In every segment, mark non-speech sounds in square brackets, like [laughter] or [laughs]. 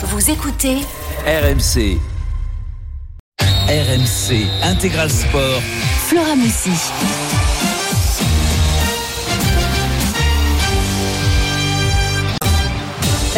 Vous écoutez RMC. RMC Intégral Sport. Flora Messi.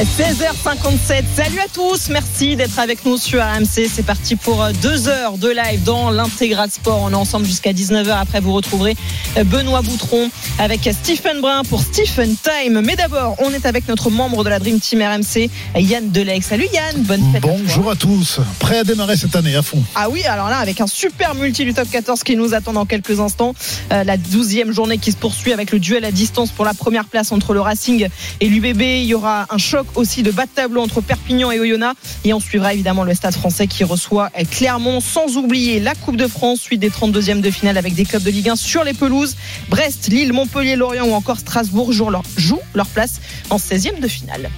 16h57. Salut à tous. Merci d'être avec nous sur AMC. C'est parti pour deux heures de live dans l'intégral sport. On est ensemble jusqu'à 19h. Après, vous retrouverez Benoît Boutron avec Stephen Brun pour Stephen Time. Mais d'abord, on est avec notre membre de la Dream Team RMC, Yann Delec. Salut Yann. Bonne fête. Bonjour à, tous. Prêt à démarrer cette année à fond. Ah oui, alors là, avec un super multi du top 14 qui nous attend dans quelques instants. Euh, la 12e journée qui se poursuit avec le duel à distance pour la première place entre le Racing et l'UBB. Il y aura un choc aussi de bas de tableau entre Perpignan et Oyonnax. Et on suivra évidemment le Stade français qui reçoit Clermont, sans oublier la Coupe de France, suite des 32e de finale avec des clubs de Ligue 1 sur les pelouses. Brest, Lille, Montpellier, Lorient ou encore Strasbourg jouent leur, jouent leur place en 16e de finale.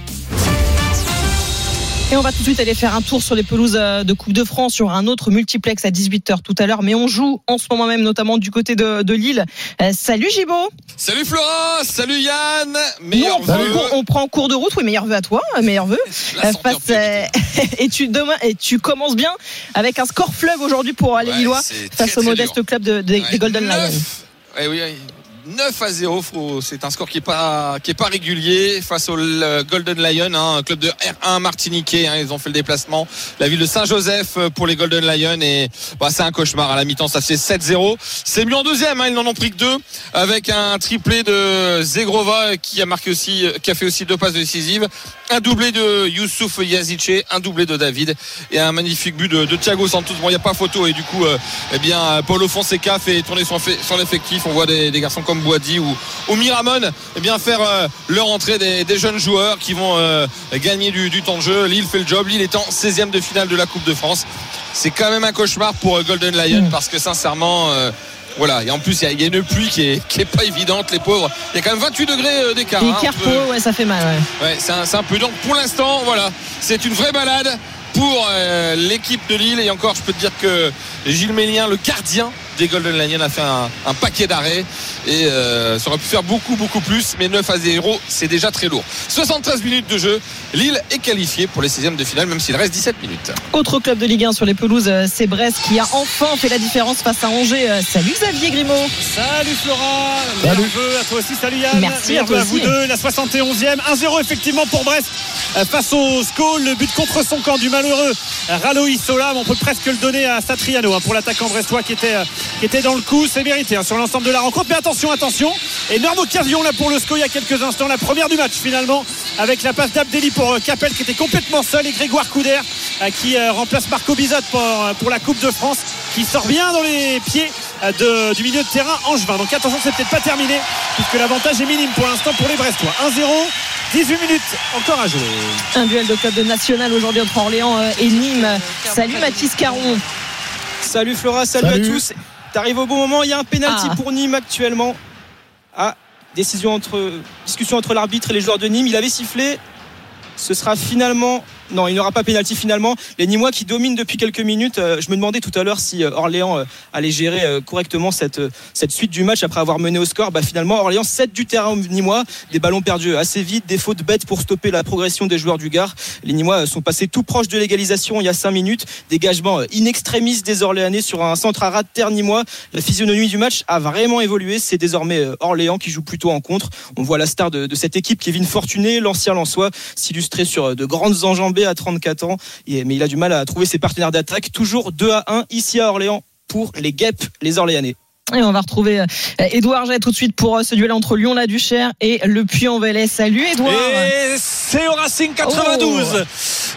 Et on va tout de suite aller faire un tour sur les pelouses euh, de Coupe de France sur un autre multiplex à 18h tout à l'heure. Mais on joue en ce moment même, notamment du côté de, de Lille. Euh, salut Gibo. Salut Flora. Salut Yann. Meilleur Nous, on, on, prend cours de route. Oui, meilleur vœu à toi. Meilleur vœu. Face, euh, [laughs] et, tu, demain, et tu commences bien avec un score fleuve aujourd'hui pour les ouais, Lillois face très, au modeste dur. club de, de, ouais, des Golden Lions. Ouais, oui, oui. 9 à 0, c'est un score qui est pas qui est pas régulier face au Golden Lion, hein, un club de R1 martiniquais. Hein, ils ont fait le déplacement, la ville de Saint-Joseph pour les Golden Lion et bah, c'est un cauchemar. À la mi-temps, ça fait 7-0. C'est mieux en deuxième, hein, ils n'en ont pris que deux avec un triplé de Zegrova qui a marqué aussi, qui a fait aussi deux passes décisives, un doublé de Youssouf Yazice, un doublé de David et un magnifique but de, Thiago Santos. Bon, il n'y a pas photo et du coup, euh, eh bien, Paulo Fonseca fait tourner son, son effectif. On voit des, des garçons comme Boadi ou, ou Miramon eh bien faire euh, leur entrée des, des, jeunes joueurs qui vont euh, gagner du, du, temps de jeu. Lille fait le job. Lille est en 16e de finale de la Coupe de France. C'est quand même un cauchemar pour euh, Golden Lion parce que sincèrement. voilà, et en plus, il y, y, a une pluie qui est, qui est pas évidente, les pauvres. Il y a quand même 28 degrés d'écart. L'écart hein, ouais, ça fait mal. Ouais, ouais c'est un, un, peu. Donc, pour l'instant, voilà, c'est une vraie balade pour euh, l'équipe de Lille. Et encore, je peux te dire que Gilles Mélien, le gardien des Golden Lions, a fait un, un paquet d'arrêts et euh, ça aurait pu faire beaucoup, beaucoup plus. Mais 9 à 0, c'est déjà très lourd. 73 minutes de jeu. Lille est qualifié pour les 16e de finale, même s'il reste 17 minutes. Autre club de Ligue 1 sur les pelouses, c'est Brest qui a enfin fait la différence face à Angers. Salut Xavier Grimaud. Salut Flora. Salut. à toi aussi. Salut Yann. Merci à toi à vous deux. La 71e. 1-0 effectivement pour Brest face au SCO. Le but contre son camp du malheureux Raloï Solam. On peut presque le donner à Satriano hein, pour l'attaquant brestois qui était, qui était dans le coup. C'est mérité hein, sur l'ensemble de la rencontre. Mais attention, attention. Énorme occasion là pour le SCO il y a quelques instants. La première du match finalement avec la passe d'Abdelli pour Capel qui était complètement seul et Grégoire Couder qui remplace Marco Bizot pour, pour la Coupe de France qui sort bien dans les pieds du milieu de terrain Angevin. Donc attention, c'est peut-être pas terminé puisque l'avantage est minime pour l'instant pour les Brestois. 1-0. 18 minutes encore à jouer. Un duel de club de national aujourd'hui entre Orléans et Nîmes. Salut Mathis Caron. Salut Flora, salut, salut. à tous. T'arrives au bon moment, il y a un pénalty ah. pour Nîmes actuellement. Ah, décision entre discussion entre l'arbitre et les joueurs de Nîmes, il avait sifflé. Ce sera finalement non, il n'y aura pas pénalty finalement. Les Nîmois qui dominent depuis quelques minutes. Euh, je me demandais tout à l'heure si euh, Orléans euh, allait gérer correctement cette, suite du match après avoir mené au score. Bah, finalement, Orléans 7 du terrain Nîmois. Des ballons perdus assez vite, des fautes bêtes pour stopper la progression des joueurs du Gard. Les Nîmois sont passés tout proche de l'égalisation il y a 5 minutes. Dégagement in extremis des Orléanais sur un centre à ras de terre Nîmois. La physionomie du match a vraiment évolué. C'est désormais Orléans qui joue plutôt en contre. On voit la star de, de cette équipe, Kevin Fortuné, l'ancien Lançois, s'illustrer sur de grandes enjambées à 34 ans. Mais il a du mal à trouver ses partenaires d'attaque. Toujours 2 à 1 ici à Orléans pour les guêpes, les Orléanais. Et on va retrouver Edouard Jet tout de suite pour ce duel entre Lyon-la-Duchère et le Puy-en-Velay. Salut Edouard Et c'est au Racing 92 oh.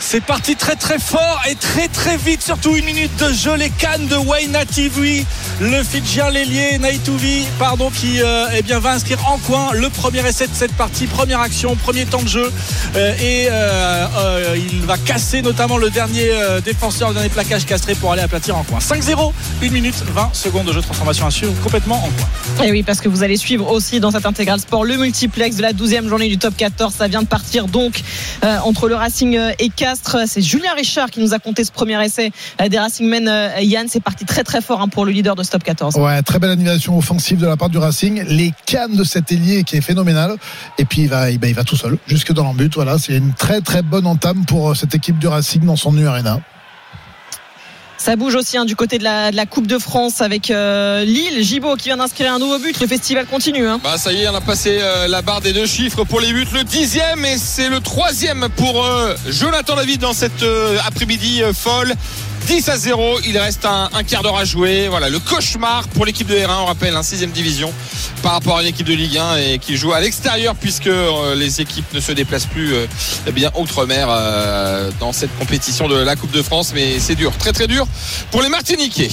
C'est parti très très fort et très très vite, surtout une minute de jeu. Les cannes de Wayne TV, le Fidjien Lélier Naitouvi, pardon, qui euh, eh bien, va inscrire en coin le premier essai de cette partie, première action, premier temps de jeu. Euh, et euh, euh, il va casser notamment le dernier euh, défenseur, le dernier plaquage castré pour aller aplatir en coin. 5-0, 1 minute 20 secondes de jeu, transformation à complètement en coin. Et oui, parce que vous allez suivre aussi dans cet intégral sport le multiplex de la 12e journée du top 14. Ça vient de partir donc entre le Racing et Castres. C'est Julien Richard qui nous a compté ce premier essai des Racingmen. Yann, c'est parti très très fort hein, pour le leader de Stop 14. Ouais, très belle animation offensive de la part du Racing. Les cannes de cet ailier qui est phénoménal. Et puis il va, il va, il va tout seul jusque dans l'embut. Voilà, c'est une très très bonne entame pour cette équipe du Racing dans son nu arena. Ça bouge aussi hein, du côté de la, Coupe de France avec euh, Lille, Gibaud qui vient d'inscrire un nouveau but. Le festival continue. Hein. Bah ça y est, on a passé euh, la barre des deux chiffres pour les buts. Le dixième et c'est le troisième pour euh, Jonathan David dans cette après-midi folle. 10 à 0. Il reste un, quart d'heure à jouer. Voilà, le cauchemar pour l'équipe de R1. On rappelle, un 6 division par rapport à une équipe de Ligue 1 et qui joue à l'extérieur puisque euh, les équipes ne se déplacent plus euh, eh bien outre-mer euh, dans cette compétition de la Coupe de France. Mais c'est dur, très très dur pour les Martiniquais.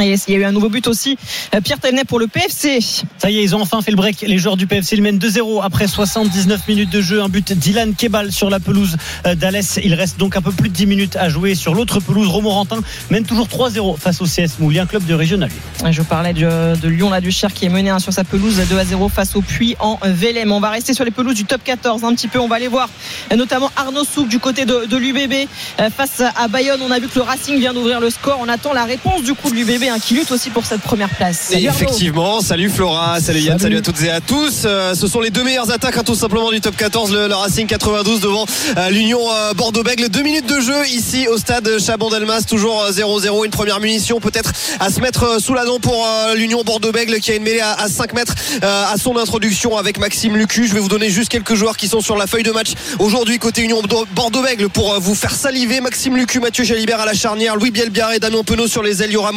Et il y a eu un nouveau but aussi. Euh, Pierre Tenet pour le PFC. Ça y est, ils ont enfin fait le break. Les joueurs du PFC ils mènent 2-0 après 79 minutes de jeu. Un but d'Ilan Kebal sur la pelouse euh, d'Alès. Il reste donc un peu plus de 10 minutes à jouer sur l'autre pelouse. Romorantin mène toujours 3-0 face au CS Moulin, club de régional. Je parlais de, Lyon, la Duchère qui est mené sur sa pelouse 2 0 face au Puy en Vélem. On va rester sur les pelouses du top 14 un petit peu. On va aller voir notamment Arnaud Souk du côté de, de l'UBB euh, face à Bayonne. On a vu que le Racing vient d'ouvrir le score. On attend la réponse du coup de l'UBB Hein, qui lutte aussi pour cette première place. effectivement, salut Flora, salut Yann, salut. à toutes et à tous. Euh, ce sont les deux meilleures attaques hein, tout simplement du top 14, le, Racing 92 devant euh, l'Union euh, Bordeaux-Bègles. Deux minutes de jeu ici au stade Chabon-Delmas, toujours 0-0. Une première munition peut-être à se mettre sous la dent pour l'Union Bordeaux-Bègles qui a une mêlée à, 5 mètres à son introduction avec Maxime Lucu. Je vais vous donner juste quelques joueurs qui sont sur la feuille de match aujourd'hui côté Union Bordeaux-Bègles pour vous faire saliver. Maxime Lucu, Mathieu Jalibert à la charnière, Louis Bielbiaré et Damien Penaud sur les ailes, Yoram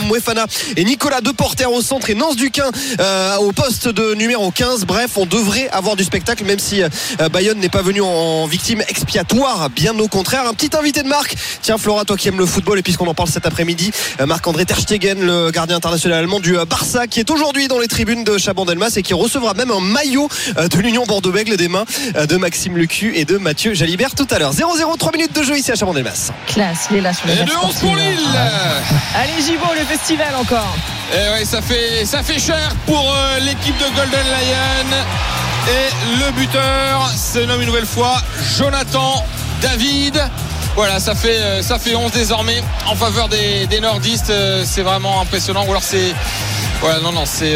Et Nicolas Deporter au centre et Nance Duquin euh, au poste de numéro 15. Bref, on devrait avoir du spectacle, même si euh, Bayonne n'est pas venu en, victime expiatoire, bien au contraire. Un petit invité de marque. Tiens, Flora, toi qui aimes le football, et puisqu'on en parle cet après-midi, euh, Marc-André Terstegen, le gardien international allemand du Barça, qui est aujourd'hui dans les tribunes de Chabon-Delmas et qui recevra même un maillot de l'Union Bordeaux-Bègles des mains de Maxime Lecu et de Mathieu Jalibert tout à l'heure. 0-0, 3 minutes de jeu ici à Chabon-Delmas. Classe, il est là sur les Et de 11 pour Lille. Allez, Gibo, le festival encore. Et eh ouais, ça fait, ça fait cher pour euh, l'équipe de Golden Lion. Et le buteur se nomme une nouvelle fois Jonathan David. Voilà, ça fait, euh, ça fait 11 désormais en faveur des, nordistes. Euh, c'est vraiment impressionnant. Ou alors c'est. Voilà, non, non, c'est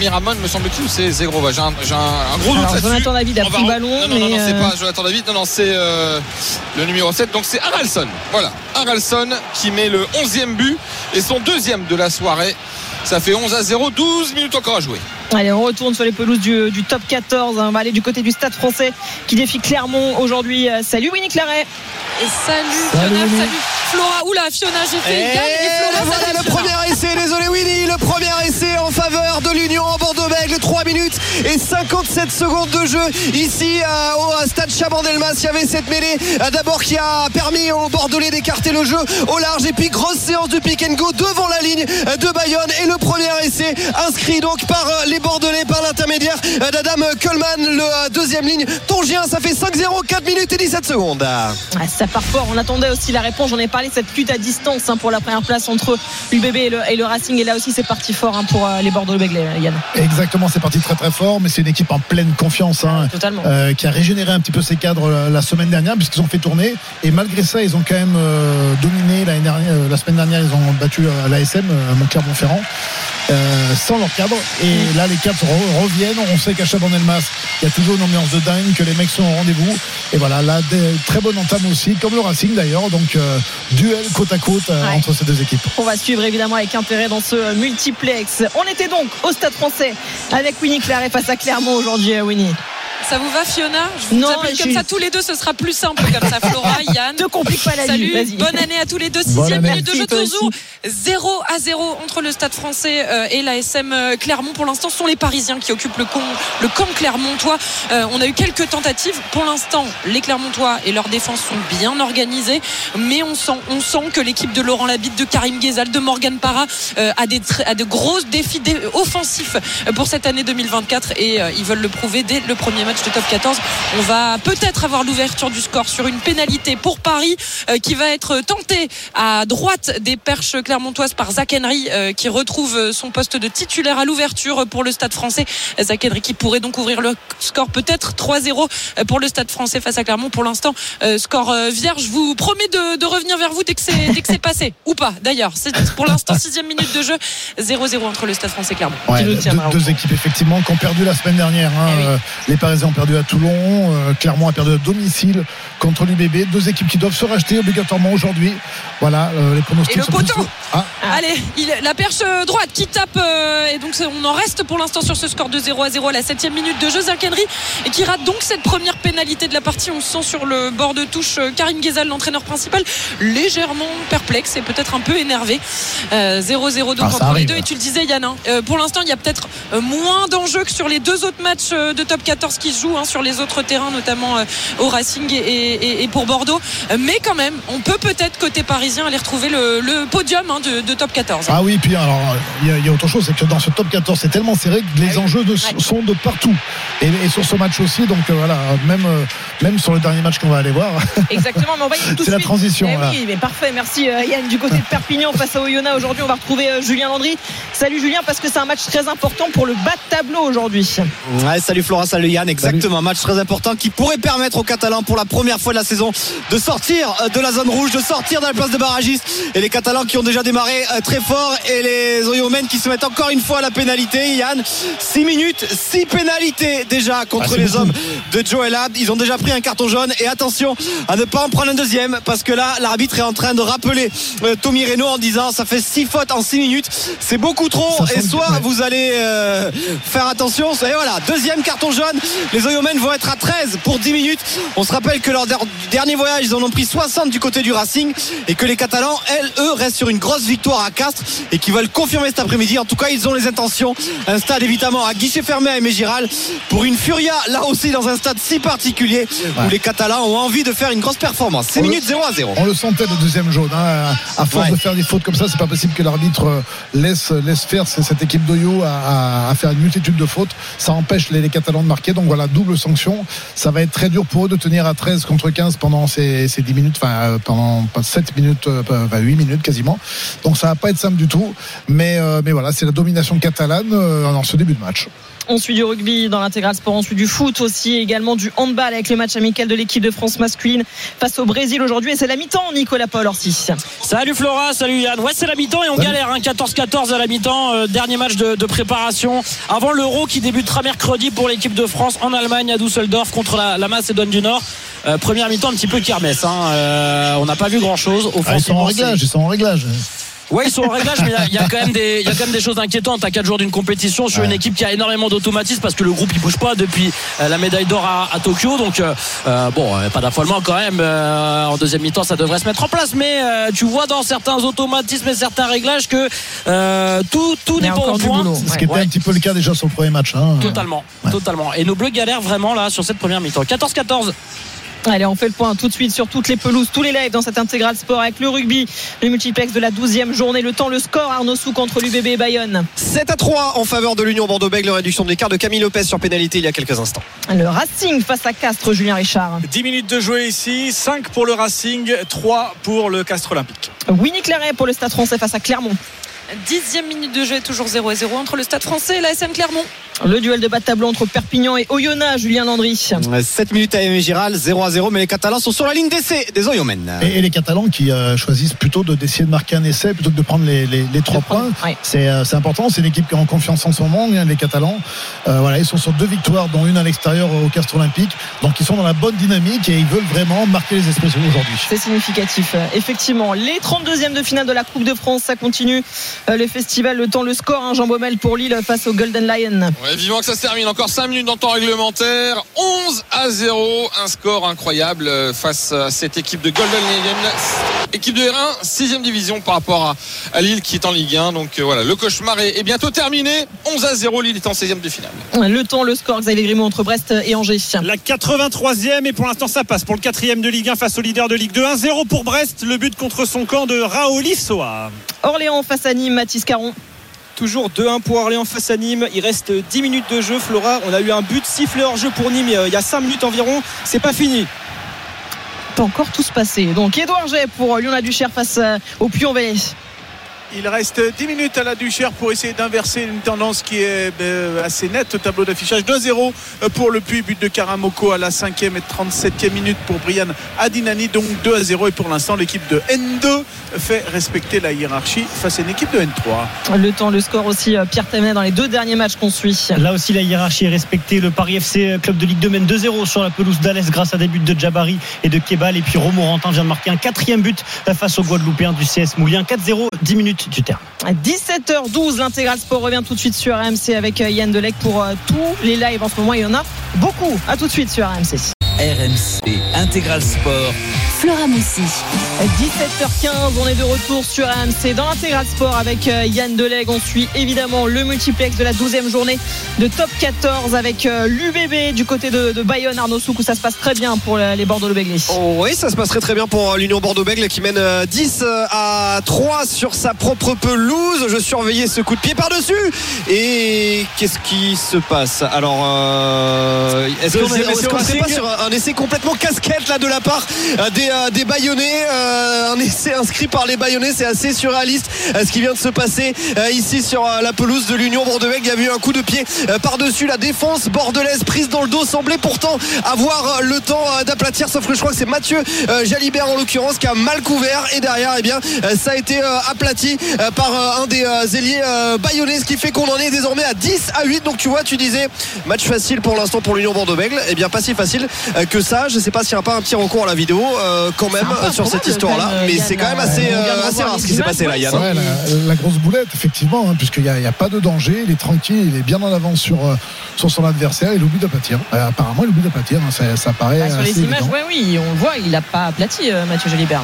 Miramon, me semble-t-il, ou c'est Zegrova? J'ai un, un, gros doute là-dessus. Jonathan David a pris le ballon. Non, non, non, c'est pas Jonathan David, non, non, c'est le numéro 7. Donc c'est Haralson. Voilà, Haralson qui met le 11e but et son deuxième de la soirée. Ça fait 11 à 0, 12 minutes encore à jouer. Allez, on retourne sur les pelouses du, top 14. On va aller du côté du stade français qui défie Clermont aujourd'hui. Euh, salut Winnie Claret. Et salut, salut Fiona, salut Flora. Oula, Fiona, j'ai fait et, et Voilà le premier essai, désolé Winnie, le premier essai en faveur de l'Union en Bordeaux-Bègles. 3 minutes et 57 secondes de jeu ici euh, au stade Chabandelmas. Il y avait cette mêlée euh, d'abord qui a permis aux Bordelais d'écarter le jeu au large. Et puis grosse séance de pick and go devant la ligne de Bayonne. Et le premier essai inscrit donc par les Bordelais par l'intermédiaire d'Adam Coleman, le euh, deuxième ligne. Tongien, ça fait 5-0, 4 minutes et 17 secondes. Ah, ça part fort. On attendait aussi la réponse. J'en ai parlé, cette lutte à distance hein, pour la première place entre l'UBB et le, Racing. Et là aussi, c'est parti fort hein, pour euh, les Bordelais, Yann. Exactement, c'est parti très très fort, mais c'est une équipe en pleine confiance hein, euh, qui a régénéré un petit peu ses cadres la semaine dernière puisqu'ils ont fait tourner. Et malgré ça, ils ont quand même dominé la semaine dernière. Ils ont battu l'ASM, Montclair-Montferrand. sans leur cadre et là les quatre reviennent. On sait qu'à Chabon-Elmas, il y a toujours une ambiance de dingue, que les mecs sont au rendez-vous. Et voilà, là, très bonne entame aussi, comme le Racing d'ailleurs. Donc, euh, duel côte à côte euh, entre ces deux équipes. On va suivre évidemment avec intérêt dans ce multiplex. On était donc au Stade français avec Winnie Claret face à Clermont aujourd'hui, euh, Winnie. Ça vous va, Fiona? Je vous non, comme ça tous les deux, ce sera plus simple comme ça. Flora, [laughs] Yann. Ne complique pas la Salut, bonne année à tous les deux. Sixième minute de jeu Touzou. 0 à 0 entre le Stade français euh, et la SM euh, Clermont. Pour l'instant, ce sont les Parisiens qui occupent le camp, le camp clermontois. Euh, on a eu quelques tentatives. Pour l'instant, les Clermontois et leur défense sont bien organisés. Mais on sent, on sent que l'équipe de Laurent Labitte, de Karim Ghezal, de Morgan Parra a, des, a de gros défis offensifs pour cette année 2024. Et ils veulent le prouver dès le premier match de top 14. On va peut-être avoir l'ouverture du score sur une pénalité pour Para Ferrari qui va être tenté à droite des perches clermontoises par Zach Henry qui retrouve son poste de titulaire à l'ouverture pour le Stade français. Zach Henry qui pourrait donc ouvrir le score peut-être 3-0 pour le Stade français face à Clermont. Pour l'instant, score vierge. Je vous promets de, de revenir vers vous dès que c'est passé [laughs] ou pas d'ailleurs. C'est pour l'instant sixième minute de jeu 0-0 entre le Stade français et Clermont. deux, équipes effectivement qui ont perdu la semaine dernière. Hein. Eh euh, Parisiens ont perdu à Toulon, euh, Clermont a perdu à domicile contre l'UBB. Deux équipes qui doivent se racheter obligatoirement aujourd'hui. Voilà euh, les pronostics. Et le poteau. Ah. Allez, la perche droite qui tape et donc on en reste pour l'instant sur ce score de 0 à 0 à la septième minute de jeu. Zach Henry et qui rate donc cette première pénalité de la partie. On sent sur le bord de touche Karim Ghezal, l'entraîneur principal, légèrement perplexe et peut-être un peu énervé. 0-0 donc ah, entre les deux. Et tu le disais, Yann, hein, euh, pour l'instant, il y a peut-être euh, moins d'enjeux que sur les deux autres matchs euh, de top 14 qui se jouent hein, sur les autres terrains, notamment au Racing et, pour Bordeaux. Mais quand même, on peut peut-être, côté parisien, aller retrouver le, podium hein, de, top 14. Ah oui, puis alors, il y, a autre chose, c'est que dans ce top 14, c'est tellement serré que les ah enjeux sont de partout. Et, sur ce match aussi, donc voilà, même, même sur le dernier match qu'on va aller voir. [laughs] Exactement, mais on va y C'est la transition. Eh oui, mais parfait, merci Yann. Du côté de Perpignan face à Oyonnax, aujourd'hui, on va retrouver Julien Landry. Salut Julien, parce que c'est un match très important pour le bas de tableau aujourd'hui. Ouais, salut Flora, salut Yann. Exactement, un match très important qui pourrait permettre aux Catalans pour la première fois de la saison de sortir euh, de la zone rouge, de sortir de la place de barragiste. Et les Catalans qui ont déjà démarré euh, très fort et les Oyomènes qui se mettent encore une fois à la pénalité. Yann, 6 minutes, 6 pénalités déjà contre ah, les hommes de Joel Abd. Ils ont déjà pris un carton jaune et attention à ne pas en prendre un deuxième parce que là, l'arbitre est en train de rappeler euh, Tommy Reno en disant ça fait 6 fautes en 6 minutes. C'est beaucoup trop et soit vous allez euh, faire attention et voilà deuxième carton jaune les Oyomènes vont être à 13 pour 10 minutes. On se rappelle que lors du dernier voyage ils en ont pris 60 du côté du Racing et que les Catalans elles eux restent sur une grosse victoire à Castres et qui veulent confirmer cet après-midi. En tout cas ils ont les intentions. Un stade évidemment à guichet fermé à Aimé-Giral pour une Furia là aussi dans un stade si particulier où les Catalans ont envie de faire une grosse performance. 6 minutes 0 à 0 on le sentait le deuxième jaune hein. à force de faire des fautes comme ça c'est pas possible que l'arbitre euh, laisse, laisse faire cette équipe d'Oyo à, faire une multitude de fautes. Ça empêche les, Catalans de marquer. Donc voilà, double sanction. Ça va être très dur pour eux de tenir à 13 contre 15 pendant ces, 10 minutes, enfin euh, pendant 7 minutes, euh, enfin 8 minutes quasiment. Donc ça va pas être simple du tout. Mais, euh, mais voilà, c'est la domination catalane dans ce début de match. On suit du rugby dans l'intégral sport, on suit du foot aussi, également du handball avec le match amical de l'équipe de France masculine face au Brésil aujourd'hui. Et c'est la mi-temps, Nicolas Paul Orsi. Salut Flora, salut Yann. Ouais, c'est la mi-temps et on galère. 14-14 hein. à la mi-temps. Euh, dernier match de, préparation avant l'Euro qui débutera mercredi pour l'équipe de France en Allemagne à Düsseldorf contre la, la Macédoine du Nord. Euh, première mi-temps un petit peu kermesse. Hein. Euh, on n'a pas vu grand-chose. Ah, ils sont en réglage, ils sont en réglage. Ouais, ils sont en réglage, mais il y, a quand même des, il y a quand même des choses inquiétantes à 4 jours d'une compétition sur une équipe qui a énormément d'automatisme parce que le groupe il bouge pas depuis euh, la médaille d'or à, Tokyo. Donc euh, euh, bon, pas d'affolement quand même. en deuxième mi-temps, ça devrait se mettre en place, mais tu vois dans certains automatismes et certains réglages que tout, tout n'est pas au point. Ce qui était un petit peu le cas déjà sur le premier match. Hein. Totalement, totalement. Et nos bleus galèrent vraiment là sur cette première mi-temps. 14-14. Allez, on fait le point tout de suite sur toutes les pelouses, tous les lives dans cette intégrale sport avec le rugby, le multiplex de la 12e journée. Le temps, le score, Arnaud Sou contre l'UBB Bayonne. 7 à 3 en faveur de l'Union Bordeaux-Bègles, réduction de l'écart de Camille Lopez sur pénalité il y a quelques instants. Le Racing face à Castres, Julien Richard. 10 minutes de jouer ici, 5 pour le Racing, 3 pour le Castres Olympique. Winnie Claret pour le Stade français face à Clermont. Dixième minute de jeu, toujours 0 0 entre le Stade français et la SM Clermont. Le duel de bas de tableau entre Perpignan et Oyonnax, Julien Landry. 7 minutes à Aimé Giral, 0 à 0, mais les Catalans sont sur la ligne d'essai des Oyomènes. Et, les Catalans qui euh, choisissent plutôt d'essayer de, marquer un essai plutôt que de prendre les, les, trois points. Euh, c'est important, c'est une équipe qui a en confiance en son monde, les Catalans. Euh, voilà, ils sont sur deux victoires, dont une à l'extérieur au Castre Olympique. Donc ils sont dans la bonne dynamique et ils veulent vraiment marquer les esprits aujourd'hui. C'est significatif, effectivement. Les 32e de finale de la Coupe de France, ça continue. le festival le temps, le score, hein, Jean Baumel pour Lille face au Golden Lion. Ouais, vivant que ça se termine. Encore 5 minutes dans temps réglementaire. 11 à 0. Un score incroyable euh, face à cette équipe de Golden Lion. Équipe de R1, 6 division par rapport à, Lille qui est en Ligue 1. Donc euh, voilà, le cauchemar est, bientôt terminé. 11 à 0. Lille est en 16e de finale. Le temps, le score, Xavier Grimaud entre Brest et Angers. La 83e et pour l'instant ça passe pour le 4 de Ligue 1 face au leader de Ligue 2. 1-0 pour Brest. Le but contre son camp de Raoul Soa. Orléans face à Nîmes, Mathis Caron. Toujours 2-1 pour Orléans face à Nîmes. Il reste 10 minutes de jeu. Flora, on a eu un but sifflé hors jeu pour Nîmes il y a 5 minutes environ. C'est pas fini. encore tout se passer. Donc Edouard J pour Lyon la Duchère face au Puy-en-Velay. Il reste 10 minutes à la Duchère pour essayer d'inverser une tendance qui est ben, assez nette au tableau d'affichage. 2-0 pour le Puy, but de Karamoko à la 5e et 37e minute pour Brian Adinani. Donc 2 0 et pour l'instant l'équipe de N2 fait respecter la hiérarchie face à une équipe de N3. Le temps, le score aussi, euh, Pierre Témet dans les deux derniers matchs qu'on suit. Là aussi la hiérarchie est respectée. Le Paris FC euh, club de Ligue 2 mène 2-0 sur la pelouse d'Alès grâce à des buts de Jabari et de Kebal. Et puis Romorantin vient de marquer un quatrième but euh, face au Guadeloupéen du CS Moulien. 4-0, 10 minutes du terme. À 17h12, l'intégral sport revient tout de suite sur RMC avec euh, Yann Delec pour euh, tous les lives. En ce moment, il y en a beaucoup. À tout de suite sur RMC. RMC Intégral Sport. Flora Moussi. 17h15, on est de retour sur RMC dans l'intégral sport avec euh, Yann Deleg. On suit évidemment le multiplex de la 12e journée de top 14 avec l'UBB du côté de, Bayonne, Arnaud Souk, où ça se passe très bien pour les Bordeaux-Bègles. Oh oui, ça se passe très très bien pour l'Union Bordeaux-Bègles qui mène 10 à 3 sur sa propre pelouse. Je surveillais ce coup de pied par-dessus. Et qu'est-ce qui se passe? Alors, euh, est-ce qu'on est, pas sur un, essai complètement casquette là de la part euh, des, euh, des Bayonnais Un essai inscrit par les Bayonnais, c'est assez surréaliste ce qui vient de se passer ici sur la pelouse de l'Union bordeaux Il y a eu un coup de pied par-dessus la défense bordelaise prise dans le dos, semblait pourtant avoir le temps d'aplatir, sauf que je crois que c'est Mathieu Jalibert en l'occurrence qui a mal couvert et derrière, eh bien, ça a été aplati par un des ailiers bayonnais, ce qui fait qu'on en est désormais à 10 à 8. Donc tu vois, tu disais match facile pour l'instant pour l'Union Bordeaux-Bègles. Et eh bien pas si facile que ça. Je sais pas s'il n'y a pas un petit recours à la vidéo quand même sur cette histoire-là, mais c'est quand même assez, assez rare ce qui s'est passé là, Yann. la, grosse boulette, effectivement, hein, puisqu'il n'y a, pas de danger, il est tranquille, il est bien en avance sur, sur son adversaire, il oublie d'aplatir. apparemment, il oublie d'aplatir, hein, ça, ça paraît. Bah, sur les images, oui, on le voit, il n'a pas aplati, Mathieu Jalibert.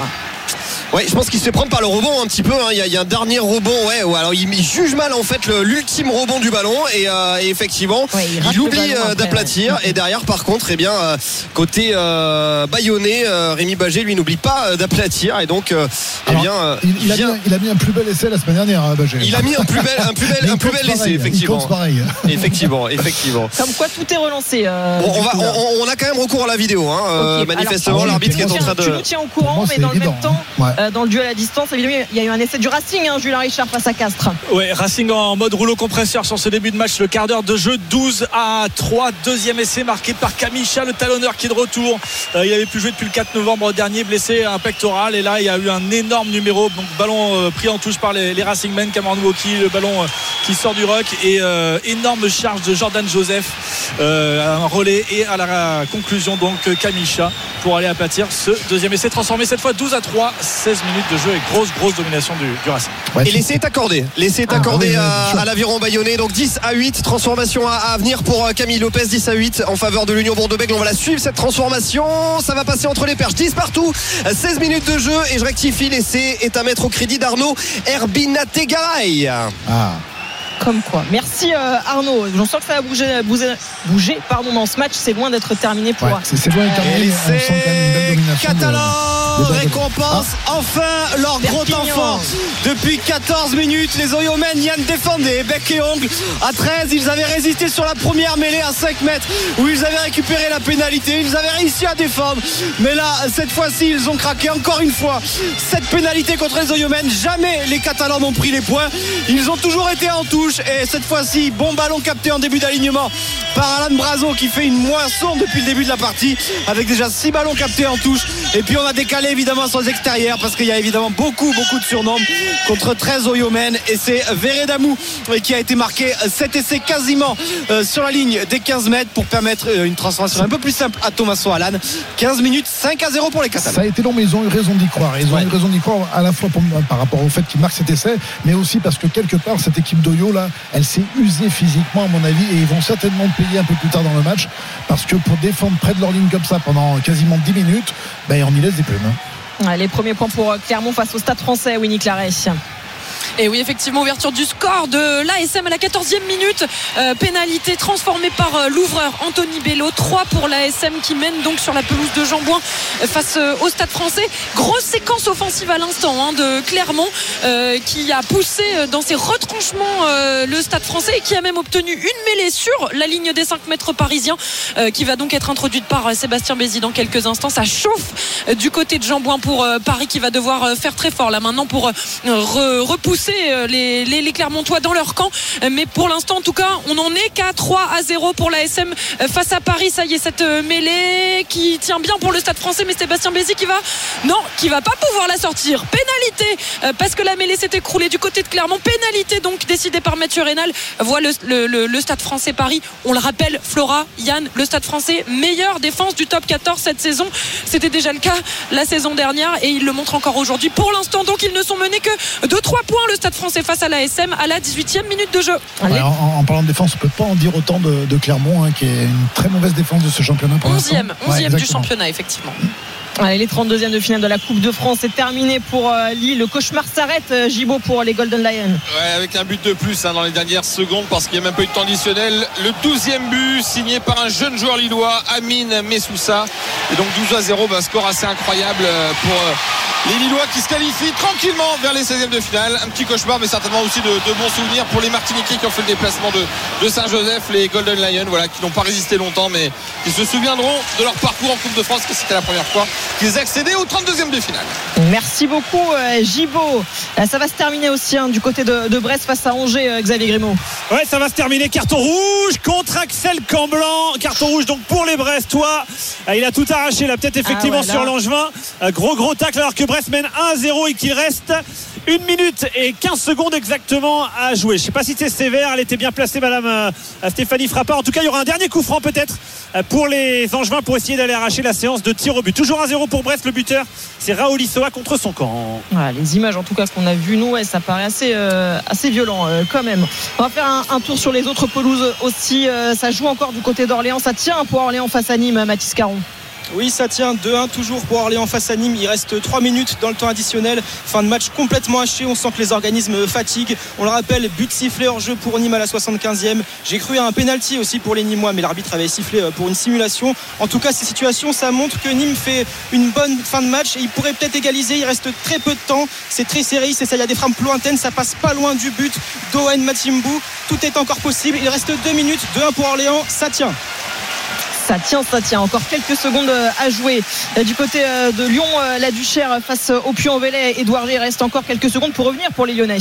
Ouais, je pense qu'il se fait prendre par le rebond un petit peu. Hein. Il, y a, un dernier rebond, ouais. alors il, juge mal en fait l'ultime rebond du ballon et, euh, effectivement, il, oublie euh, d'aplatir. Et derrière, par contre, eh bien euh, côté Bayonnais, Rémi Bagé, lui n'oublie pas d'aplatir et donc, eh bien, il, a mis, il, a mis, un plus bel essai la semaine dernière, hein, Bagé. Il a mis un plus bel, un plus bel, [laughs] un plus bel essai, effectivement. [laughs] Effectivement, effectivement. Comme quoi, tout est relancé. Bon, on, va, on, a quand même recours à la vidéo, hein, manifestement. L'arbitre est en train de. Tu nous tiens au courant, mais dans le même temps. Euh, dans le duel à distance. Évidemment, il y a eu un essai du Racing, hein, Julien Richard face à Castres. Ouais, Racing en mode rouleau compresseur sur ce début de match, le quart d'heure de jeu, 12 à 3. Deuxième essai marqué par Camicha, le talonneur qui est de retour. Euh, il avait pu jouer depuis le 4 novembre dernier, blessé un pectoral. Et là, il y a eu un énorme numéro. Donc, ballon euh, pris en touche par les, les Racingmen, Cameron Woki, le ballon qui sort du rock. Et énorme charge de Jordan Joseph, un relais. Et à la conclusion, donc, Camicha pour aller aplatir ce deuxième essai transformé cette fois 12 à 3. 16 minutes de jeu et grosse, grosse domination du, Racing. et l'essai est accordé. L'essai est ah, accordé à, l'aviron bayonnais. Donc 10 à 8. Transformation à, venir pour euh, Camille Lopez. 10 à 8 en faveur de l'Union Bordeaux-Bègles. On va la suivre cette transformation. Ça va passer entre les perches. 10 partout. 16 minutes de jeu. Et je rectifie. L'essai est à mettre au crédit d'Arnaud Herbinategaray. Ah comme quoi. Merci euh, Arnaud. J'en sens que ça va bouger, bouger, pardon, dans ce match. C'est loin d'être terminé pour. c'est loin d'être terminé. C'est catalan récompense ah. enfin leur gros temps fort. Depuis 14 minutes, les Oyomen Yann défendaient bec et ongle. À 13, ils avaient résisté sur la première mêlée à 5 mètres où ils avaient récupéré la pénalité. Ils avaient réussi à défendre. Mais là, cette fois-ci, ils ont craqué encore une fois. Cette pénalité contre les Oyomen, jamais les Catalans n'ont pris les points. Ils ont toujours été en touche. Et cette fois-ci, bon ballon capté en début d'alignement par Alan Brazo qui fait une moisson depuis le début de la partie avec déjà 6 ballons captés en touche. Et puis on a décalé évidemment sur les extérieurs parce qu'il y a évidemment beaucoup beaucoup de surnoms contre 13 Oyomen et c'est Veredamou qui a été marqué cet essai quasiment euh, sur la ligne des 15 mètres pour permettre euh, une transformation un peu plus simple à Thomas Alan. 15 minutes 5 à 0 pour les Catalans. Ça a été long mais ils ont eu raison d'y croire. Ils ont eu raison d'y croire à la fois par rapport au fait qu'ils marquent cet essai mais aussi parce que quelque part cette équipe d'Oyo elle s'est usée physiquement à mon avis et ils vont certainement payer un peu plus tard dans le match parce que pour défendre près de leur ligne comme ça pendant quasiment 10 minutes ben on y laisse des plumes hein. Les premiers points pour euh, Clermont face au Stade français, Winnie Claret. Et oui, effectivement, ouverture du score de l'ASM à la 14e minute. Euh, pénalité transformée par euh, l'ouvreur Anthony Bello. 3 pour l'ASM qui mène donc sur la pelouse de Jambouin face au Stade français. Grosse séquence offensive à l'instant hein, de Clermont qui a poussé dans ses retranchements le Stade français et qui a même obtenu une mêlée sur la ligne des 5 mètres parisiens qui va donc être introduite par Sébastien Bézi dans quelques instants. Ça chauffe du côté de Jambouin pour Paris qui va devoir faire très fort là maintenant pour repousser les, les, Clermontois dans leur camp. Mais pour l'instant, en tout cas, on n'en est qu'à 3 à 0 pour la SM face à Paris. Ça y est, cette mêlée qui tient bien pour le Stade français, mais Sébastien Bézi qui va, non, qui va pas pouvoir la sortir. Pénalité parce que la mêlée s'est écroulée du côté de Clermont. Pénalité donc décidée par Mathieu Rénal. Voit le, le, Stade français Paris. On le rappelle, Flora, Yann, le Stade français, meilleure défense du top 14 cette saison. C'était déjà le cas la saison dernière et il le montre encore aujourd'hui. Pour l'instant, donc, ils ne sont menés que de 3 points le Stade français face à la SM à la 18e minute de jeu. en, parlant de défense, on peut pas en dire autant de, Clermont, hein, qui est une très mauvaise défense de ce championnat. 11e, 11e du championnat, effectivement. Les 32e de finale de la Coupe de France est terminé pour euh, Lille. Le cauchemar s'arrête, euh, Gibaud, pour les Golden Lions. Avec un but de plus hein, dans les dernières secondes parce qu'il n'y a même pas eu de temps. Le 12e but signé par un jeune joueur lillois, Amine Messoussa. Et donc 12 à 0, bah, score assez incroyable euh, pour les Lillois qui se qualifient tranquillement vers les 16e de finale. Un petit cauchemar, mais certainement aussi de, bons souvenirs pour les Martiniquais qui ont fait le déplacement de, Saint-Joseph, les Golden Lions, voilà, qui n'ont pas résisté longtemps, mais qui se souviendront de leur parcours en Coupe de France, que c'était la première fois qu'ils accédaient au 32e de finale. Merci beaucoup, euh, Gibaud. Euh, ça va se terminer aussi hein, du côté de, Brest face à Angers, euh, Xavier Grimaud. Ouais, ça va se terminer. Carton rouge contre Axel Camblanc. Carton rouge donc pour les Brestois. Il a tout arraché là, peut-être effectivement ah sur Langevin. Gros gros tacle alors que Brest mène 1-0 et qu'il reste une minute et 15 secondes exactement à jouer. Je ne sais pas si c'est sévère, elle était bien placée, Madame euh, Stéphanie Frappard. En tout cas, il y aura un dernier coup franc peut-être euh, pour les Angevins pour essayer d'aller arracher la séance de tir au but. Toujours 1-0 pour Brest, le buteur, c'est Raoul Issoa contre son camp. les images en tout cas qu'on a vues, nous, ça paraît assez, euh, assez violent quand même. On va faire un, tour sur les autres pelouses aussi. ça joue encore du côté d'Orléans, ça tient pour Orléans face à Nîmes, Mathis Caron. Oui, ça tient 2-1 toujours pour Orléans face à Nîmes. Il reste 3 minutes dans le temps additionnel. Fin de match complètement haché. On sent que les organismes fatiguent. On le rappelle, but sifflé hors jeu pour Nîmes à la 75e. J'ai cru à un penalty aussi pour les Nîmois, mais l'arbitre avait sifflé euh, pour une simulation. En tout cas, ces situations, ça montre que Nîmes fait une bonne fin de match et il pourrait peut-être égaliser. Il reste très peu de temps. C'est très serré. C'est ça. Il y a des frappes lointaines. Ça passe pas loin du but d'Owen Matimbu. Tout est encore possible. Il reste 2 minutes. 2-1 pour Orléans. Ça tient ça tient, ça tient. Encore quelques secondes euh, à jouer euh, du côté euh, de Lyon. La Duchère face au Puy-en-Velay. Edouard reste encore quelques secondes pour revenir pour les Lyonnais.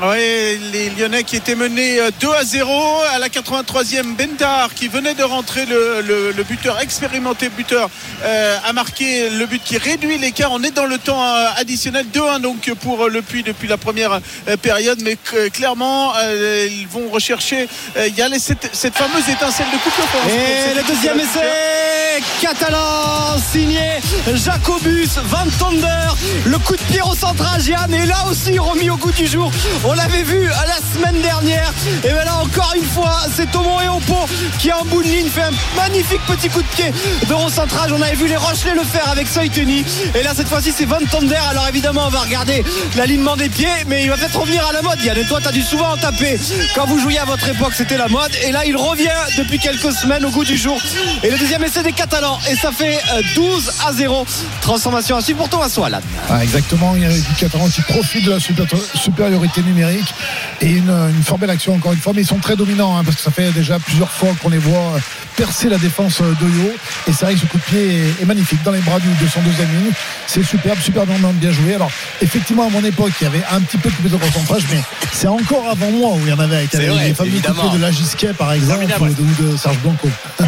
Oui, les Lyonnais qui étaient menés 2 à 0 à la 83e. Bendar qui venait de rentrer le, buteur expérimenté, buteur a marqué le but qui réduit l'écart. On est dans le temps additionnel 2-1 donc pour le Puy depuis la première période, mais clairement ils vont rechercher. Il y a cette, fameuse étincelle de coupe Et le deuxième essai catalan signé Jacobus Van Tonder. Le coup de pied au centre Gian et là aussi remis au goût du jour. On l'avait vu la semaine dernière. Et bien là, encore une fois, c'est Tomo et Opo qui en bout de ligne fait un magnifique petit coup de pied de recentrage. On avait vu les Rochelais le faire avec Soiteni. Et là, cette fois-ci, c'est Van Tonder. Alors évidemment, on va regarder l'alignement des pieds, mais il va peut-être revenir à la mode. Yann, toi, t'as dû souvent en taper. Quand vous jouiez à votre époque, c'était la mode. Et là, il revient depuis quelques semaines au goût du jour. Et le deuxième essai des Catalans. Et ça fait 12 euh, à 0. Transformation à pour Thomas Soalan. Ah, exactement. Il y a des Catalans qui profitent de la supériorité numérique et une, fort belle action encore une fois mais ils sont très dominants hein, parce que ça fait déjà plusieurs fois qu'on les voit percer la défense d'Oyo et c'est vrai que ce coup de pied est, magnifique dans les bras du, de son deuxième ligne. C'est superbe super bien joué. Alors effectivement à mon époque il y avait un petit peu de concentrage mais c'est encore avant moi où il y en avait avec les fameux coups de la Gisquet par exemple ou de, Serge Blanco. [laughs]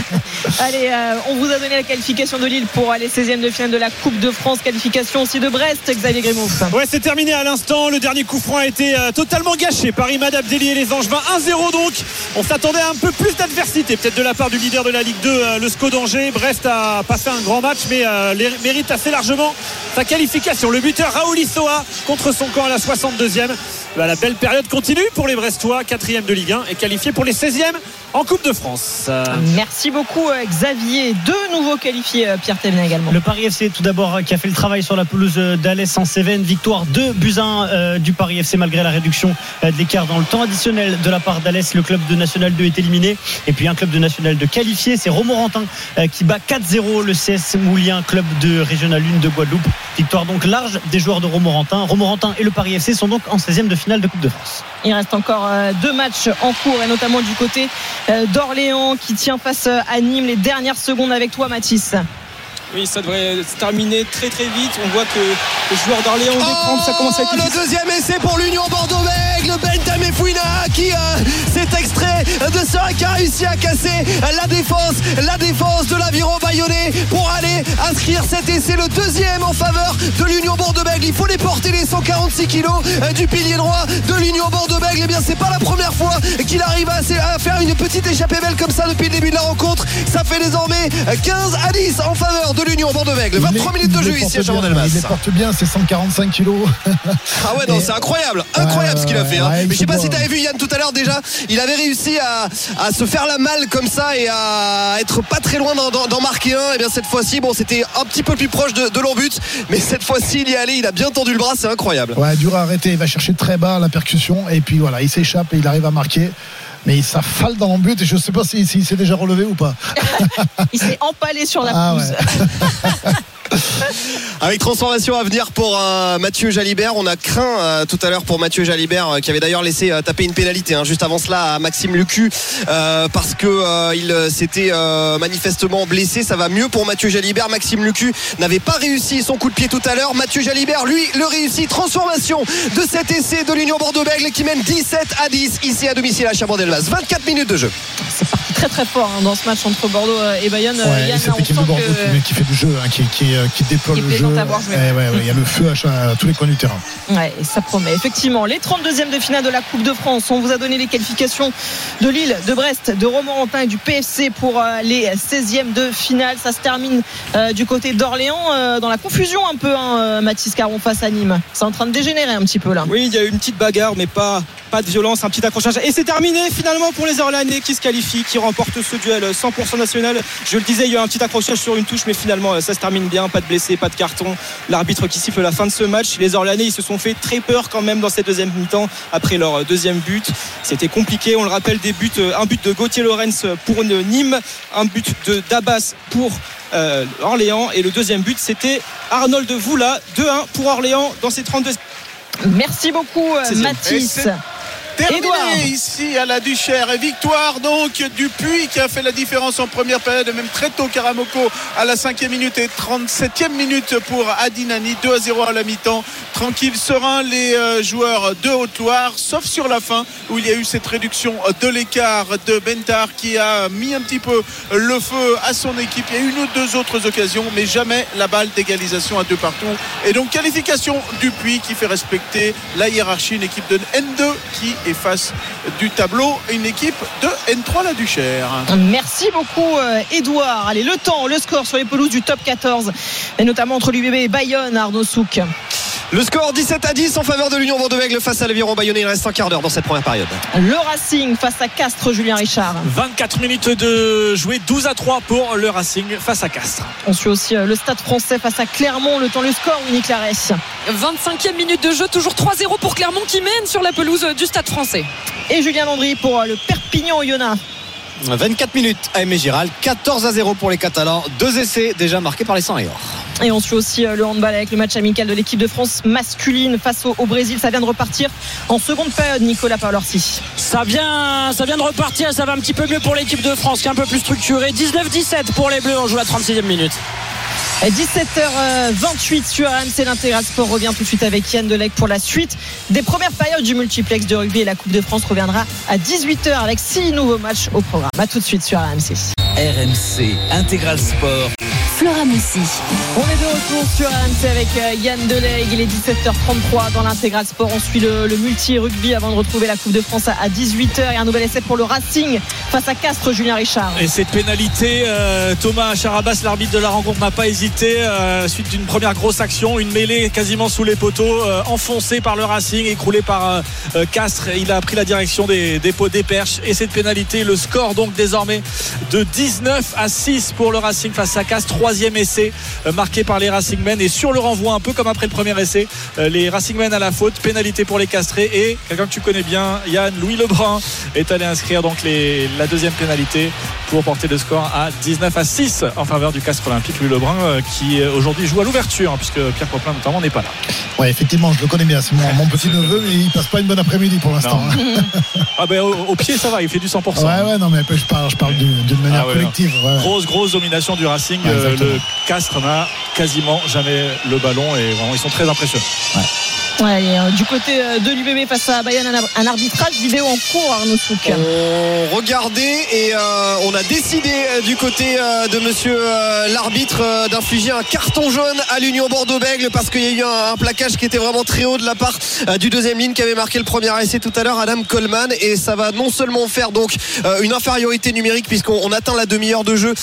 Allez euh, on vous a donné la qualification de Lille pour aller 16e de finale de la Coupe de France. Qualification aussi de Brest Xavier Grémont ouais c'est terminé à l'instant. Le dernier coup franc a été euh, totalement gâché par Imad Abdelli et les Angevins 1-0 donc. On s'attendait à un peu plus d'adversité peut-être de la part du leader de la Ligue 2 euh, le SCO d'Angers. Brest a passé un grand match mais euh, mérite assez largement sa qualification. Le buteur Raoul Issoa contre son camp à la 62e bah, la belle période continue pour les Brestois 4 de Ligue 1 et qualifié pour les 16e en Coupe de France. Merci beaucoup Xavier. Deux nouveaux qualifiés Pierre Thévenin également. Le Paris FC tout d'abord qui a fait le travail sur la pelouse d'Alès en Cévennes. Victoire 2 buts 1 du Paris FC malgré la réduction de l'écart dans le temps additionnel de la part d'Alès. Le club de National 2 est éliminé. Et puis un club de National 2 qualifié. C'est Romorantin qui bat 4-0 le CS Moulien, club de Régional 1 de Guadeloupe. Victoire donc large des joueurs de Romorantin. Romorantin et le Paris FC sont donc en 16e de finale de Coupe de France. Il reste encore euh, deux matchs en cours et notamment du côté euh, d'Orléans qui tient face à Nîmes les dernières secondes avec toi Mathis. Oui, ça devrait se terminer très très vite. On voit que les joueurs d'Orléans oh, ça commence à être Le deuxième essai pour l'Union Bordeaux-Bègles, Bentham Fouina qui euh, s'est extrait de ça, qui a réussi à casser la défense, la défense de l'aviron bayonnais pour aller inscrire cet essai, le deuxième en faveur de l'Union Bordeaux-Bègles. Il faut les porter les 146 kilos euh, du pilier droit de l'Union Bordeaux-Bègles. Et eh bien, c'est pas la première fois qu'il arrive à, faire une petite échappée belle comme ça depuis le début de la rencontre. Ça fait désormais 15 à 10 en faveur de l'Union Bordeaux-Bègles. 23 minutes de jeu ici à Chabandelmas. Il les porte bien, c'est 145 kilos. ah ouais, non, c'est incroyable. Incroyable ce qu'il a fait. Hein. Sais pas si tu avais vu Yann tout à l'heure déjà. Il avait réussi à, se faire la malle comme ça et à être pas très loin d'en marquer un. Et bien cette fois-ci, bon, c'était un petit peu plus proche de, de but. Mais cette fois-ci, il y est allé. Il a bien tendu le bras. C'est incroyable. Ouais, dur à arrêter. Il va chercher très bas la percussion. Et puis voilà, il s'échappe et il arrive à marquer mais ça fale dans but et je ne sais pas s'il s'est déjà relevé ou pas. [laughs] il s'est empalé sur la ah, [laughs] Avec transformation à venir pour euh, Mathieu Jalibert, on a craint euh, tout à l'heure pour Mathieu Jalibert euh, qui avait d'ailleurs laissé taper une pénalité hein, juste avant cela à Maxime Lucu parce que il s'était manifestement blessé. Ça va mieux pour Mathieu Jalibert. Maxime Lucu n'avait pas réussi son coup de pied tout à l'heure. Mathieu Jalibert, lui, le réussit. Transformation de cet essai de l'Union Bordeaux-Bègles qui mène 17 à 10 ici à domicile à Chabandelmas. 24 minutes de jeu. C'est parti très très fort hein, dans ce match entre Bordeaux et Bayonne. Ouais, Yann, cette équipe de Bordeaux qui, fait du jeu, hein, qui, qui, qui déploie le jeu. Eh il y a le feu à, tous les coins du terrain. Ouais, ça promet. Effectivement, les 32e de finale de la Coupe de France. On vous a donné les qualifications de Lille, de Brest, de Romorantin et du PFC pour euh, les 16e de finale. Ça se termine euh, du côté d'Orléans euh, dans la confusion un peu, hein, Mathis Caron face à Nîmes. C'est en train de dégénérer un petit peu là. Oui, il y a eu une petite bagarre, mais pas, pas de violence, un petit accrochage. Et c'est terminé finalement pour les Orléanais qui se qualifient, qui remportent ce duel 100% national. Je le disais, il y a eu un petit accrochage sur une touche, mais finalement ça se termine bien. Pas de blessés, pas de carton l'arbitre qui siffle la fin de ce match. Les Orléanais, ils se sont fait très peur quand même dans cette deuxième mi-temps après leur deuxième but. C'était compliqué. On le rappelle, des buts, euh, un but de Gauthier Lorenz pour Nîmes, un but de Dabas pour euh, Orléans et le deuxième but c'était Arnold Voula 2-1 pour Orléans dans ces 32 Merci beaucoup euh, Mathis terminé ici à la Duchère. Et victoire donc du Puy qui a fait la différence en première période, même très tôt Karamoko à la 5e minute et 37e minute pour Adinani. 2 à 0 à la mi-temps. Tranquille, serein les euh, joueurs de Haute-Loire, sauf sur la fin où il y a eu cette réduction de l'écart de Bentar qui a mis un petit peu le feu à son équipe. Il y a une ou deux autres occasions, mais jamais la balle d'égalisation à deux partout. Et donc qualification du Puy qui fait respecter la hiérarchie, une équipe de N2 qui et face du tableau une équipe de N3 la Duchère. Merci beaucoup Edouard. Allez, le temps, le score sur les pelouses du top 14 et notamment entre l'UBB et Bayonne, Arnaud Souk. Le score 17 à 10 en faveur de l'Union Bordeaux-Bègles face à l'Aviron Bayonnais. Il reste un quart d'heure dans cette première période. Le Racing face à Castres, Julien Richard. 24 minutes de jouer, 12 à 3 pour le Racing face à Castres. On suit aussi euh, le Stade français face à Clermont. Le temps, le score, Winnie Clarès. 25e minute de jeu, toujours 3-0 pour Clermont qui mène sur la pelouse du Stade français. Et Julien Landry pour euh, le Perpignan Oyonnax. 24 minutes à Aimé Giral, 14 à 0 pour les Catalans. Deux essais déjà marqués par les 100 et or. Et on suit aussi euh, le handball avec le match amical de l'équipe de France masculine face au, Brésil. Ça vient de repartir en seconde période, Nicolas Paolorsi. Ça vient, ça vient de repartir, ça va un petit peu mieux pour l'équipe de France qui est un peu plus structurée. 19-17 pour les Bleus, on joue la 36e minute. 17h28 sur RMC l'intégral sport revient tout de suite avec Yann Delec pour la suite des premières périodes du multiplex de rugby et la Coupe de France reviendra à 18h avec six nouveaux matchs au programme. A tout de suite sur RMC. RMC intégral sport. Flora Moussi. On est de retour sur RMC avec euh, Yann Delegue. Il est 17h33 dans l'intégral sport. On suit le, multi-rugby avant de retrouver la Coupe de France à 18h et un nouvel essai pour le Racing face à Castres, Julien Richard. Et cette pénalité, euh, Thomas Charabas, l'arbitre de la rencontre, n'a pas hésité. Euh, suite d'une première grosse action, une mêlée quasiment sous les poteaux, enfoncée par le Racing, écroulée par Castres. Il a pris la direction des dépôts des perches. Et cette pénalité, le score donc désormais de 19 à 6 pour le Racing face à Castres. Troisième essai marqué par les Racingmen et sur le renvoi un peu comme après le premier essai euh, les Racingmen à la faute pénalité pour les castrés et quelqu'un que tu connais bien Yann Louis Lebrun est allé inscrire donc la deuxième pénalité pour porter le score à 19 à 6 en faveur du Castre Olympique Louis Lebrun euh, qui euh, aujourd'hui joue à l'ouverture hein, puisque Pierre Poplin notamment n'est pas là. Ouais effectivement je le connais bien c'est mon, petit neveu mais il passe pas une bonne après-midi pour l'instant. [laughs] Ah ben au, pied ça va il fait du 100% ouais ouais non mais je parle, je parle d'une manière ah collective grosse grosse domination du Racing le Castre n'a quasiment jamais le ballon et vraiment ils sont très impressionnants. Euh, du côté euh, de l'UBB face à Bayern, un arbitrage vidéo en cours, Arnaud Souk. On regardait et euh, on a décidé du côté de monsieur l'arbitre d'infliger un carton jaune à l'Union Bordeaux-Bègle parce qu'il y a eu un, plaquage qui était vraiment très haut de la part du deuxième ligne qui avait marqué le premier essai tout à l'heure, Adam Coleman. Et ça va non seulement faire donc une infériorité numérique puisqu'on atteint la demi-heure de jeu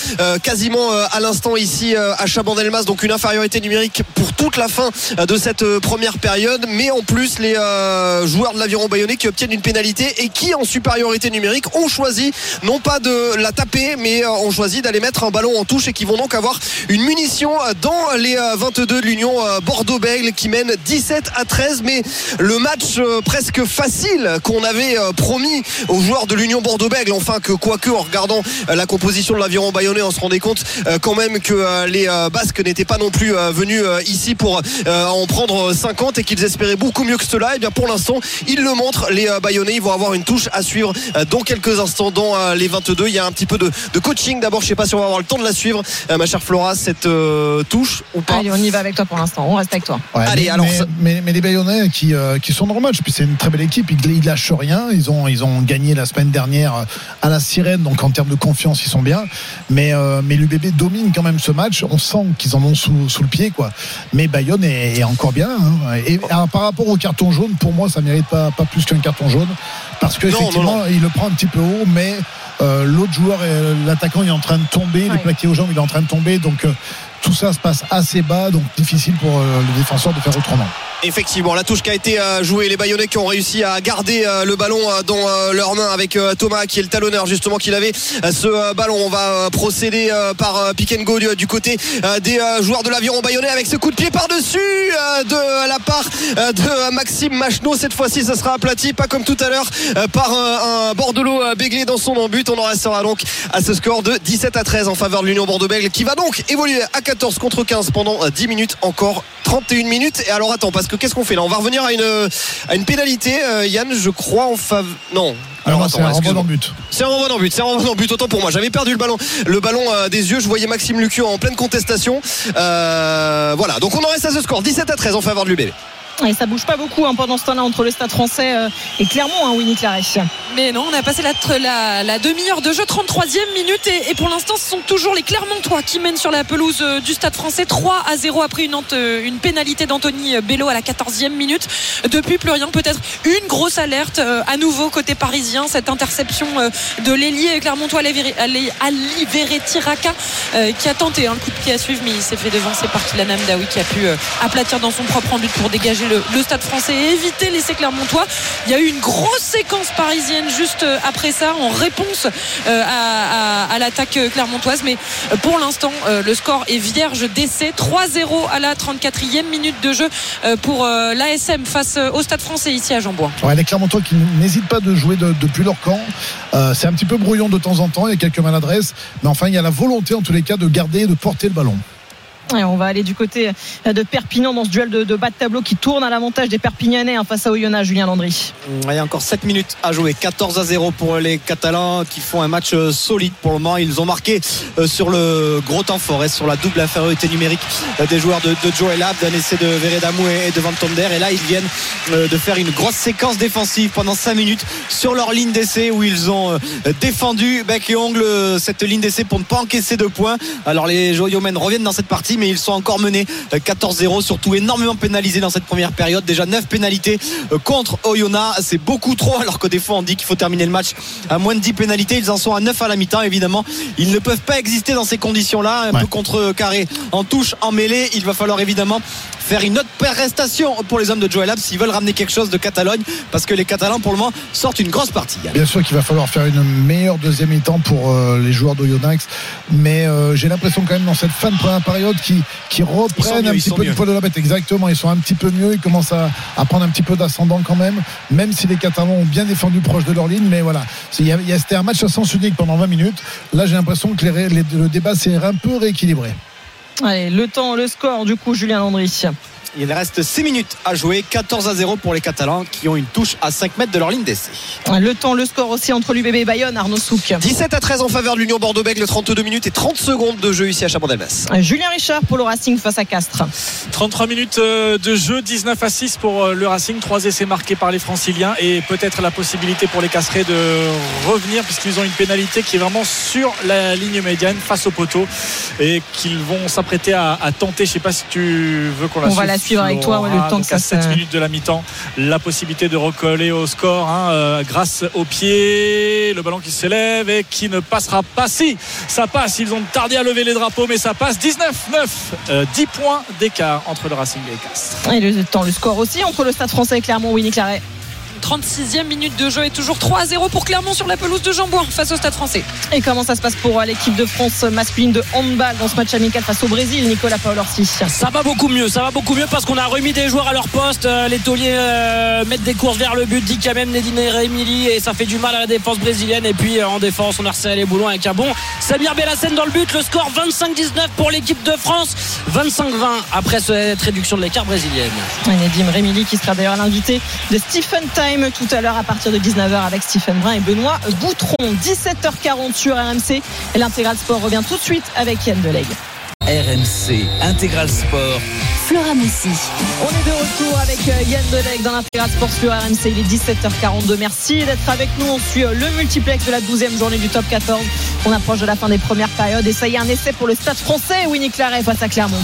quasiment à l'instant ici à Chabandelmas, donc une infériorité numérique pour toute la fin de cette première période mais en plus les euh, joueurs de l'aviron bayonnais qui obtiennent une pénalité et qui en supériorité numérique ont choisi non pas de la taper mais euh, ont choisi d'aller mettre un ballon en touche et qui vont donc avoir une munition dans les 22 euh, de l'Union Bordeaux-Bègle qui mène 17 à 13 mais le match presque facile qu'on avait promis aux joueurs de l'Union Bordeaux-Bègle enfin que quoique en regardant la composition de l'aviron bayonnais on se rendait compte quand même que les Basques n'étaient pas non plus venus ici pour en prendre 50 et qu'ils espérer beaucoup mieux que cela. Et eh bien pour l'instant, ils le montrent. Les euh, Bayonnais, ils vont avoir une touche à suivre euh, dans quelques instants dans euh, les 22. Il y a un petit peu de, coaching d'abord. Je sais pas si on va avoir le temps de la suivre, ma chère Flora, cette touche ou pas? Allez, on y va avec toi pour l'instant. On reste avec toi. Allez, mais, alors mais, les Bayonnais qui, qui sont dans le match, puis c'est une très belle équipe. Ils, ils lâchent rien. Ils ont, ils ont gagné la semaine dernière à la sirène. Donc en termes de confiance, ils sont bien. Mais, mais l'UBB domine quand même ce match. On sent qu'ils en ont sous, le pied, quoi. Mais Bayonne est, encore bien. Hein. Et par rapport au carton jaune, pour moi, ça mérite pas, pas plus qu'un carton jaune. Parce qu'effectivement, il le prend un petit peu haut, mais euh, l'autre joueur, l'attaquant, il est en train de tomber, il est plaqué aux jambes, il est en train de tomber. Donc euh, tout ça se passe assez bas, donc difficile pour euh, le défenseur de faire autrement. Effectivement, la touche qui a été euh, jouée, les Bayonnais qui ont réussi à garder euh, le ballon dans leurs mains avec Thomas qui est le talonneur justement qu'il avait ce ballon. On va procéder par pick and go du côté des joueurs de l'aviron bayonnais avec ce coup de pied par-dessus de la part de Maxime Machno. Cette fois-ci, ça sera aplati, pas comme tout à l'heure par un Bordelot béglé dans son but. On en restera donc à ce score de 17 à 13 en faveur de l'Union Bordeaux-Bègle qui va donc évoluer à 14 contre 15 pendant 10 minutes encore 31 minutes. Et alors attends, parce que qu'est-ce qu'on fait là? On va revenir à une, à une pénalité, euh, Yann, je crois, en faveur. Non. Alors, c'est un renvoi dans but. C'est un renvoi dans but. C'est un renvoi dans but. Autant pour moi. J'avais perdu le ballon, le ballon euh, des yeux. Je voyais Maxime Lucu en pleine contestation. Euh, voilà. Donc on en reste à ce score. 17 à 13 en faveur de l'UBB. Et ça bouge pas beaucoup hein, pendant ce temps-là entre le Stade français euh, et Clermont, hein, Winnie Claret. Mais non, on a passé la, demi-heure de jeu, 33e minute. Et, pour l'instant, ce sont toujours les Clermontois qui mènent sur la pelouse euh, du Stade français. 3 à 0 après une, euh, une pénalité d'Anthony Bello à la 14e minute. Depuis, plus rien. Peut-être une grosse alerte à nouveau côté parisien. Cette interception de l'ailier Clermontois Ali Verretiraka qui a tenté un coup de pied à suivre, mais il s'est fait devancer par Kylian Amdaoui qui a pu aplatir dans son propre but pour dégager le, stade français et éviter l'essai clermontois. Il y a eu une grosse séquence parisienne juste euh, après ça en réponse euh, à, l'attaque clermontoise. Mais euh, pour l'instant, le score est vierge d'essai. 3-0 à la 34e minute de jeu pour l'ASM face au stade français ici à Jean-Bois. les Clermontois qui n'hésitent pas de jouer depuis leur camp. c'est un petit peu brouillon de temps en temps. Il y a quelques maladresses. Mais enfin, il y a la volonté en tous les cas de garder et de porter le ballon. On va aller du côté de Perpignan dans ce duel de, bas de tableau qui tourne à l'avantage des Perpignanais hein, face à Oyonnax, Julien Landry. Il y a encore 7 minutes à jouer. 14 à 0 pour les Catalans qui font un match euh, solide pour le moment. Ils ont marqué euh, sur le gros temps fort sur la double infériorité numérique euh, des joueurs de, de Joe Lab, d'un essai de Veredamou et de Van Tonder. Et là, ils viennent de faire une grosse séquence défensive pendant 5 minutes sur leur ligne d'essai où ils ont défendu bec et ongle cette ligne d'essai pour ne pas encaisser de points. Alors les Joyomen reviennent dans cette partie, mais ils sont encore menés 14-0, surtout énormément pénalisés dans cette première période. Déjà 9 pénalités contre Oyonnax. C'est beaucoup trop, alors que des fois on dit qu'il faut terminer le match à moins de 10 pénalités. Ils en sont à 9 à la mi-temps, évidemment. Ils ne peuvent pas exister dans ces conditions-là. Un peu contre carré en touche, en mêlée. Il va falloir évidemment faire une autre prestation pour les hommes de Joel Abs s'ils veulent ramener quelque chose de Catalogne parce que les Catalans pour le moment sortent une grosse partie. Bien sûr qu'il va falloir faire une meilleure deuxième mi-temps pour euh, les joueurs d'Oyonax mais euh, j'ai l'impression quand même dans cette fin de première période qui, qui reprennent un petit peu du poids de la bête. Exactement, ils sont un petit peu mieux, ils commencent à, prendre un petit peu d'ascendant quand même, même si les Catalans ont bien défendu proche de leur ligne, mais voilà, c'était un match à sens unique pendant 20 minutes. Là j'ai l'impression que le débat s'est un peu rééquilibré. Allez, le temps, le score du coup, Julien Landry. Il reste 6 minutes à jouer, 14 à 0 pour les Catalans qui ont une touche à 5 mètres de leur ligne d'essai. Le temps, le score aussi entre l'UBB et Bayonne, Arnaud Souk. 17 à 13 en faveur de l'Union Bordeaux-Bègles, 32 minutes et 30 secondes de jeu ici à Chabandelmas. Julien Richard pour le Racing face à Castres. 33 minutes euh, de jeu, 19 à 6 pour euh, le Racing, 3 essais marqués par les Franciliens et peut-être la possibilité pour les Castrés de revenir puisqu'ils ont une pénalité qui est vraiment sur la ligne médiane face au poteau et qu'ils vont s'apprêter à, tenter. Je ne sais pas si tu veux qu'on la On va la suivre avec toi, le temps que 7 minutes de la mi-temps, la possibilité de recoller au score hein, euh, grâce au pied, le ballon qui s'élève et qui ne passera pas. Si, ça passe. Ils ont tardé à lever les drapeaux, mais ça passe. 19-9, 10 points d'écart entre le Racing et Castres. Et le temps, le score aussi entre le Stade français et Clermont, Winnie Claret. 36e minute de jeu et toujours 3 0 pour Clermont sur la pelouse de Jambouin face au Stade français. Et comment ça se passe pour euh, l'équipe de France masculine de handball dans ce match amical face au Brésil, Nicolas Paolorsi? Ça va beaucoup mieux, ça va beaucoup mieux parce qu'on a remis des joueurs à leur poste. Euh, les tauliers euh, mettent des courses vers le but, dit quand même Nedine et et ça fait du mal à la défense brésilienne. Et puis en défense, on a resserré les boulons avec un bon Samir Bellassène dans le but. Le score 25-19 pour l'équipe de France, 25-20 après cette réduction de l'écart brésilienne. Nedim Remili qui sera d'ailleurs l'invité de Stephen Time tout à l'heure à partir de 19h avec Stephen Brun et Benoît Boutron. 17h40 sur RMC et l'intégral sport revient tout de suite avec Yann Delegue. RMC Intégral Sport. Flora Moussi. On est de retour avec euh, Yann Delegue dans l'intégral sport sur RMC. Il est 17h42. Merci d'être avec nous. On suit euh, le multiplex de la 12e journée du top 14. On approche de la fin des premières périodes et ça y est, un essai pour le stade français. Winnie Claret face à Clermont.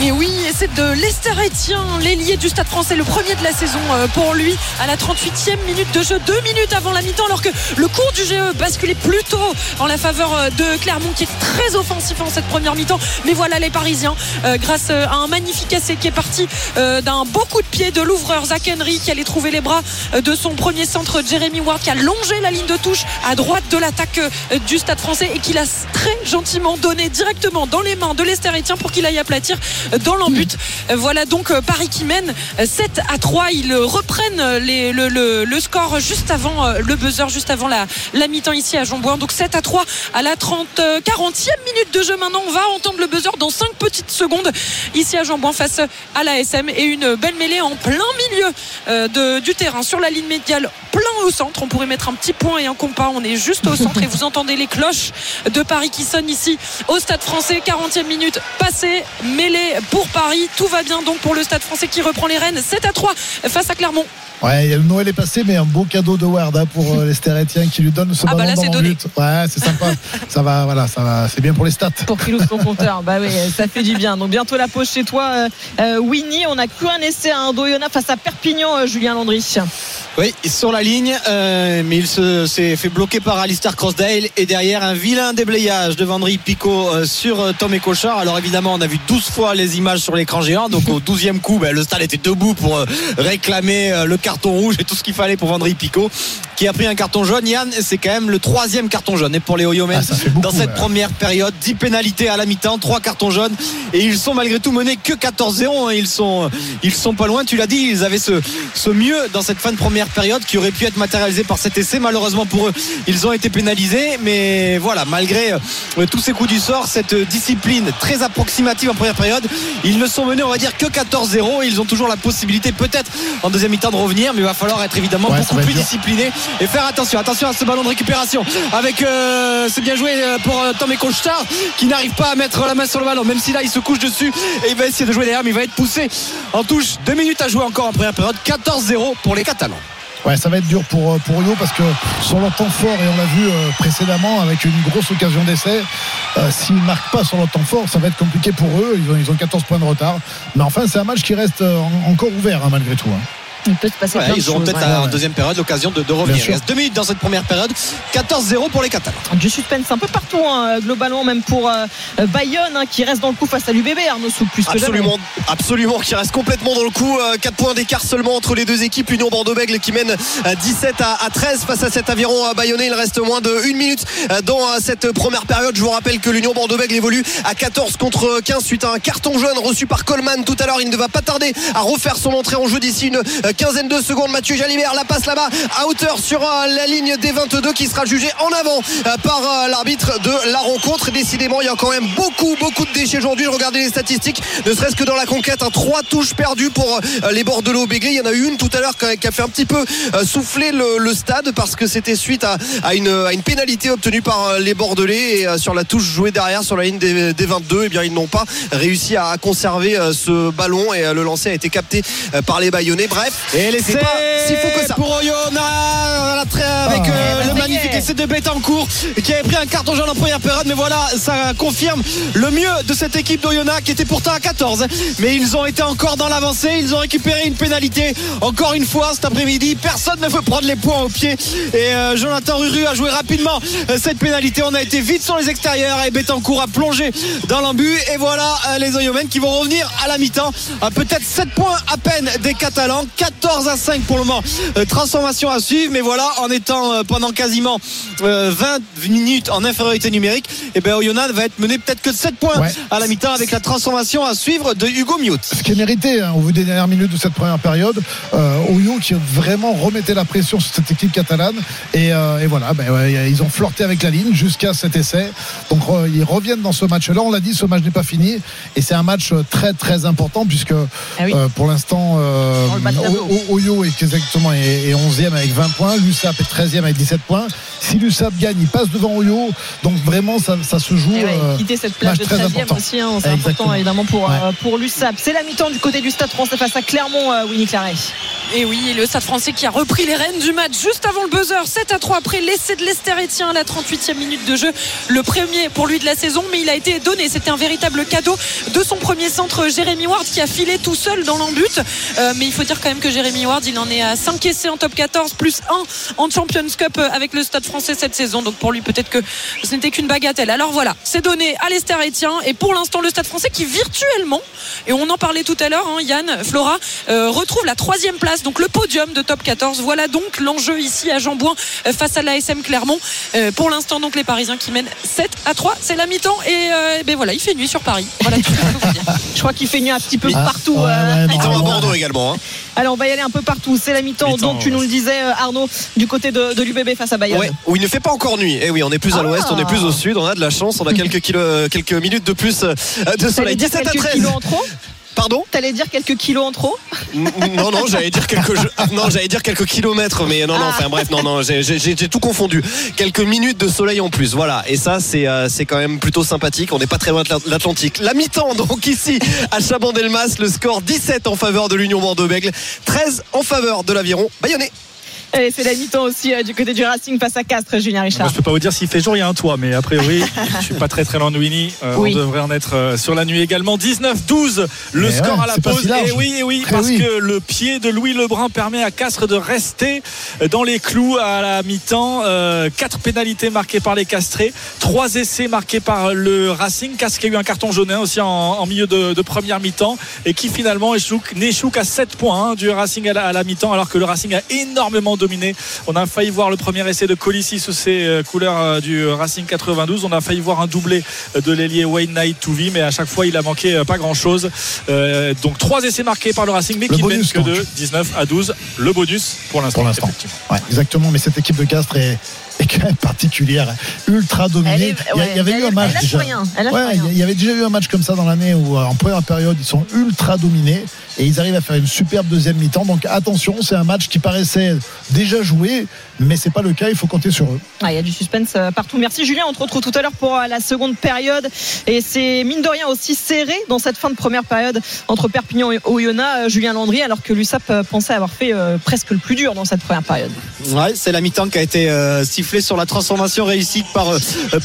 Mais oui, et c'est de Lester Etienne, l'ailier du Stade français, le premier de la saison euh, pour lui, à la 38e minute de jeu, deux minutes avant la mi-temps, alors que le cours du GE basculait plutôt en la faveur euh, de Clermont, qui est très offensif en cette première mi-temps. Mais voilà les Parisiens, euh, grâce à un magnifique essai qui est parti d'un beau coup de pied de l'ouvreur Zach Henry, qui allait trouver les bras de son premier centre, Jeremy Ward, qui a longé la ligne de touche à droite de l'attaque du Stade français et qui l'a très gentiment donné directement dans les mains de Lester Etienne pour qu'il aille aplatir dans l'embut. Voilà donc euh, Paris qui mène 7 à 3. Ils reprennent le, score juste avant euh, le buzzer, juste avant la, mi-temps ici à Jambouin. Donc 7 à 3 à la 30, 40e minute de jeu maintenant. On va entendre le buzzer dans 5 petites secondes ici à Jambouin face à la SM et une belle mêlée en plein milieu euh, du terrain sur la ligne médiale, plein au centre. On pourrait mettre un petit point et un compas. On est juste au centre et vous entendez les cloches de Paris qui sonnent ici au stade français. 40e minute passée, mêlée pour Paris. Tout va bien donc pour le Stade français qui reprend les rênes 7 à 3 face à Clermont. Ouais, le Noël est passé, mais un beau cadeau de Ward hein, pour euh, les qui lui donne ce ah bah ballon dans le but. Ouais, c'est sympa. [laughs] ça va, voilà, ça va, c'est bien pour les stats. Pour qu'il son compteur, bah oui, ça fait du bien. Donc bientôt la pause chez toi, euh, euh, Winnie. On a cru un essai à un Doyona face à Perpignan, Julien Landry. Oui, sur la ligne, mais il s'est fait bloquer par Alistair Crossdale et derrière un vilain déblayage de Vendry Picot sur Tom et Cochard. Alors évidemment, on a vu 12 fois les images sur l'écran géant. Donc au 12e coup, ben, le stade était debout pour réclamer le carton rouge et tout ce qu'il fallait pour Vendry Picot qui a pris un carton jaune. Yann, c'est quand même le troisième carton jaune. Et pour les Oyomens, ah, dans cette première période, 10 pénalités à la mi-temps, 3 cartons jaunes. Et ils sont malgré tout menés que 14-0. Hein. Ils sont, ils sont pas loin. Tu l'as dit, ils avaient ce, ce mieux dans cette fin de première période qui aurait pu être matérialisé par cet essai. Malheureusement pour eux, ils ont été pénalisés. Mais voilà, malgré euh, tous ces coups du sort, cette discipline très approximative en première période, ils ne sont menés, on va dire, que 14-0. Ils ont toujours la possibilité, peut-être en deuxième mi-temps, de revenir. Mais il va falloir être évidemment beaucoup plus discipliné et faire attention. Attention à ce ballon de récupération avec, euh, c'est bien joué euh, pour Tom Ecolstar qui n'arrive pas à mettre la main sur le ballon, même si là il se couche dessus et il va essayer de jouer derrière, mais il va être poussé en touche. Deux minutes à jouer encore en première période. 14-0 pour les Catalans. Ouais, ça va être dur pour, euh, pour Yo parce que sur leur temps fort, et on l'a vu euh, précédemment avec une grosse occasion d'essai, euh, s'ils ne marquent pas sur leur temps fort, ça va être compliqué pour eux. Ils ont, ils ont 14 points de retard. Mais enfin, c'est un match qui reste encore ouvert hein, malgré tout. Hein il peut se passer Ils auront peut-être en deuxième période l'occasion de, revenir. Il reste deux minutes dans cette première période. 14-0 pour les Catalans. Du suspense un peu partout, hein, globalement, même pour euh, Bayonne, hein, qui reste dans le coup face à l'UBB, Arnaud Souk, plus absolument, Absolument, qui reste complètement dans le coup. 4 euh, points d'écart seulement entre les deux équipes. L'Union Bordeaux-Bègle qui mène 17 euh, à, 13 face à cet aviron bayonnais. Il reste moins de 1 minute dans cette première période. Je vous rappelle que l'Union Bordeaux-Bègle évolue à 14 contre 15 suite à un carton jaune reçu par Coleman tout à l'heure. Il ne va pas tarder à refaire son entrée en jeu d'ici une quinzaine de secondes. Mathieu Jalibert la passe là-bas à hauteur sur euh, la ligne des 22 qui sera jugé en avant euh, par euh, l'arbitre de la rencontre. Décidément, il y a quand même beaucoup, beaucoup de déchets aujourd'hui. Regardez les statistiques, ne serait-ce que dans la conquête, hein, trois touches perdues pour les Bordelais Béglé. Il y en a eu une tout à l'heure qui a fait un petit peu souffler le, stade parce que c'était suite à, une, pénalité obtenue par les Bordelais et sur la touche jouée derrière sur la ligne des, 22. Et eh bien, ils n'ont pas réussi à conserver ce ballon et le lancer a été capté par les Bayonnais. Bref, et les si fou que ça. Pour Oyonnax avec ah. euh, le magnifique essai de Betancourt qui avait pris un carton jaune en première période. Mais voilà, ça confirme le mieux de cette équipe d'Oyonnax qui était pourtant à 14. Mais ils ont été encore dans l'avancée. Ils ont récupéré une pénalité. Encore une fois cet après-midi, personne ne veut prendre les points au pied. Et euh, Jonathan Ruru a joué rapidement euh, cette pénalité. On a été vite sur les extérieurs et Betancourt a plongé dans l'embu. Et voilà les Oyomens qui vont revenir à la mi-temps. Peut-être 7 points à peine des Catalans. 14 à 5 pour le moment. Euh, transformation à suivre, mais voilà, en étant euh, pendant quasiment 20 euh, minutes en infériorité numérique, et eh bien Oyonnax va être mené peut-être que 7 points à la mi-temps avec la transformation à suivre de Hugo Miot. Ce qui est mérité hein, au bout des dernières minutes de cette première période, Oyo qui vraiment remettait la pression sur cette équipe catalane et, voilà, ben, ils ont flirté avec la ligne jusqu'à cet essai. Donc ils reviennent dans ce match-là. On l'a dit, ce match n'est pas fini et c'est un match très très important puisque ah pour l'instant Oyo est exactement est 11e avec 20 points. L'USAP est 13e avec 17 points. Si l'USAP gagne, il passe devant Oyo. Donc vraiment, ça, se joue. Eh euh, quitter cette place de 13e aussi, hein, c'est important évidemment pour, euh, pour l'USAP. C'est la mi-temps du côté du Stade français face à Clermont, euh, Winnie Claret. Et oui, le Stade français qui a repris les rênes du match juste avant le buzzer, 7 à 3 après l'essai de l'Esther Etienne à la 38e minute de jeu. Le premier pour lui de la saison, mais il a été donné. C'était un véritable cadeau de son premier centre, Jérémy Ward, qui a filé tout seul dans l'embut. mais il faut dire quand même que Jérémy Ward, il en est à 5 essais en top 14, plus 1 en Champions Cup avec le Stade français cette saison. Donc pour lui, peut-être que ce n'était qu'une bagatelle. Alors voilà, c'est donné à l'Esther Etienne. Et pour l'instant, le Stade français qui virtuellement, et on en parlait tout à l'heure, hein, Yann, Flora, euh, retrouve la troisième place donc le podium de top 14. Voilà donc l'enjeu ici à Jambouin euh, face à l'ASM Clermont. Euh, pour l'instant, donc les Parisiens qui mènent 7 à 3. C'est la mi-temps et, euh, ben voilà, il fait nuit sur Paris. Voilà tout [laughs] Je crois qu'il fait nuit un petit peu partout. mi-temps à Bordeaux également. Hein. Alors on va y aller un peu partout. C'est la mi-temps. Donc tu nous le disais, Arnaud, du côté de, l'UBB face à Bayern. Ouais, où il ne fait pas encore nuit. Et eh oui, on est plus à l'ouest, on est plus au sud. On a de la chance. On a [laughs] quelques, kilos, quelques minutes de plus de soleil. 17 à 13. Kilos en trop Pardon T'allais dire quelques kilos en trop Non, non, j'allais dire quelques, non, j'allais dire quelques kilomètres, mais non, non, ah. enfin bref, non, non, j'ai tout confondu. Quelques minutes de soleil en plus, voilà. Et ça, c'est euh, c'est quand même plutôt sympathique. On n'est pas très loin de l'Atlantique. La mi-temps, donc ici à Chabandelmas, le score 17 en faveur de l'Union Bordeaux-Bègle, 13 en faveur de l'Aviron Bayonnais c'est la mi-temps aussi euh, du côté du Racing face à Castres, Julien Richard. Moi, je peux pas vous dire s'il fait jour, il y a un toit, mais a priori, [laughs] je suis pas très très loin de Winnie. Euh, on devrait en être euh, sur la nuit également. 19-12, le score à la pause. et oui, et oui, parce que le pied de Louis Lebrun permet à Castres de rester dans les clous à la mi-temps. quatre pénalités marquées par les Castrés, trois essais marqués par le Racing. Castres qui a eu un carton jaune hein, aussi en, milieu de, première mi-temps et qui finalement n'échoue qu'à 7 points hein, du Racing à la, à la mi-temps, alors que le Racing a énormément dominé. On a failli voir le premier essai de Colissi sous ses couleurs du Racing 92. On a failli voir un doublé de l'ailier Wayne Knight Touvi, mais à chaque fois il a manqué pas grand chose. donc trois essais marqués par le Racing, mais qui mène que de 19 à 12. Le bonus pour l'instant. exactement, mais cette équipe de Castres est est quand même particulière, ultra dominée. il, y, avait eu un match déjà. il y avait déjà eu un match comme ça dans l'année où en première période ils sont ultra dominés et ils arrivent à faire une superbe deuxième mi-temps. Donc attention, c'est un match qui paraissait déjà joué, mais c'est pas le cas. Il faut compter sur eux. il y a du suspense euh, partout. Merci Julien. On te retrouve tout à l'heure pour euh, la seconde période et c'est mine de rien aussi serré dans cette fin de première période entre Perpignan et Oyonnax. Euh, Julien Landry, alors que l'USAP pensait avoir fait presque le plus dur dans cette première période. Ouais, c'est la mi-temps qui a été sifflée sur la transformation réussie par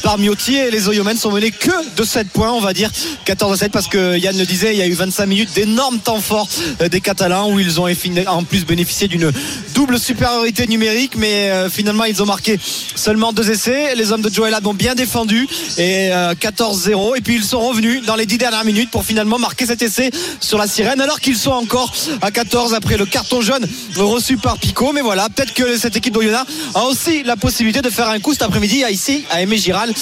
par Miotti. Et les Oyomens sont menés que de 7 points, on va dire. 14 à 7 parce que Yann le disait, il y a eu 25 minutes d'énormes temps forts euh, des Catalans où ils ont en plus bénéficié d'une double supériorité numérique. Mais euh, finalement ils ont marqué seulement deux essais. Les hommes de Joel ont bien défendu et 14-0 euh, et puis ils sont revenus dans les dix dernières minutes pour finalement marquer cet essai sur la sirène alors qu'ils sont encore à 14 après le carton jaune reçu par Pico mais voilà peut-être que cette équipe d'Oyonnax a aussi la possibilité de faire un coup cet après-midi ici à Aimé Giral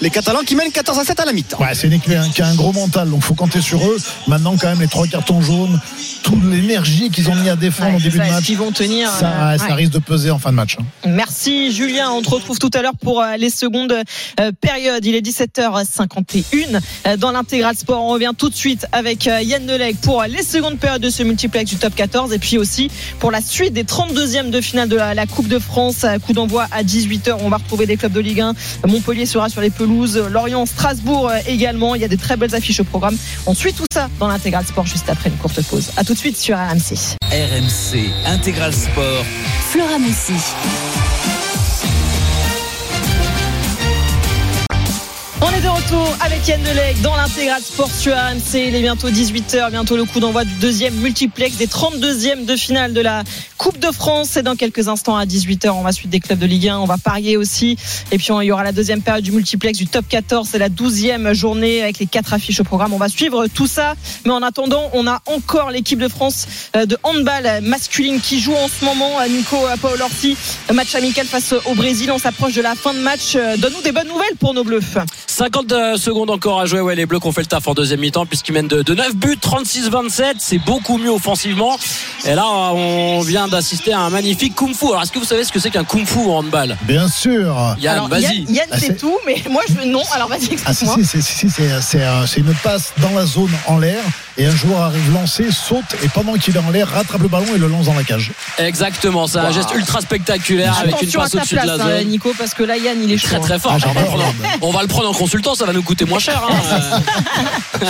les Catalans qui mènent 14 à 7 à la mi-temps ouais, c'est une équipe qui a un gros mental donc faut compter sur eux maintenant quand même les trois cartons jaunes toute l'énergie qu'ils ont mis à défendre au début de match. vont tenir. Ça, euh, risque de peser en fin de match. Hein. Merci Julien. On te retrouve tout à l'heure pour euh, les secondes euh, périodes. Il est 17h51 dans l'intégral sport. On revient tout de suite avec Yann Neleg pour les secondes périodes de ce multiplex du top 14 et puis aussi pour la suite des 32e de finale de la, Coupe de France. Coup d'envoi à 18h. On va retrouver des clubs de Ligue 1. Montpellier sera sur les pelouses. Lorient, Strasbourg également. Il y a des très belles affiches au programme. On suit tout ça dans l'intégral sport juste après une courte pause. À tout de suite sur RMC. RMC Intégral Sport. Flora Messi. On est de retour avec Yann Deleg dans l'intégral sport sur AMC. Il est bientôt 18h, bientôt le coup d'envoi du deuxième multiplex des 32e de finale de la Coupe de France. C'est dans quelques instants à 18h. On va suivre des clubs de Ligue 1. On va parier aussi. Et puis, il y aura la deuxième période du multiplex du top 14. C'est la 12e journée avec les quatre affiches au programme. On va suivre tout ça. Mais en attendant, on a encore l'équipe de France euh, de handball masculine qui joue en ce moment. Euh, Nico Paolorti, match amical face au Brésil. On s'approche de la fin de match. Euh, donne-nous des bonnes nouvelles pour nos Bleus. 50 secondes encore à jouer. Ouais, les Bleus qui ont fait le taf en deuxième mi-temps puisqu'ils mènent de, 9 buts, 36-27. C'est beaucoup mieux offensivement. Et là, on vient d'assister à un magnifique kung fu. Alors, est-ce que vous savez ce que c'est qu'un kung fu en handball? Bien sûr. Yann, vas-y. Yann, ah, c'est tout, mais moi, je non. Alors, vas-y, ah, explique-moi. Ah, c'est une passe dans la zone en l'air et un joueur arrive lancé, saute et pendant qu'il est en l'air, rattrape le ballon et le lance dans la cage. Exactement, c'est un geste ultra spectaculaire avec une passe au-dessus de la zone. Nico, parce que là, Yann, il est très très fort. on va le prendre en consultant, ça va nous coûter moins cher. Hein. [laughs]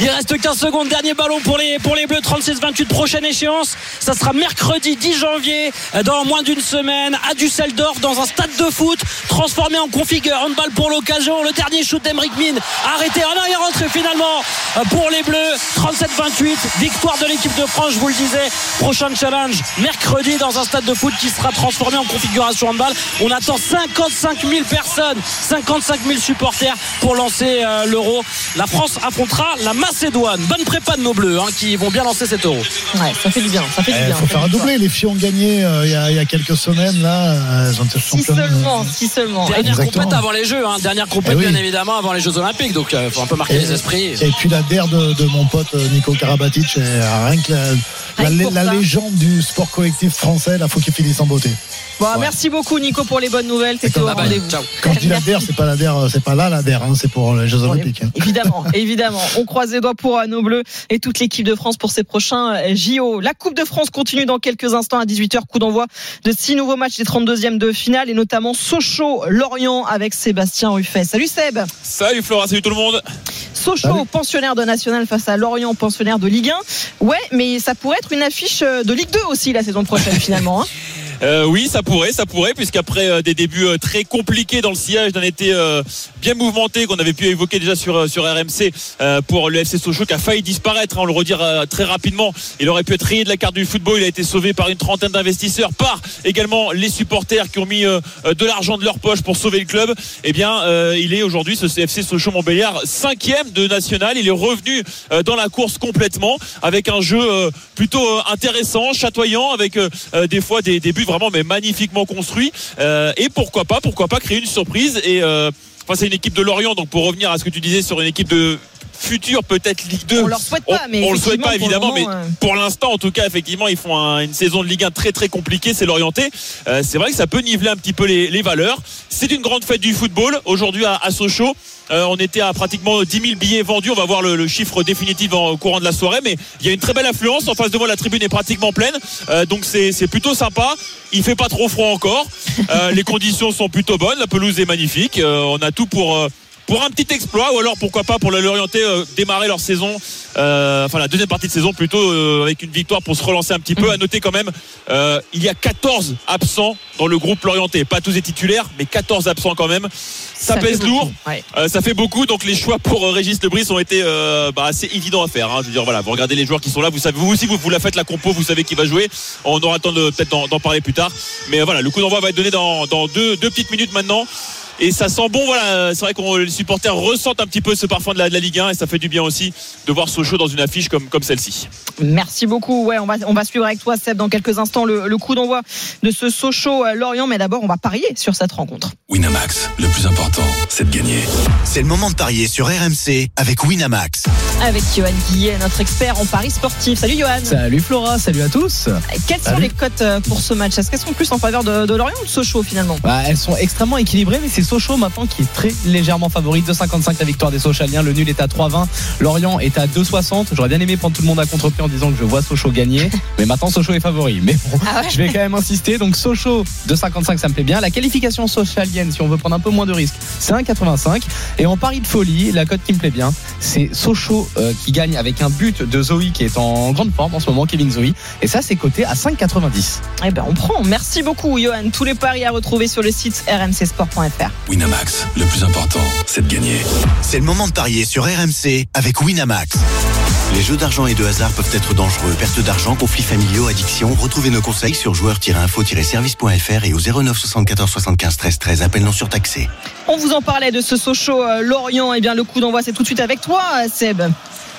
il reste 15 secondes, dernier ballon pour les, pour les Bleus, 36-28, prochaine échéance. Ça sera mercredi 10 janvier, dans moins d'une semaine, à Düsseldorf, dans un stade de foot, transformé en config handball pour l'occasion. Le dernier shoot d'Emeric Min, arrêté. en arrière rentré finalement pour les Bleus. 37-28, victoire de l'équipe de France, je vous le disais. Prochain challenge mercredi dans un stade de foot qui sera transformé en configuration handball. On attend 55 000 personnes, 55 000 supporters pour lancer euh, l'euro. La France affrontera la Macédoine. Bonne prépa de nos bleus hein, qui vont bien lancer cet euro. Ouais, ça fait du bien. Ça fait du eh, bien. faut faire un doublé. Les filles ont gagné euh, il, y a, quelques semaines là. Euh, si seulement, si seulement. Dernière compète avant les Jeux, hein. dernière compète eh bien évidemment avant les Jeux Olympiques. Donc il faut un peu marquer les esprits. Et puis la der de, de mon pote Nico Karabatic, rien que la, légende du sport collectif français, il faut qu'il finisse en beauté. Merci beaucoup Nico pour les bonnes nouvelles. C'était au rendez-vous. Quand je dis la DER, c'est pas la DER, c'est pas là la DER, hein, c'est pour les Jeux Olympiques. Hein. Évidemment, [laughs] évidemment. On croise les doigts pour euh, nos Bleus et toute l'équipe de France pour ces prochains euh, JO. La Coupe de France continue dans quelques instants à 18h. Coup d'envoi de six nouveaux matchs des 32e de finale et notamment Sochaux-Lorient avec Sébastien Ruffet. Salut Seb. Salut Flora, salut tout le monde. Sochaux, pensionnaire de National face à Lorient, pensionnaire de Ligue 1. Ouais, mais ça pourrait être une affiche euh, de Ligue 2 aussi la saison prochaine finalement. Hein. [laughs] Euh, oui, ça pourrait, ça pourrait, puisqu'après euh, des débuts euh, très compliqués dans le sillage d'un été bien mouvementé qu'on avait pu évoquer déjà sur sur RMC pour le FC Sochaux qui a failli disparaître, hein, on le redire très rapidement. Il aurait pu être rayé de la carte du football. Il a été sauvé par une trentaine d'investisseurs, par également les supporters qui ont mis de l'argent de leur poche pour sauver le club. Eh bien, il est aujourd'hui ce FC Sochaux Montbéliard cinquième de national. Il est revenu dans la course complètement avec un jeu plutôt intéressant, chatoyant, avec des fois des, des buts vraiment mais magnifiquement construit. et pourquoi pas, pourquoi pas créer une surprise et Enfin, c'est une équipe de Lorient, donc pour revenir à ce que tu disais sur une équipe de futur peut-être Ligue 2. On leur souhaite pas, mais on, le souhaite pas évidemment, mais pour l'instant en tout cas effectivement ils font une saison de Ligue 1 très très compliquée, c'est l'orienté. Euh, c'est vrai que ça peut niveler un petit peu les, valeurs. C'est une grande fête du football aujourd'hui à, Sochaux. Euh, on était à pratiquement 10 000 billets vendus. On va voir le, chiffre définitif en, au courant de la soirée. Mais il y a une très belle affluence. En face de moi, la tribune est pratiquement pleine. Euh, donc c'est plutôt sympa. Il fait pas trop froid encore. les conditions sont plutôt bonnes. La pelouse est magnifique. on a tout pour pour un petit exploit ou alors pourquoi pas pour l'Orienté euh, démarrer leur saison euh, enfin la deuxième partie de saison plutôt euh, avec une victoire pour se relancer un petit peu. À noter quand même il y a 14 absents dans le groupe Lorienté. Pas tous les titulaires mais 14 absents quand même. Ça, pèse lourd. ça fait beaucoup donc les choix pour Régis Lebris ont été bah, assez évidents à faire hein. je veux dire voilà vous regardez les joueurs qui sont là vous savez vous aussi vous, vous la faites la compo vous savez qui va jouer. On aura le temps peut-être d'en parler plus tard. Mais voilà le coup d'envoi va être donné dans, dans deux, deux petites minutes maintenant et ça sent bon. Voilà, c'est vrai que les supporters ressentent un petit peu ce parfum de la, Ligue 1 et ça fait du bien aussi de voir Sochaux dans une affiche comme, comme celle-ci. Merci beaucoup. Ouais, on va, on va suivre avec toi, Seb, dans quelques instants le, coup d'envoi de ce Sochaux-Lorient. Mais d'abord, on va parier sur cette rencontre. Winamax, le plus important, c'est de gagner. C'est le moment de parier sur RMC avec Winamax. Avec Johan Guillet, notre expert en paris sportif. Salut Johan. Salut Flora, salut à tous. Quelles sont les cotes euh, pour ce match? Est-ce qu'elles sont plus en faveur de, Lorient ou de Sochaux finalement? Bah, Elles sont extrêmement équilibrées, mais c'est Sochaux maintenant qui est très légèrement favori. 2,55 la victoire des Sochaliens. Le nul est à 3,20. Lorient est à 2,60. J'aurais bien aimé prendre tout le monde à contre-pied en disant que je vois Sochaux gagner. [laughs] Mais maintenant, Sochaux est favori. Mais bon, ah je vais quand même insister. Donc, Sochaux, 2,55, ça me plaît bien. La qualification sochalienne, si on veut prendre un peu moins de risques, c'est 1,85. Et en pari de folie, la cote qui me plaît bien, c'est Sochaux euh, qui gagne avec un but de Zoé qui est en grande forme en ce moment, Kevin Zoé. Et ça, c'est coté à 5,90. Eh ben, on prend. Merci beaucoup, Johan. Tous les paris à retrouver sur le site rmcsport.fr. Winamax le plus important, c'est de gagner. C'est le moment de parier sur RMC avec Winamax. Les jeux d'argent et de hasard peuvent être dangereux. Perte d'argent, conflits familiaux, addiction. Retrouvez nos conseils sur joueurs-info-service.fr et au 09 74 75 13 13. Appel non surtaxé. On vous en parlait de ce Sochaux euh, Lorient. Eh bien, le coup d'envoi, c'est tout de suite avec toi, Seb.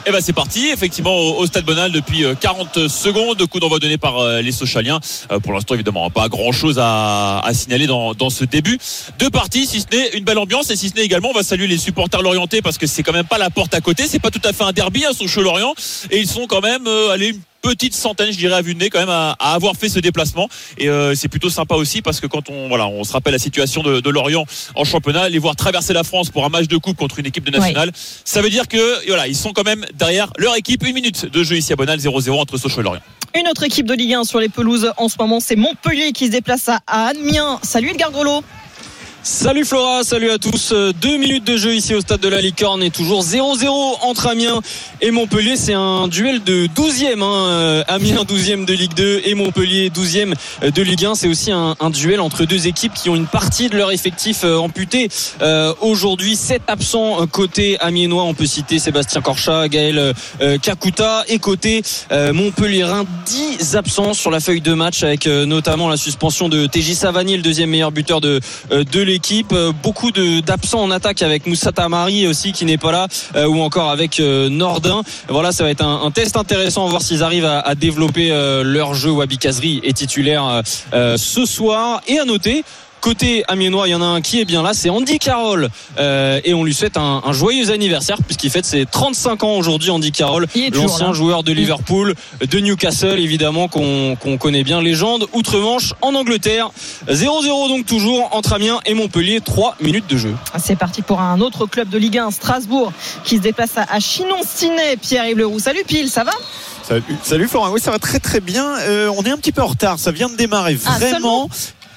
Et eh ben c'est parti, effectivement au, Stade Bonal depuis 40 euh, secondes, coup d'envoi donné par euh, les Sochaliens. Euh, pour l'instant évidemment pas grand chose à, signaler dans, ce début de partie, si ce n'est une belle ambiance. Et si ce n'est également on va saluer les supporters lorientais parce que c'est quand même pas la porte à côté, c'est pas tout à fait un derby à hein, Sochaux-Lorient et ils sont quand même allés petite centaine, je dirais, à vue de nez quand même à, avoir fait ce déplacement. Et euh, c'est plutôt sympa aussi parce que quand on voilà, on se rappelle la situation de, Lorient en championnat, les voir traverser la France pour un match de coupe contre une équipe de nationale, ça veut dire que voilà, ils sont quand même derrière leur équipe. Une minute de jeu ici à Bonal, 0-0 entre Sochaux et Lorient. Une autre équipe de Ligue 1 sur les pelouses en ce moment, c'est Montpellier qui se déplace à Amiens. Salut Edgar Grelot. Salut Flora, salut à tous. Deux minutes de jeu ici au stade de la Licorne et toujours 0-0 entre Amiens et Montpellier. C'est un duel de 12e. Hein. Euh, Amiens 12e de Ligue 2 et Montpellier 12e de Ligue 1. C'est aussi un, duel entre deux équipes qui ont une partie de leur effectif euh, amputé. Euh, aujourd'hui, 7 absents côté amiénois. On peut citer Sébastien Corchat, Gaël Kakuta et côté Montpellier 10 absents sur la feuille de match avec notamment la suspension de TJ Savani, le deuxième meilleur buteur de, de l'équipe. Euh, beaucoup d'absents en attaque avec Moussa Tamari aussi qui n'est pas là, euh, ou encore avec euh, Nordin. Voilà, ça va être un, test intéressant voir s'ils arrivent à, développer leur jeu. Wabi Kazri est titulaire ce soir. Et à noter Côté amiénois, il y en a un qui est bien là, c'est Andy Carroll. Euh, et on lui souhaite un, joyeux anniversaire puisqu'il fête ses 35 ans aujourd'hui, Andy Carroll, l'ancien joueur de Liverpool, de Newcastle évidemment, qu'on connaît bien, légende, outre-Manche en Angleterre. 0-0 donc toujours entre Amiens et Montpellier, 3 minutes de jeu. Ah, c'est parti pour un autre club de Ligue 1, Strasbourg, qui se déplace à Chinon-Ciné. Pierre-Yves Leroux, salut Pile, ça va? Salut, Florent, oui ça va très très bien. Euh, on est un petit peu en retard, ça vient de démarrer ah, vraiment.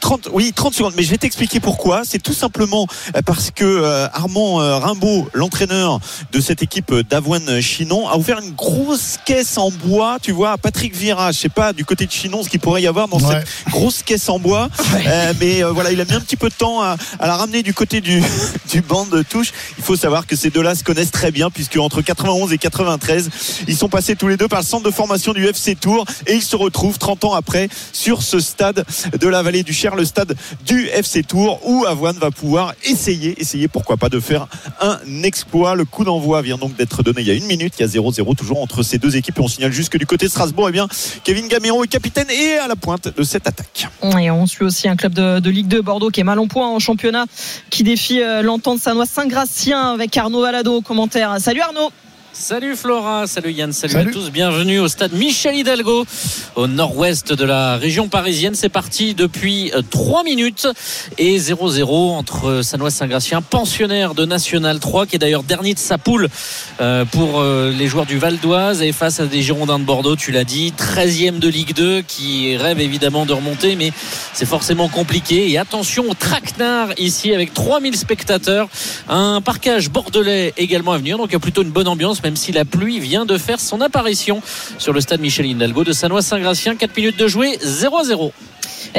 30, oui, 30 secondes. Mais je vais t'expliquer pourquoi. C'est tout simplement euh, parce que euh, Armand euh, Rimbaud, l'entraîneur de cette équipe d'Avoine Chinon, a ouvert une grosse caisse en bois, tu vois, à Patrick Vira. Je sais pas du côté de Chinon ce qu'il pourrait y avoir dans cette grosse caisse en bois. [laughs] mais voilà, il a mis un petit peu de temps à, la ramener du côté du, [laughs] du banc de touche. Il faut savoir que ces deux-là se connaissent très bien puisque entre 91 et 93, ils sont passés tous les deux par le centre de formation du FC Tour et ils se retrouvent 30 ans après sur ce stade de la vallée du Cher le stade du FC Tour où Avoine va pouvoir essayer, essayer pourquoi pas de faire un exploit. Le coup d'envoi vient donc d'être donné il y a une minute. Il y a 0-0 toujours entre ces deux équipes et on signale juste que du côté de Strasbourg, eh bien, Kevin Gamiron est capitaine et à la pointe de cette attaque. Et on suit aussi un club de, Ligue 2 Bordeaux qui est mal en point en championnat, qui défie euh, l'entente sanois Saint-Gratien avec Arnaud Valado au commentaire. Salut Arnaud Salut Flora, salut Yann, salut, à tous, bienvenue au stade Michel Hidalgo au nord-ouest de la région parisienne. C'est parti depuis 3 euh, minutes et 0-0 entre Sanois Saint-Gratien, pensionnaire de National 3 qui est d'ailleurs dernier de sa poule euh, pour euh, les joueurs du Val d'Oise et face à des Girondins de Bordeaux, tu l'as dit, 13e de Ligue 2 qui rêve évidemment de remonter mais c'est forcément compliqué. Et attention au traquenard ici avec 3000 spectateurs, un parquage bordelais également à venir donc il y a plutôt une bonne ambiance même si la pluie vient de faire son apparition sur le stade Michel Hidalgo de Sanois-Saint-Gratien. 4 minutes de jouer, 0 à 0.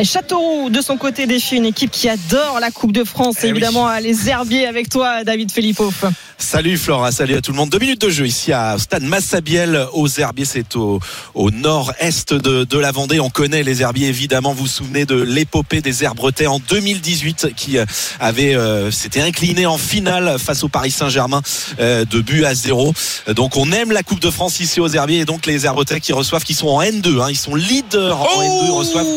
Châteauroux, de son côté, défie une équipe qui adore la Coupe de France. Eh évidemment, les herbiers avec toi, David Philippov. Salut Flora, salut à tout le monde. Deux minutes de jeu ici à Stade Massabielle aux Herbiers. C'est au, au nord-est de, de, la Vendée. On connaît les Herbiers évidemment. Vous vous souvenez de l'épopée des Herbretais en 2018 qui euh, avait euh, s'était incliné en finale face au Paris Saint-Germain euh, de but à zéro. Donc on aime la Coupe de France ici aux Herbiers et donc les Herbretais qui reçoivent, qui sont en N2. Hein, ils sont leaders en N2. Ils reçoivent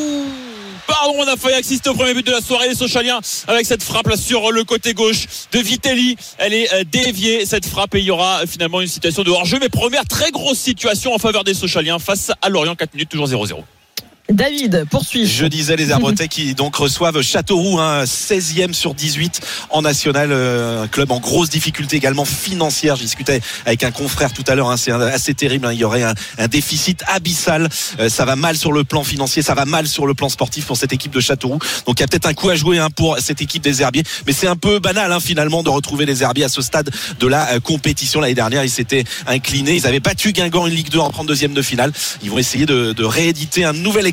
Pardon, on a failli assister au premier but de la soirée, les Sochaliens, avec cette frappe là sur le côté gauche de Vitelli. Elle est euh, déviée, cette frappe, et il y aura finalement une situation de hors-jeu. Mais première très grosse situation en faveur des Sochaliens face à Lorient, 4 minutes, toujours 0-0. David, poursuit. Je disais les Arbretais qui donc reçoivent Châteauroux, un hein, 16e sur 18 en national, euh, un club en grosse difficulté également financière. J'ai discuté avec un confrère tout à l'heure, hein, c'est assez terrible. Hein. il y aurait un, déficit abyssal. Euh, ça va mal sur le plan financier, ça va mal sur le plan sportif pour cette équipe de Châteauroux. Donc il y a peut-être un coup à jouer pour cette équipe des Herbiers, mais c'est un peu banal finalement de retrouver les Herbiers à ce stade de la euh, compétition. L'année dernière, ils s'étaient inclinés, ils avaient battu Guingamp une Ligue 2 en 32e de finale. Ils vont essayer de, de rééditer un nouvel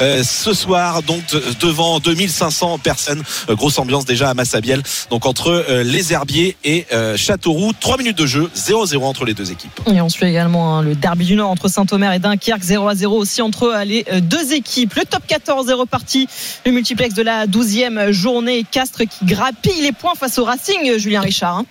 euh, ce soir donc devant 2500 personnes. Euh, grosse ambiance déjà à Massabielle. Donc entre euh, les Herbiers et Châteauroux. 3 minutes de jeu 0-0 entre les deux équipes. Et on suit également hein, le derby du Nord entre Saint-Omer et Dunkerque 0 0 aussi entre les deux équipes. Le top 14 est reparti. Le multiplex de la 12e journée. Castres qui grappille les points face au Racing Julien Richard hein.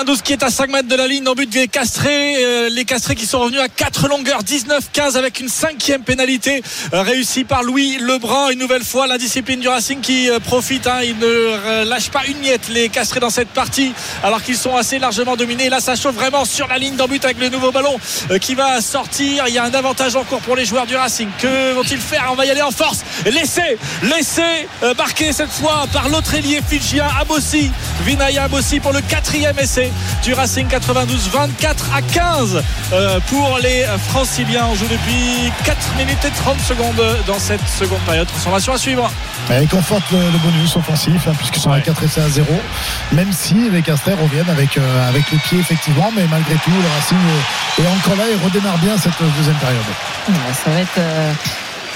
12 qui est à 5 mètres de la ligne en but des Castrés. Euh, les Castrés qui sont revenus à 4 longueurs, 19-15 avec une cinquième pénalité euh, réussie par Louis Lebrun. Une nouvelle fois, la discipline du Racing qui euh, profite. Hein. il ne lâche pas une miette les Castrés dans cette partie alors qu'ils sont assez largement dominés. Là, ça chauffe vraiment sur la ligne d'en but avec le nouveau ballon qui va sortir. Il y a un avantage en cours pour les joueurs du Racing. Que vont-ils faire? On va y aller en force. Laissez, laissez marquer cette fois par l'autre ailier fidjien Abossi. Vinaya Abossi pour le quatrième essai du Racing 92 24 à 15 euh, pour les franciliens on joue depuis 4 minutes et 30 secondes dans cette seconde période. Transformation à suivre. Il conforte le, bonus offensif hein, puisqu'ils sont à 4 essais à 0 même si les Castres reviennent avec, euh, avec le pied effectivement mais malgré tout le Racing est, encore là et redémarre bien cette deuxième période. Ça va être euh,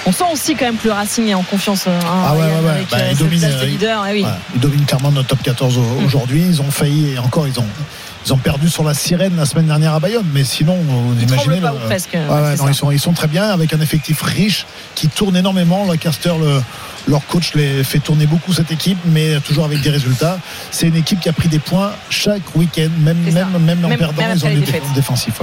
on sent aussi quand même que le Racing est en confiance. Hein, ah ouais, ouais, ouais. Bah, ils, dominent, eh ils dominent clairement notre top 14 mm. aujourd'hui. Ils ont failli, et encore, ils ont, ils ont perdu sur la sirène la semaine dernière à Bayonne, mais sinon, vous imaginez. Pas, presque, non, ils, sont, ils sont très bien avec un effectif riche qui tourne énormément. Le Caster, le, leur coach les fait tourner beaucoup cette équipe, mais toujours avec des résultats. C'est une équipe qui a pris des points chaque week-end, même, même, même, en perdant, ils ont des défensifs.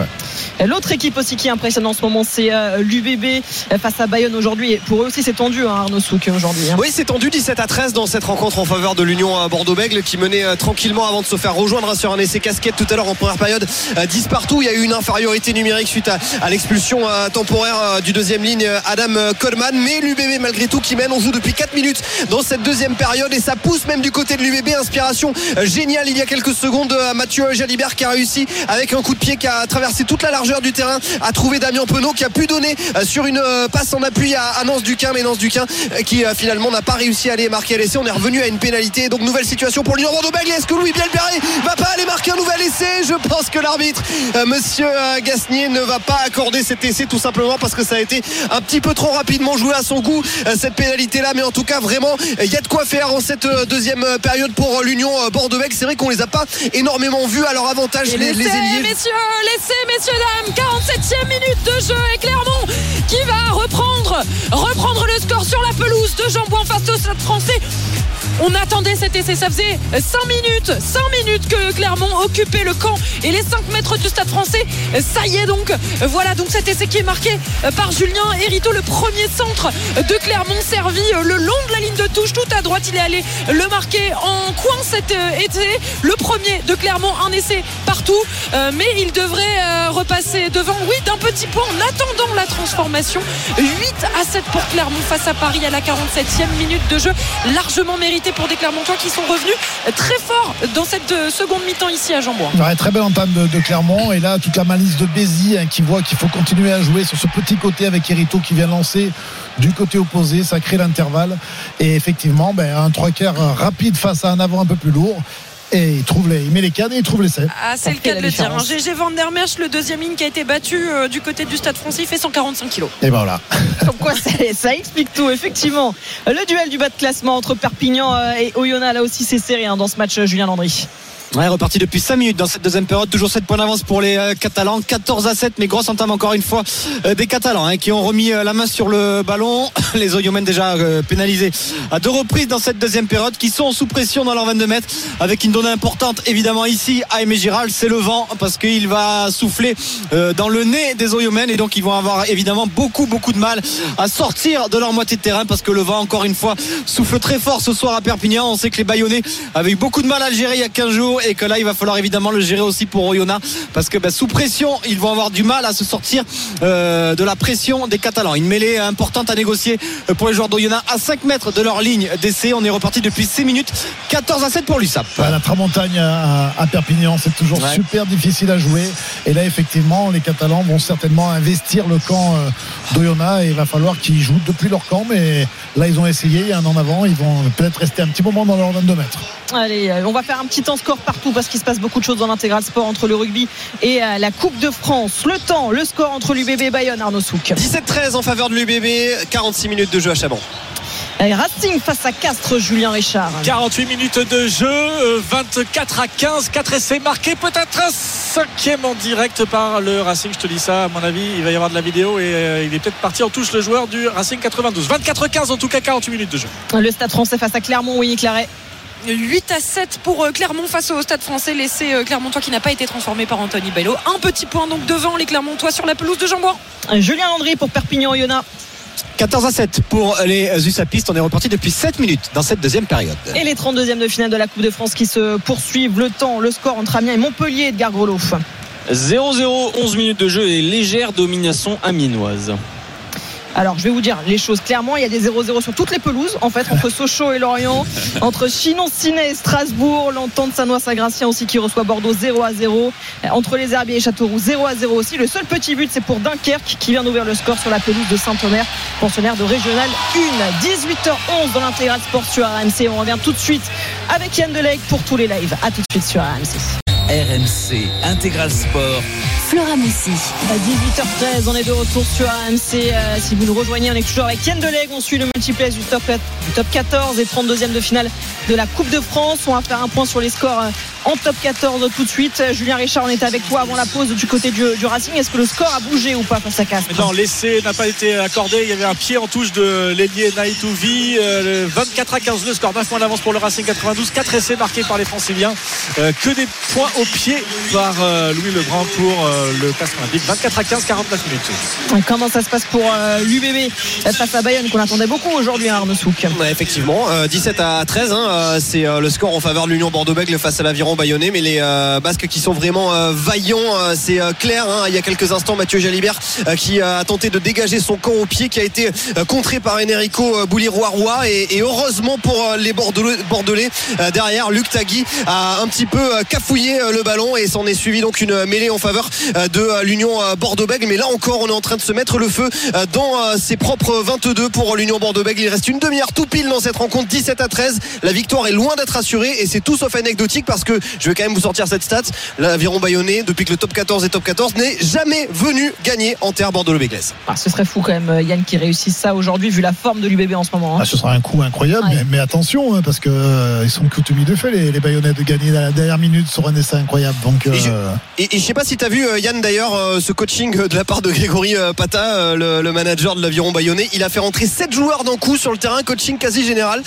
L'autre équipe aussi qui impressionne en ce moment, c'est euh, l'UBB face à Bayonne aujourd'hui. Pour eux aussi, c'est tendu, hein, Arnaud Souk, aujourd'hui. Hein. Oui, c'est tendu 17 à 13 dans cette rencontre en faveur de l'Union euh, Bordeaux-Bègle qui menait euh, tranquillement avant de se faire rejoindre sur un essai casquette tout à l'heure en première période. 10 partout. Il y a eu une infériorité numérique suite à, l'expulsion temporaire du deuxième ligne Adam Coleman. Mais l'UBB, malgré tout, qui mène, on joue depuis 4 minutes dans cette deuxième période et ça pousse même du côté de l'UBB. Inspiration euh, géniale il y a quelques secondes euh, Mathieu Jalibert qui a réussi avec un coup de pied qui a traversé toute la largeur du terrain à trouver Damien Penaud qui a pu donner euh, sur une passe en appui à Nance Duquin mais Nance Duquin qui finalement n'a pas réussi à aller marquer l'essai. On est revenu à une pénalité donc nouvelle situation pour l'Union Bordeaux-Bègles. Est-ce que Louis Bielperret va pas aller marquer un nouvel essai? Je pense que l'arbitre Monsieur Gasnier ne va pas accorder cet essai tout simplement parce que ça a été un petit peu trop rapidement joué à son goût cette pénalité là mais en tout cas vraiment, il y a de quoi faire en cette euh, deuxième euh, période pour euh, l'Union Bordeaux-Bègles. C'est vrai qu'on les a pas énormément vus à leur avantage, les, les, ailiers. Messieurs, laissez, messieurs, dames, 47e minute de jeu et Clermont qui va reprendre, reprendre le score sur la pelouse de Jambouin face au Stade français. On attendait cet essai, ça faisait 5 minutes, 5 minutes que Clermont occupait le camp et les 5 mètres du stade français. Ça y est donc, voilà donc cet essai qui est marqué par Julien Hérito, le premier centre de Clermont servi le long de la ligne de touche, tout à droite. Il est allé le marquer en coin cet essai, le premier de Clermont, un essai partout, mais il devrait repasser devant, oui, d'un petit point en attendant la transformation. 8 à 7 pour Clermont face à Paris à la 47e minute de jeu, largement mérité pour des Clermontois qui sont revenus très fort dans cette euh, seconde mi-temps ici à Jambouin. très belle entame de, Clermont. Et là toute la malice de Bézi hein, qui voit qu'il faut continuer à jouer sur ce petit côté avec Erito qui vient lancer du côté opposé, ça crée l'intervalle. Et effectivement ben, un trois quarts rapide face à un avant un peu plus lourd et il, trouve les, il met les cadres et il trouve les 7. Ah, c'est le cas de le dire. GG hein. Van der Merch, le deuxième ligne qui a été battu euh, du côté du Stade français, il fait 145 kilos. Et ben voilà. [laughs] Comme quoi, ça, explique tout, effectivement. Le duel du bas de classement entre Perpignan euh, et Oyonnax, là aussi, c'est serré hein, dans ce match, euh, Julien Landry. Ouais, reparti depuis 5 minutes dans cette deuxième période. Toujours 7 points d'avance pour les euh, Catalans. 14 à 7, mais grosse entame encore une fois euh, des Catalans hein, qui ont remis euh, la main sur le ballon. [laughs] Les Oyomens déjà pénalisés à deux reprises dans cette deuxième période qui sont sous pression dans leurs 22 mètres avec une donnée importante évidemment ici à Aimé Giral. C'est le vent parce qu'il va souffler dans le nez des Oyomens et donc ils vont avoir évidemment beaucoup beaucoup de mal à sortir de leur moitié de terrain parce que le vent encore une fois souffle très fort ce soir à Perpignan. On sait que les Bayonnais avaient eu beaucoup de mal à le gérer il y a 15 jours et que là il va falloir évidemment le gérer aussi pour Oyonnax parce que bah, sous pression ils vont avoir du mal à se sortir euh, de la pression des Catalans. Une mêlée importante à négocier euh, pour les joueurs d'Oyonnax à 5 mètres de leur ligne d'essai. On est reparti depuis 6 minutes 14 à 7 pour l'USAP. La Tramontagne à, Perpignan c'est toujours super difficile à jouer. Et là effectivement les Catalans vont certainement investir le camp euh, d'Oyonnax et il va falloir qu'ils jouent depuis leur camp. Mais là ils ont essayé il y a un an avant ils vont peut-être rester un petit moment dans leur 22 mètres allez on va faire un petit temps score partout parce qu'il se passe beaucoup de choses dans l'intégral sport entre le rugby et euh, la Coupe de France. Le temps, le score entre l'UBB et Bayonne, Arnaud Souk. 17-13 en faveur de l'UBB, 46 minutes de jeu à Chaban. Racing face à Castres, Julien Richard. 48 minutes de jeu, 24 euh, à 15, 4 essais marqués, peut-être un cinquième en direct par le Racing. Je te dis ça, à mon avis, il va y avoir de la vidéo et euh, il est peut-être parti en touche le joueur du Racing 92. 24 à 15 en tout cas, 48 minutes de jeu. Le stade français face à Clermont, Winnie Claret. 8 à 7 pour euh, Clermont face au Stade français. L'essai euh, Clermontois qui n'a pas été transformé par Anthony Bello. Un petit point donc devant les Clermontois sur la pelouse de Jambouin. Julien Landry pour Perpignan-Oyonnax. 14 à 7 pour les Usapistes. On est reparti depuis 7 minutes dans cette deuxième période. Et les 32e de finale de la Coupe de France qui se poursuivent. Le temps, le score entre Amiens et Montpellier, Edgar Grelot. 0-0, 11 minutes de jeu et légère domination aminoise. Alors, je vais vous dire les choses clairement. Il y a des 0-0 sur toutes les pelouses, en fait, entre Sochaux et Lorient, [laughs] entre Chinon-Ciné et Strasbourg, l'entente Sanois-Sagracien aussi qui reçoit Bordeaux 0 0. Entre les Herbiers et Châteauroux 0 0 aussi. Le seul petit but, c'est pour Dunkerque qui vient d'ouvrir le score sur la pelouse de Saint-Omer, pensionnaire de Régional 1. 18h11 dans l'intégral sport sur RMC. On revient tout de suite avec Yann Deleg pour tous les lives. A tout de suite sur RMC. RMC Intégral Sport. Flora Messi. À 18h13, on est de retour sur RMC. Euh, si vous nous rejoignez, on est toujours avec Yann Deleg. On suit le multiplex du top, du top 14 et 32e de finale de la Coupe de France. On va faire un point sur les scores euh, en top 14 tout de suite. Julien Richard, on était avec toi avant la pause du côté du, Racing. Est-ce que le score a bougé ou pas face à Castres Non, l'essai n'a pas été accordé. Il y avait un pied en touche de l'ailier Naïtouvi. 24 à 15 le score, 9 points d'avance pour le Racing 92. 4 essais marqués par les Franciliens. Euh, que des points au pied par euh, Louis Legrand pour euh, le Castres Olympique. 24 à 15, 49 minutes. Comment ça se passe pour l'UBB face à Bayonne qu'on attendait beaucoup aujourd'hui, hein, Arnaud Souk Effectivement, 17 à 13, hein, c'est le score en faveur de l'Union Bordeaux-Bègles face à l'aviron bayonnais mais les euh, Basques qui sont vraiment euh, vaillants, euh, c'est clair. Hein. il y a quelques instants, Mathieu Jalibert qui a tenté de dégager son camp au pied, qui a été contré par Enrico Bouliroy et, et, heureusement pour les Bordelais, derrière, Luc Tagui a un petit peu cafouillé le ballon et s'en est suivi donc une mêlée en faveur de l'Union Bordeaux-Bègles. Mais là encore, on est en train de se mettre le feu dans ses propres 22 pour l'Union Bordeaux-Bègles. Il reste une demi-heure tout pile dans cette rencontre, 17 à 13. La victoire est loin d'être assurée et c'est tout sauf anecdotique parce que Je vais quand même vous sortir cette stat. L'aviron bayonnais, depuis que le top 14 est top 14, n'est jamais venu gagner en terre Bordeaux-Béglès. Ah, ce serait fou quand même, Yann, qui réussisse ça aujourd'hui, vu la forme de l'UBB en ce moment. Hein. Ah, ce sera un coup incroyable, mais, attention, hein, parce qu'ils euh, sont coutumiers de fait, les, les Bayonnais, de gagner à la dernière minute sur un essai incroyable. Donc, et, je, et, sais pas si tu as vu, Yann, d'ailleurs, ce coaching de la part de Grégory Pata, le, le, manager de l'aviron bayonnais. Il a fait rentrer 7 joueurs d'un coup sur le terrain, coaching quasi général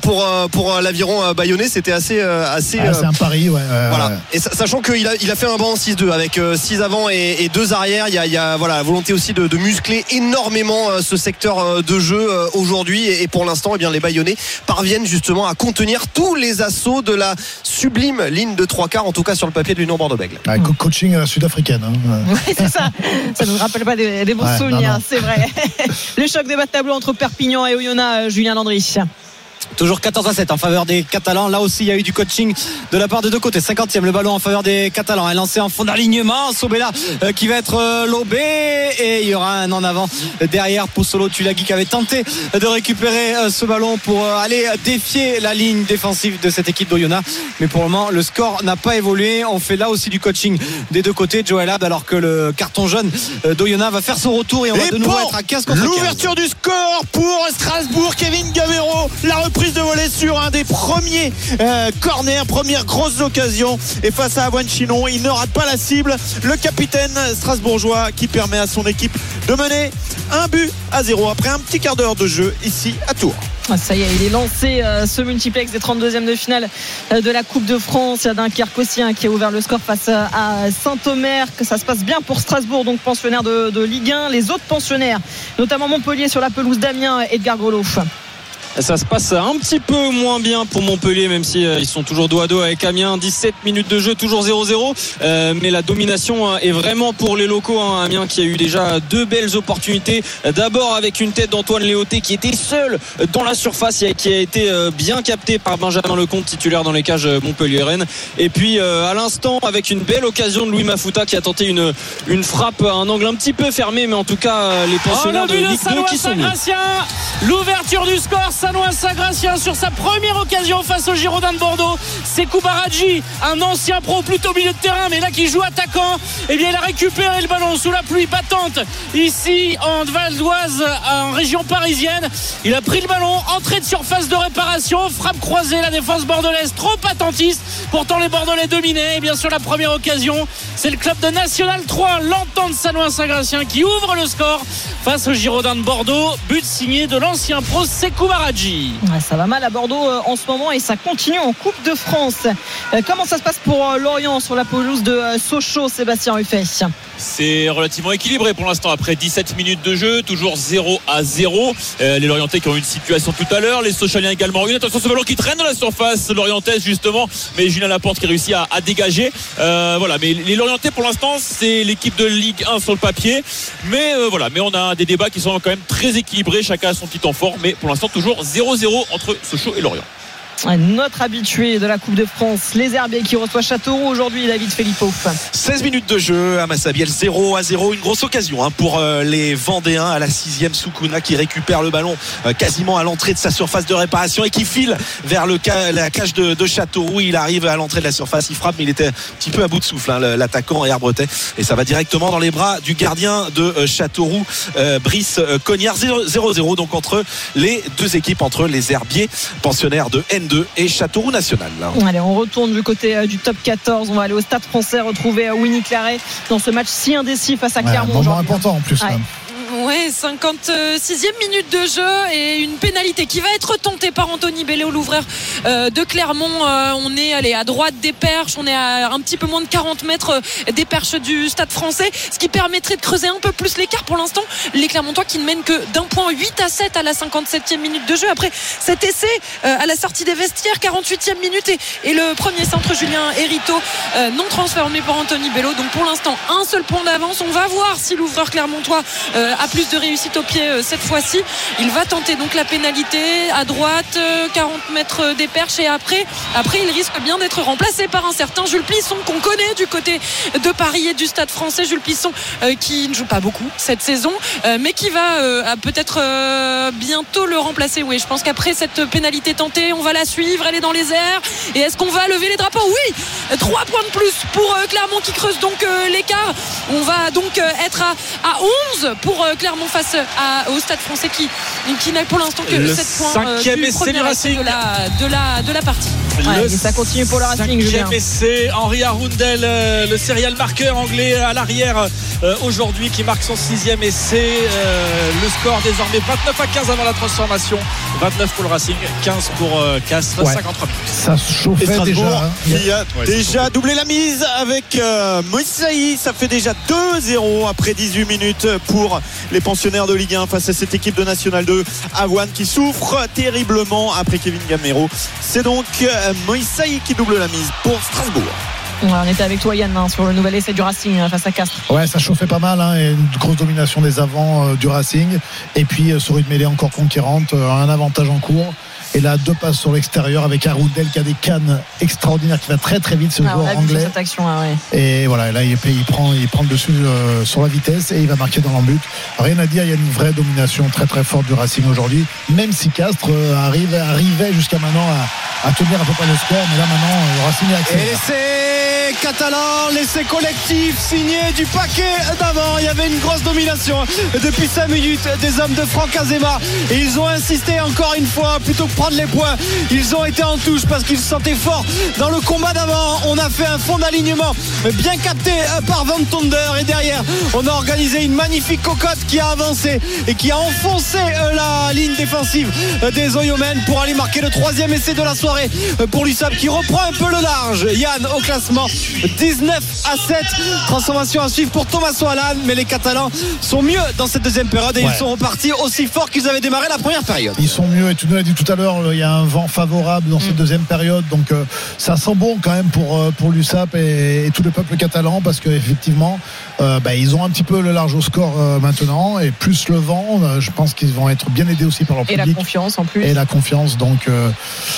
pour, pour l'aviron bayonnais. C'était assez. assez ah, c'est un pari, ouais. voilà. Et sachant qu'il a, il a fait un banc 6-2 avec 6 avant et, 2 arrière. Il y a, il y a voilà, la volonté aussi de, de muscler énormément ce secteur de jeu aujourd'hui. Et, pour l'instant, eh bien, les Bayonnais parviennent justement à contenir tous les assauts de la sublime ligne de 3 quarts, en tout cas sur le papier de l'Union Bordeaux-Bègles. coaching sud-africaine. Hein. [laughs] c'est ça. Ça ne nous rappelle pas des, bons souvenirs, c'est vrai. [laughs] le choc des bas de tableau entre Perpignan et Oyonnax, Julien Landry. Toujours 14 à 7 en faveur des Catalans. Là aussi, il y a eu du coaching de la part de deux côtés. 50e, le ballon en faveur des Catalans. est lancé en fond d'alignement. Sobela euh, qui va être euh, lobé. Et il y aura un en avant derrière pour Solo Tulagi qui avait tenté de récupérer euh, ce ballon pour aller défier la ligne défensive de cette équipe d'Oyonnax. Mais pour le moment, le score n'a pas évolué. On fait là aussi du coaching des deux côtés. Joel Abd, alors que le carton jaune d'Oyonnax va faire son retour et on va de nouveau être à 15 contre L'ouverture du score pour Strasbourg. Kevin Gavero. La prise de volet sur un des premiers euh, corners, première grosse occasion. Et face à Awan Chinon, il ne rate pas la cible. Le capitaine strasbourgeois qui permet à son équipe de mener un but à zéro après un petit quart d'heure de jeu ici à Tours. Ah, ça y est, il est lancé euh, ce multiplex des 32e de finale euh, de la Coupe de France. Il y a Dunkerque aussi hein, qui a ouvert le score face à Saint-Omer. Que ça se passe bien pour Strasbourg, donc pensionnaire de, Ligue 1. Les autres pensionnaires, notamment Montpellier sur la pelouse Damien, Edgar Groloff ça se passe un petit peu moins bien pour Montpellier, même si euh, ils sont toujours dos à dos avec Amiens. 17 minutes de jeu, toujours 0-0. Euh, mais la domination hein, est vraiment pour les locaux. Hein. Amiens qui a eu déjà deux belles opportunités. D'abord avec une tête d'Antoine Léoté qui était seul dans la surface et qui a été euh, bien capté par Benjamin Lecomte, titulaire dans les cages Montpellier-Rennes. Et puis à l'instant avec une belle occasion de Louis Mafuta qui a tenté une, une frappe à un angle un petit peu fermé, mais en tout cas les pensionnaires oh, de Ligue 2 qui sont L'ouverture du score Sanois Saint-Gratien sur sa première occasion face au Girondin de Bordeaux. C'est Koubaradji, un ancien pro plutôt milieu de terrain, mais là qui joue attaquant. Eh bien, il a récupéré le ballon sous la pluie battante ici en Val d'Oise, en région parisienne. Il a pris le ballon, entrée de surface de réparation, frappe croisée, la défense bordelaise trop attentiste. Pourtant, les Bordelais dominaient. Et bien sûr, la première occasion, c'est le club de National 3, l'entente Sanois Saint-Gratien qui ouvre le score face au Girondin de Bordeaux. But signé de l'ancien pro Sekou Ça va mal à Bordeaux euh, en ce moment et ça continue en Coupe de France. Euh, comment ça se passe pour euh, Lorient sur la pelouse de Sochaux, Sébastien Ruffet? C'est relativement équilibré pour l'instant après 17 minutes de jeu, toujours 0 à 0. les Lorientais qui ont eu une situation tout à l'heure, les Sochaliens également une. Attention ce ballon qui traîne dans la surface Lorientaise justement, mais Julien Laporte qui réussit à, à dégager. voilà, mais les Lorientais pour l'instant c'est l'équipe de Ligue 1 sur le papier, mais voilà, mais on a des débats qui sont quand même très équilibrés, chacun a son petit temps fort, mais pour l'instant toujours 0-0 entre Sochaux et Lorient notre habitué de la Coupe de France, les Herbiers qui reçoit Châteauroux aujourd'hui, David Filippo. 16 minutes de jeu à Massabielle, 0 à 0. Une grosse occasion hein, pour euh, les Vendéens à la 6 Sukuna qui récupère le ballon euh, quasiment à l'entrée de sa surface de réparation et qui file vers le la cage de, Châteauroux. Il arrive à l'entrée de la surface, il frappe, mais il était un petit peu à bout de souffle, hein, l'attaquant Herbretet. Et ça va directement dans les bras du gardien de euh, Châteauroux, Brice Cognard. 0-0 donc entre les deux équipes, entre les Herbiers, pensionnaires de N2 et Châteauroux National. Allez, on retourne du côté euh, du top 14. On va aller au Stade français retrouver euh, Winnie Claret dans ce match si indécis face à Clermont. Ouais, moment important en plus. Ouais, 56e minute de jeu et une pénalité qui va être tentée par Anthony Belléo, l'ouvreur euh, de Clermont. Euh, on est à droite des perches, on est à un petit peu moins de 40 mètres euh, des perches du stade français, ce qui permettrait de creuser un peu plus l'écart pour l'instant. Les Clermontois qui ne mènent que d'un point 8 à 7 à la 57e minute de jeu. Après cet essai à la sortie des vestiaires, 48e minute et, le premier centre Julien Hérito non transformé par Anthony Bello. Donc pour l'instant, un seul point d'avance. On va voir si l'ouvreur clermontois a plus de réussite au pied cette fois-ci. Il va tenter donc la pénalité à droite, 40 mètres des perches et après, après il risque bien d'être remplacé par un certain Jules Plisson qu'on connaît du côté de Paris et du Stade français. Jules Plisson qui ne joue pas beaucoup cette saison, mais qui va peut-être bientôt le remplacer. Oui, je pense qu'après cette pénalité tentée, on va la suivre. Elle est dans les airs. Et est-ce qu'on va lever les drapeaux? Oui 3 points de plus pour euh, Clermont qui creuse donc euh, l'écart. On va donc euh, être à, 11 pour Clermont face au Stade français qui, qui n'a pour l'instant que 7 points cinquième essai du Racing de la, de la, de la partie. et ça continue pour le Racing. Cinquième essai, Henri Arundel, le serial marqueur anglais à l'arrière aujourd'hui qui marque son sixième essai. le score désormais 29 à 15 avant la transformation. 29 pour le Racing, 15 pour Castres, 53 minutes. Ça chauffait déjà. Hein. a déjà doublé la mise avec euh, Ça fait déjà 2-0 après 18 minutes pour les pensionnaires de Ligue 1 face à cette équipe de National 2. Avoine qui souffre terriblement après Kevin Gamero. C'est donc euh, qui double la mise pour Strasbourg. on était avec toi Yann hein, sur le nouvel essai du Racing hein, face à Castres. Ouais, ça chauffait pas mal, hein, et une grosse domination des avants euh, du Racing. Et puis euh, sur une mêlée encore conquérante, euh, un avantage en cours. Et là, deux passes sur l'extérieur avec Aroudel qui a des cannes extraordinaires, qui va très très vite, ce ah, joueur anglais. Ah et voilà, là, il, prend, il prend le dessus euh, sur la vitesse et il va marquer dans l'embut. Rien à dire, il y a une vraie domination très très forte du Racing aujourd'hui, même si Castres euh, arrive, arrivait jusqu'à maintenant à, tenir à peu près le score, mais là maintenant, euh, le Racing est accéléré catalan, l'essai collectif signé du paquet d'avant. Il y avait une grosse domination depuis 5 minutes des hommes de Franck Azema. Et ils ont insisté encore une fois, plutôt que prendre les points, ils ont été en touche parce qu'ils se sentaient forts dans le combat d'avant. On a fait un fond d'alignement bien capté par Van Tonder. Et derrière, on a organisé une magnifique cocotte qui a avancé et qui a enfoncé la ligne défensive des Oyomen pour aller marquer le troisième essai de la soirée pour l'USAP qui reprend un peu le large. Yann au classement 19 à 7. Transformation à suivre pour Thomas Soalan. Mais les Catalans sont mieux dans cette deuxième période et ils sont repartis aussi fort qu'ils avaient démarré la première période. Ils sont mieux et tu nous l'as dit tout à l'heure, il y a un vent favorable dans cette mm. deuxième période. Donc euh, ça sent bon quand même pour, euh, pour l'USAP et, tout le peuple catalan parce qu'effectivement, euh, bah, ils ont un petit peu le large au score maintenant et plus le vent. je pense qu'ils vont être bien aidés aussi par leur public. Et la confiance en plus. Et la confiance. Donc,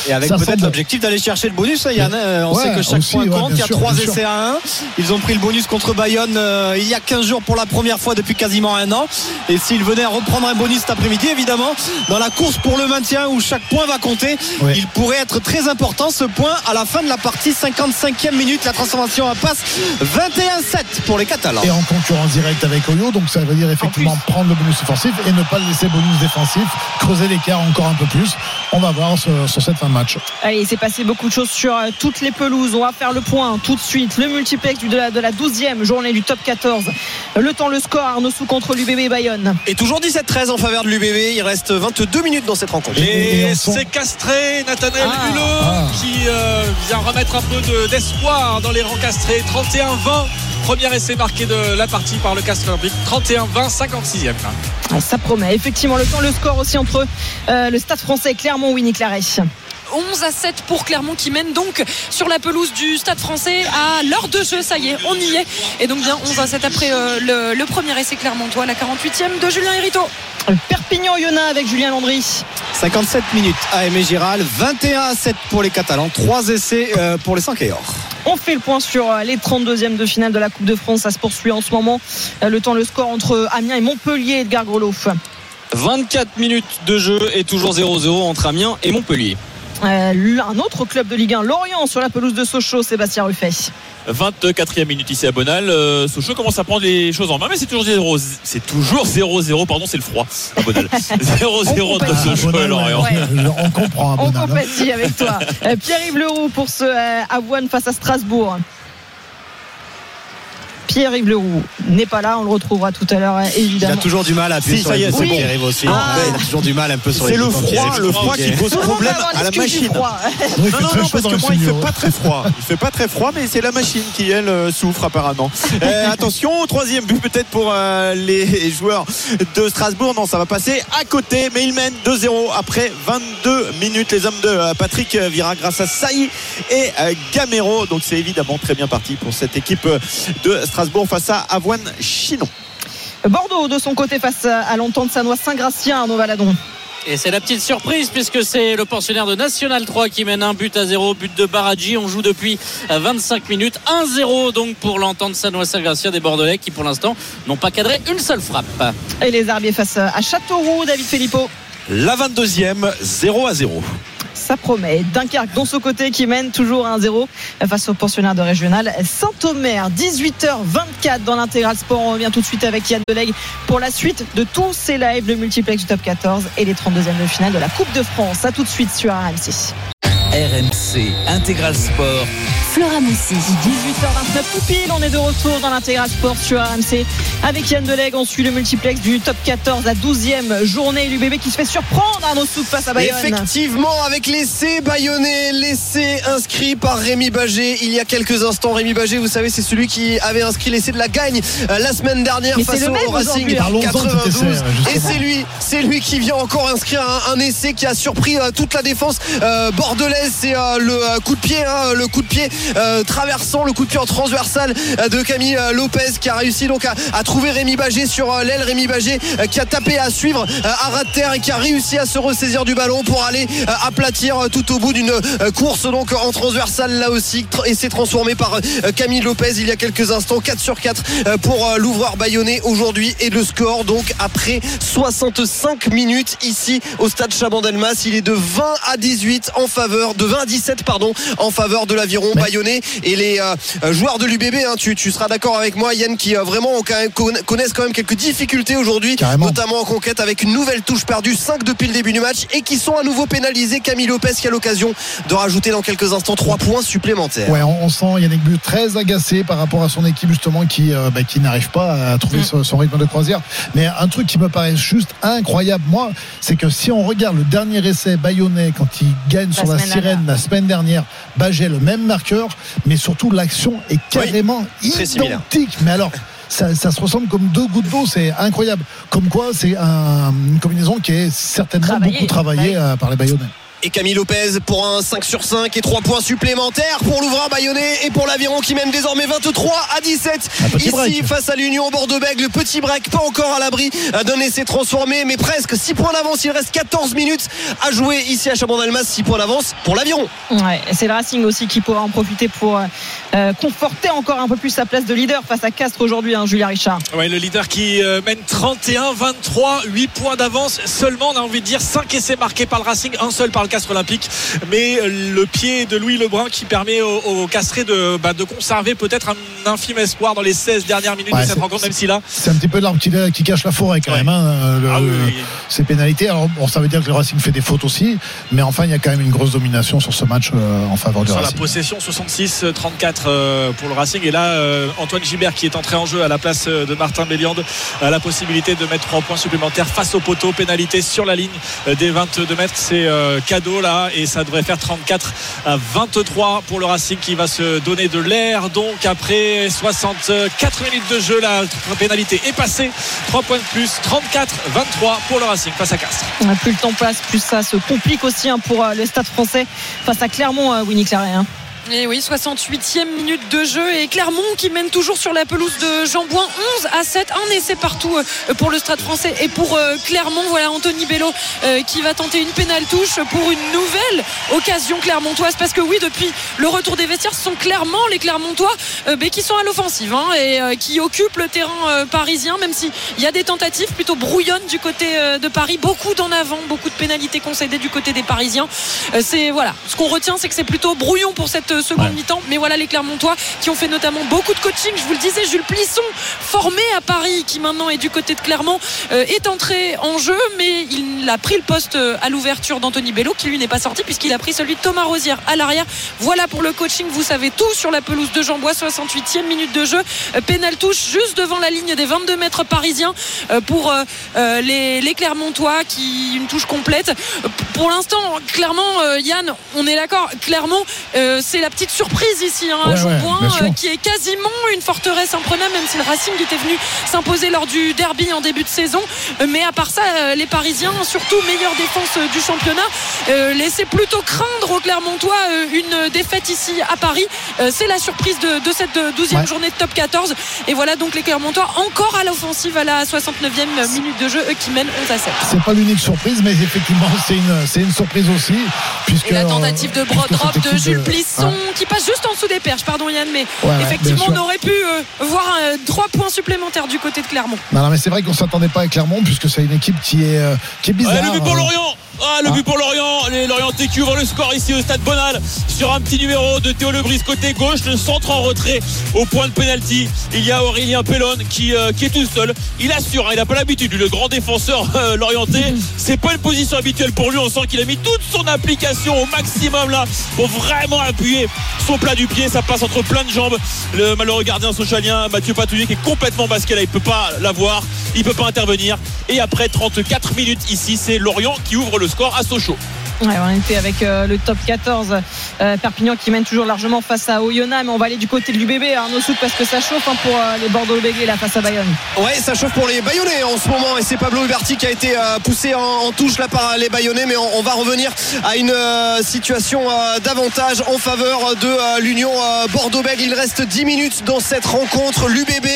et avec peut-être l'objectif d'aller chercher le bonus, hein, Yann. on sait que chaque point compte. Il y a trois essais à 1. Ils ont pris le bonus contre Bayonne euh, il y a 15 jours pour la première fois depuis quasiment un an. Et s'ils venaient à reprendre un bonus cet après-midi, évidemment, dans la course pour le maintien où chaque point va compter, il pourrait être très important ce point à la fin de la partie 55e minute. La transformation à passe 21-7 pour les Catalans. Et en concurrence directe avec Oyo, donc ça veut dire effectivement prendre le bonus offensif et ne pas le laisser bonus défensif, creuser l'écart encore un peu plus. On va voir sur, cette fin de match. Allez, il s'est passé beaucoup de choses sur euh, toutes les pelouses. On va faire le point tout de suite. Le multiplex de la, de la 12e journée du top 14. Le temps, le score, Arnaud Sou contre l'UBB Bayonne. Et toujours 17-13 en faveur de l'UBB. Il reste 22 minutes dans cette rencontre. Et, c'est castré, Nathanaël ah. Hulot, ah. qui euh, vient remettre un peu d'espoir dans les rangs castrés. 31-20. Premier essai marqué de la partie par le Castres 31-20, 56e. ça promet. Effectivement, le temps, le score aussi entre euh, le Stade français et Clermont-Winnie Claret. 11 à 7 pour Clermont qui mène donc sur la pelouse du Stade français à l'heure de jeu. Ça y est, on y est. Et donc bien 11 à 7 après euh, le, premier essai Clermontois, la 48e de Julien Hérito. Perpignan-Yona avec Julien Landry. 57 minutes à Aimé Giral, 21 à 7 pour les Catalans, 3 essais euh, pour les 5 et or. On fait le point sur euh, les 32e de finale de la Coupe de France. Ça se poursuit en ce moment. Le temps, le score entre Amiens et Montpellier, Edgar Grelot. 24 minutes de jeu et toujours 0-0 entre Amiens et Montpellier. Euh, un autre club de Ligue 1, Lorient, sur la pelouse de Sochaux, Sébastien Ruffet. 24e minute ici à Bonal. Euh, Sochaux commence à prendre les choses en main, mais c'est toujours 0 C'est toujours 0-0, pardon, c'est le froid à Bonal. [laughs] 0-0 entre Sochaux et Lorient. [laughs] On comprend. À On hein. compatit avec toi. Euh, Pierre-Yves Leroux pour ce Avoine face à Strasbourg. Pierre-Yves Leroux n'est pas là, on le retrouvera tout à l'heure évidemment. Il a toujours du mal à appuyer sur les oui. Pierre-Yves aussi. Ah. Il a toujours du mal un peu sur les C'est le froid, le froid qui pose problème à la machine. non, non, non, parce que moi il fait pas très froid. Il fait pas très froid, mais c'est la machine qui elle euh, souffre apparemment. [laughs] Euh, attention, troisième but peut-être pour euh, les [laughs] joueurs de Strasbourg. Non, ça va passer à côté, mais ils mènent 2-0 après 22 minutes. Les hommes de Patrick Vira grâce à Saï et Gamero. Donc c'est évidemment très bien parti pour cette équipe de Strasbourg face à Avoine Chinon. Bordeaux de son côté face à l'entente sanois Saint-Gratien Arnaud Valadon. Et c'est la petite surprise puisque c'est le pensionnaire de National 3 qui mène un but à zéro, but de Baradji. On joue depuis 25 minutes. 1-0 donc pour l'entente sanois Saint-Gratien des Bordelais qui pour l'instant n'ont pas cadré une seule frappe. Et les Arbiers face à Châteauroux, David Filippo. La 22e, 0 à 0 ça promet. Dunkerque, dans ce côté, qui mène toujours 1-0 face au pensionnaire de régional Saint-Omer. 18h24 dans l'intégral sport. On revient tout de suite avec Yann Delegue pour la suite de tous ces lives, le multiplex du top 14 et les 32e de finale de la Coupe de France. A tout de suite sur RMC. RMC Intégral Sport. Flora Moussi. 18h29 tout pile, on est de retour dans l'intégral sport sur RMC avec Yann Delegue. On suit le multiplex du top 14, la 12e journée. L'UBB qui se fait surprendre Arnaud Souk face à Bayonne. Effectivement, avec l'essai bayonnais, l'essai inscrit par Rémi Bagé il y a quelques instants. Rémi Bagé, vous savez, c'est celui qui avait inscrit l'essai de la gagne euh, la semaine dernière face au Racing 92. Et c'est lui, c'est lui qui vient encore inscrire un, essai qui a surpris euh, toute la défense euh, bordelaise. C'est le coup de pied, hein, le coup de pied traversant le coup de pied en transversal euh, de Camille euh, Lopez qui a réussi donc à, trouver Rémi Bagé sur l'aile. Rémi Bagé qui a tapé à suivre à ras de terre et qui a réussi à se ressaisir du ballon pour aller aplatir tout au bout d'une course donc en transversal là aussi et s'est transformé par Camille Lopez il y a quelques instants. 4 sur 4 pour l'ouvreur bayonnais aujourd'hui et le score donc après 65 minutes ici au stade Chabandelmas. Il est de 20 à 18 en faveur de 20 à 17 pardon en faveur de l'aviron bayonnais et les euh, joueurs de l'UBB hein, tu, seras d'accord avec moi Yann qui euh, vraiment connaissent quand même quelques difficultés aujourd'hui notamment en conquête avec une nouvelle touche perdue 5 depuis le début du match et qui sont à nouveau pénalisés. Camille Lopez qui a l'occasion de rajouter dans quelques instants 3 points supplémentaires. Ouais on, sent Yannick But très agacé par rapport à son équipe justement qui, euh, bah, qui n'arrive pas à trouver mm. son, rythme de croisière. Mais un truc qui me paraît juste incroyable moi c'est que si on regarde le dernier essai bayonnais quand il gagne sur la sirène la semaine dernière Bagé le même marqueur mais surtout l'action est carrément identique. Mais alors. Ça, se ressemble comme deux gouttes d'eau, c'est incroyable. Comme quoi, c'est une combinaison qui est certainement beaucoup travaillée euh, par les Bayonnais et Camille Lopez pour un 5 sur 5 et 3 points supplémentaires pour l'ouvreur bayonnais et pour l'aviron qui mène désormais 23 à 17 ici face à l'Union Bordeaux-Bègles le petit break pas encore à l'abri d'un essai transformé mais presque 6 points d'avance. Il reste 14 minutes à jouer ici à Chabon-Dalmas 6 points d'avance pour l'aviron. Ouais, c'est le Racing aussi qui pourra en profiter pour euh, conforter encore un peu plus sa place de leader face à Castres aujourd'hui hein, Julien Richard. Ouais, le leader qui euh, mène 31 23 8 points d'avance seulement on a envie de dire 5 essais marqués par le Racing un seul par le Olympique. Mais le pied de Louis Lebrun qui permet au, Castré de, bah, de conserver peut-être un infime espoir dans les 16 dernières minutes de cette rencontre, même si là. C'est un petit peu l'arbre qui, cache la forêt quand même. Hein, ah ces pénalités. Alors, bon, ça veut dire que le Racing fait des fautes aussi. Mais enfin, il y a quand même une grosse domination sur ce match euh, en faveur du Racing. Sur la possession, 66-34 euh, pour le Racing. Et là, euh, Antoine Gibert qui est entré en jeu à la place de Martin Béliande a la possibilité de mettre 3 points supplémentaires face au poteau. Pénalité sur la ligne des 22 mètres. C'est là et ça devrait faire 34 à 23 pour le Racing qui va se donner de l'air. Donc après 64 minutes de jeu la pénalité est passée. 3 points de plus 34 23 pour le Racing face à Castres. Plus le temps passe plus ça se complique aussi hein, pour euh, le stade français face à Clermont euh, Winnie Claret hein. Et oui, 68e minute de jeu et Clermont qui mène toujours sur la pelouse de Jean Bouin 11 à 7, un essai partout euh, pour le Stade français et pour euh, Clermont. Voilà Anthony Bello euh, qui va tenter une pénale touche pour une nouvelle occasion clermontoise parce que oui, depuis le retour des vestiaires, ce sont clairement les Clermontois qui sont à l'offensive hein, et qui occupent le terrain parisien, même s'il y a des tentatives plutôt brouillonnes du côté de Paris, beaucoup d'en avant, beaucoup de pénalités concédées du côté des Parisiens. C'est voilà, ce qu'on retient, c'est que c'est plutôt brouillon pour cette seconde mi-temps. Mais voilà les Clermontois qui ont fait notamment beaucoup de coaching. Je vous le disais, Jules Plisson, formé à Paris, qui maintenant est du côté de Clermont, euh, est entré en jeu, mais il a pris le poste euh, à l'ouverture d'Anthony Bello, qui lui n'est pas sorti puisqu'il a pris celui de Thomas Rosière à l'arrière. Voilà pour le coaching. Vous savez tout sur la pelouse de Jean Bois, 68e minute de jeu. Euh, pénal touche juste devant la ligne des 22 mètres parisiens pour les, les Clermontois qui une touche complète. Pour l'instant, clairement, Yann, on est d'accord. Clermont, c'est la petite surprise ici hein, à Jonboin, qui est quasiment une forteresse imprenable, même si le Racing était venu s'imposer lors du derby en début de saison. Mais à part ça, les Parisiens, surtout meilleure défense du championnat, laissaient plutôt craindre au Clermontois une défaite ici à Paris. C'est la surprise de, cette 12e journée de top 14. Et voilà donc les Clermontois encore à l'offensive à la 69e minute de jeu, eux qui mènent 11 à 7. C'est pas l'unique surprise, mais effectivement, c'est une, une surprise aussi. Puisque, et la tentative de drop de Jules Plisson qui passe juste en dessous des perches, pardon Yann, mais effectivement, on aurait pu euh, voir euh, trois points supplémentaires du côté de Clermont. Non, non mais c'est vrai qu'on s'attendait pas à Clermont, puisque c'est une équipe qui est, euh, qui est bizarre. le but pour Lorient ah, le but pour Lorient. Les qui ouvrent le score ici au stade Bonal sur un petit numéro de Théo Lebris côté gauche. Le centre en retrait au point de pénalty. Il y a Aurélien Pellon qui, euh, qui est tout seul. Il assure, hein, il n'a pas l'habitude. Le grand défenseur [laughs] euh, Lorientais, c'est pas une position habituelle pour lui. On sent qu'il a mis toute son application au maximum là pour vraiment appuyer son plat du pied. Ça passe entre plein de jambes. Le malheureux gardien socialien Mathieu Patouillet qui est complètement basqué là. Il peut pas l'avoir. Il peut pas intervenir. Et après 34 minutes ici, c'est Lorient qui ouvre le le score à Sochaux. On était avec euh, le top 14 euh, Perpignan qui mène toujours largement face à Oyonnax mais on va aller du côté du bébé Arnaud Souk parce que ça chauffe hein, pour euh, les Bordeaux bégués là face à Bayonne. Ouais ça chauffe pour les Bayonnais en ce moment et c'est Pablo Huberti qui a été poussé en, touche là par les Bayonnais mais on, va revenir à une situation davantage en faveur de l'Union Bordeaux-Bègles il reste 10 minutes dans cette rencontre. l'UBB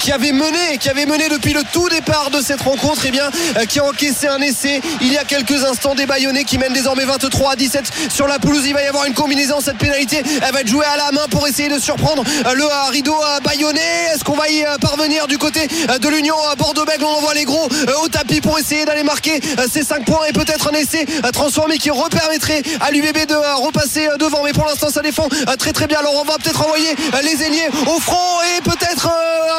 qui avait mené qui avait mené depuis le tout départ de cette rencontre et eh bien qui a encaissé un essai il y a quelques instants des Bayonnais qui mènent désormais 23 à 17 sur la pelouse. Il va y avoir une combinaison. Cette pénalité, elle va être jouée à la main pour essayer de surprendre euh, le euh, rideau euh, bayonnais. Est-ce qu'on va y parvenir du côté de l'Union Bordeaux-Bègles? On envoie les gros au tapis pour essayer d'aller marquer ces 5 points et peut-être un essai transformé qui repermettrait à l'UBB de repasser devant. Mais pour l'instant, ça défend très très bien. Alors on va peut-être envoyer les ailiers au front et peut-être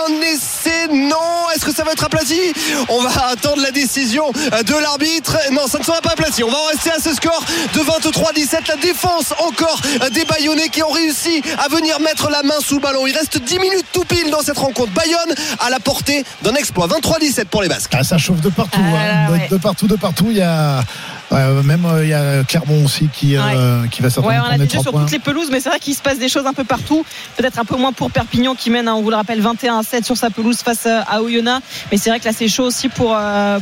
un essai. Non, est-ce que ça va être aplati? On va attendre la décision de l'arbitre. Non, ça ne sera pas aplati. On va rester à ce score de 23-17. La défense encore des Bayonnais qui ont réussi à venir mettre la main sous le ballon. Il reste 10 minutes tout pile dans cette rencontre. Bayonne à la portée d'un exploit. 23-17 pour les Basques. Ah, ça chauffe de partout. Ah, hein. de, partout, de partout. Il y a même euh, il y a Clermont aussi qui, euh, qui va certainement ouais, on a des sur toutes les pelouses, mais c'est vrai qu'il se passe des choses un peu partout. Peut-être un peu moins pour Perpignan qui mène, hein, on vous le rappelle, 21 à 7 sur sa pelouse face euh, à Oyonnax. Mais c'est vrai que là c'est chaud aussi pour,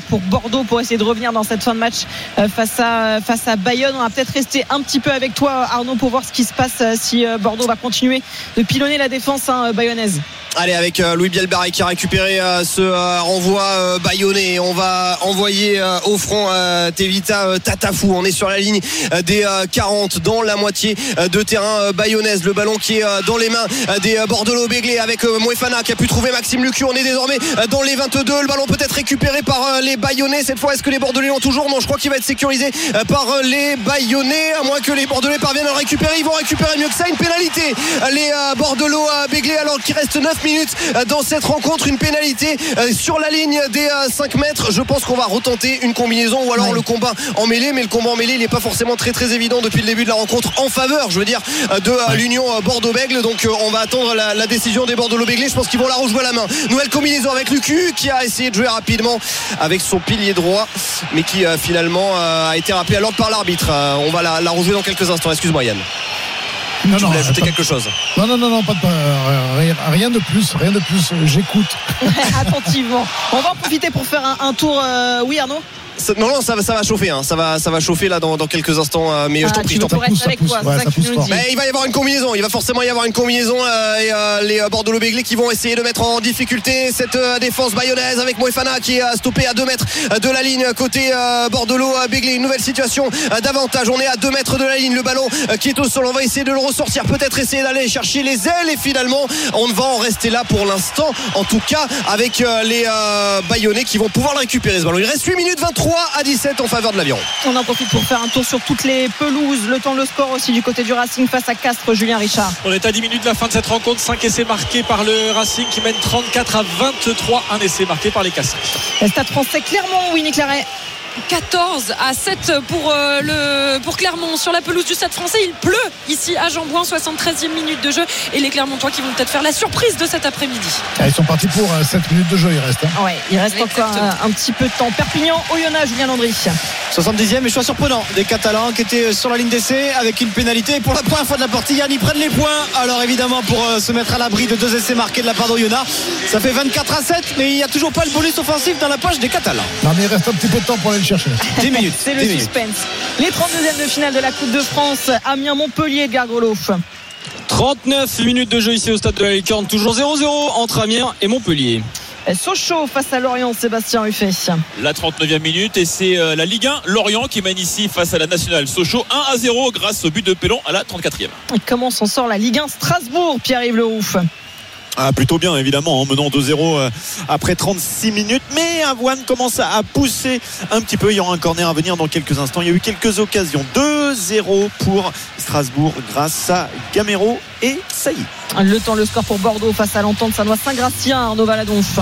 pour Bordeaux pour essayer de revenir dans cette fin de match face à, face à Bayonne. On va peut-être rester un petit peu avec toi Arnaud pour voir ce qui se passe si Bordeaux va continuer de pilonner la défense hein, bayonnaise. Allez avec Louis Bielbarré qui a récupéré ce renvoi bayonnais. On va envoyer au front Tevita Tatafou. On est sur la ligne euh, des 40 euh, dans la moitié euh, de terrain bayonnaise. Le ballon qui est dans les mains des Bordelot Béglé avec Mouefana qui a pu trouver Maxime Lucu. On est désormais dans les 22. Le ballon peut être récupéré par les Bayonnais. Cette fois, est-ce que les Bordelais l'ont toujours? Non, je crois qu'il va être sécurisé par les Bayonnais. À moins que les Bordelais parviennent à le récupérer. Ils vont récupérer mieux que ça. Une pénalité. Les Bordelot Béglé alors qu'il reste 9 minutes dans cette rencontre. Une pénalité sur la ligne des 5 mètres. Je pense qu'on va retenter une combinaison ou alors le combat en mêlée, mais le combat en mêlée, il n'est pas forcément très très évident depuis le début de la rencontre en faveur, je veux dire, de euh, l'Union euh, Bordeaux-Bègle. Donc euh, on va attendre la, décision des Bordeaux-Bègle. Je pense qu'ils vont la rejouer à la main. Nouvelle combinaison avec Lucu qui a essayé de jouer rapidement avec son pilier droit, mais qui finalement a été rappelé à l'ordre par l'arbitre. on va la, rejouer dans quelques instants. Excuse-moi Yann. Non, tu voulais ajouter quelque chose Non, non, non, non, pas de, rien de plus, rien de plus. J'écoute. [laughs] Attentivement. On va en profiter pour faire un, un tour. oui, Arnaud? Non, non, ça, ça va chauffer. Hein. Ça, va, ça va chauffer là dans, dans quelques instants. Euh, mais je t'en ah, prie, je t'en prie. il va y avoir une combinaison. Il va forcément y avoir une combinaison. Euh, et euh, les Bordeaux Béglé qui vont essayer de mettre en difficulté cette défense bayonnaise avec Moefana qui est stoppé à 2 mètres de la ligne côté Bordeaux Béglé. Une nouvelle situation d'avantage. On est à 2 mètres de la ligne. Le ballon qui est au sol. On va essayer de le ressortir. Peut-être essayer d'aller chercher les ailes. Et finalement, on ne va en rester là pour l'instant. En tout cas, avec les Bayonnais qui vont pouvoir le récupérer ce ballon. Il reste 8 minutes 23 3 à 17 en faveur de l'aviron. On en profite pour faire un tour sur toutes les pelouses. Le temps, le score aussi du côté du Racing face à Castres, Julien Richard. On est à 10 minutes de la fin de cette rencontre. 5 essais marqués par le Racing qui mène 34 à 23. Un essai marqué par les Castres. Stade français Clermont, Winnie Claret. 14 à 7 pour, euh, le, pour Clermont sur la pelouse du Stade français. Il pleut ici à Jambouin, 73e minute de jeu. Et les Clermontois qui vont peut-être faire la surprise de cet après-midi. Ah, ils sont partis pour 7 euh, minutes de jeu, il reste. Hein. Ouais, il reste encore un, petit peu de temps. Perpignan, Oyonnax, Julien Landry. 70e et choix surprenant des Catalans qui étaient sur la ligne d'essai avec une pénalité. pour la première fois de la partie, Yann, ils prennent les points. Alors évidemment, pour euh, se mettre à l'abri de deux essais marqués de la part d'Oyonnax, ça fait 24 à 7, mais il n'y a toujours pas le bonus offensif dans la poche des Catalans. Non, mais il reste un petit peu de temps pour aller le chercher. 10 [laughs] minutes. C'est le suspense. Les 32e de finale de la Coupe de France, Amiens-Montpellier, Edgar Grolo. 39 minutes de jeu ici au stade de la Licorne, toujours 0-0 entre Amiens et Montpellier. Sochaux face à Lorient, Sébastien Ruffet. La 39e minute et c'est euh, la Ligue 1 Lorient qui mène ici face à la Nationale. Sochaux 1 à 0 grâce au but de Pellon à la 34e. Et comment s'en sort la Ligue 1 Strasbourg, Pierre-Yves Leroux? Ah, plutôt bien évidemment en menant 2-0 euh, après 36 minutes. Mais Avoine commence à pousser un petit peu. Il y aura un corner à venir dans quelques instants. Il y a eu quelques occasions. 2-0 pour Strasbourg grâce à Gamero et Saï le temps le score pour Bordeaux face à l'entente Sanois Saint-Gratien Arnaud Valadonf.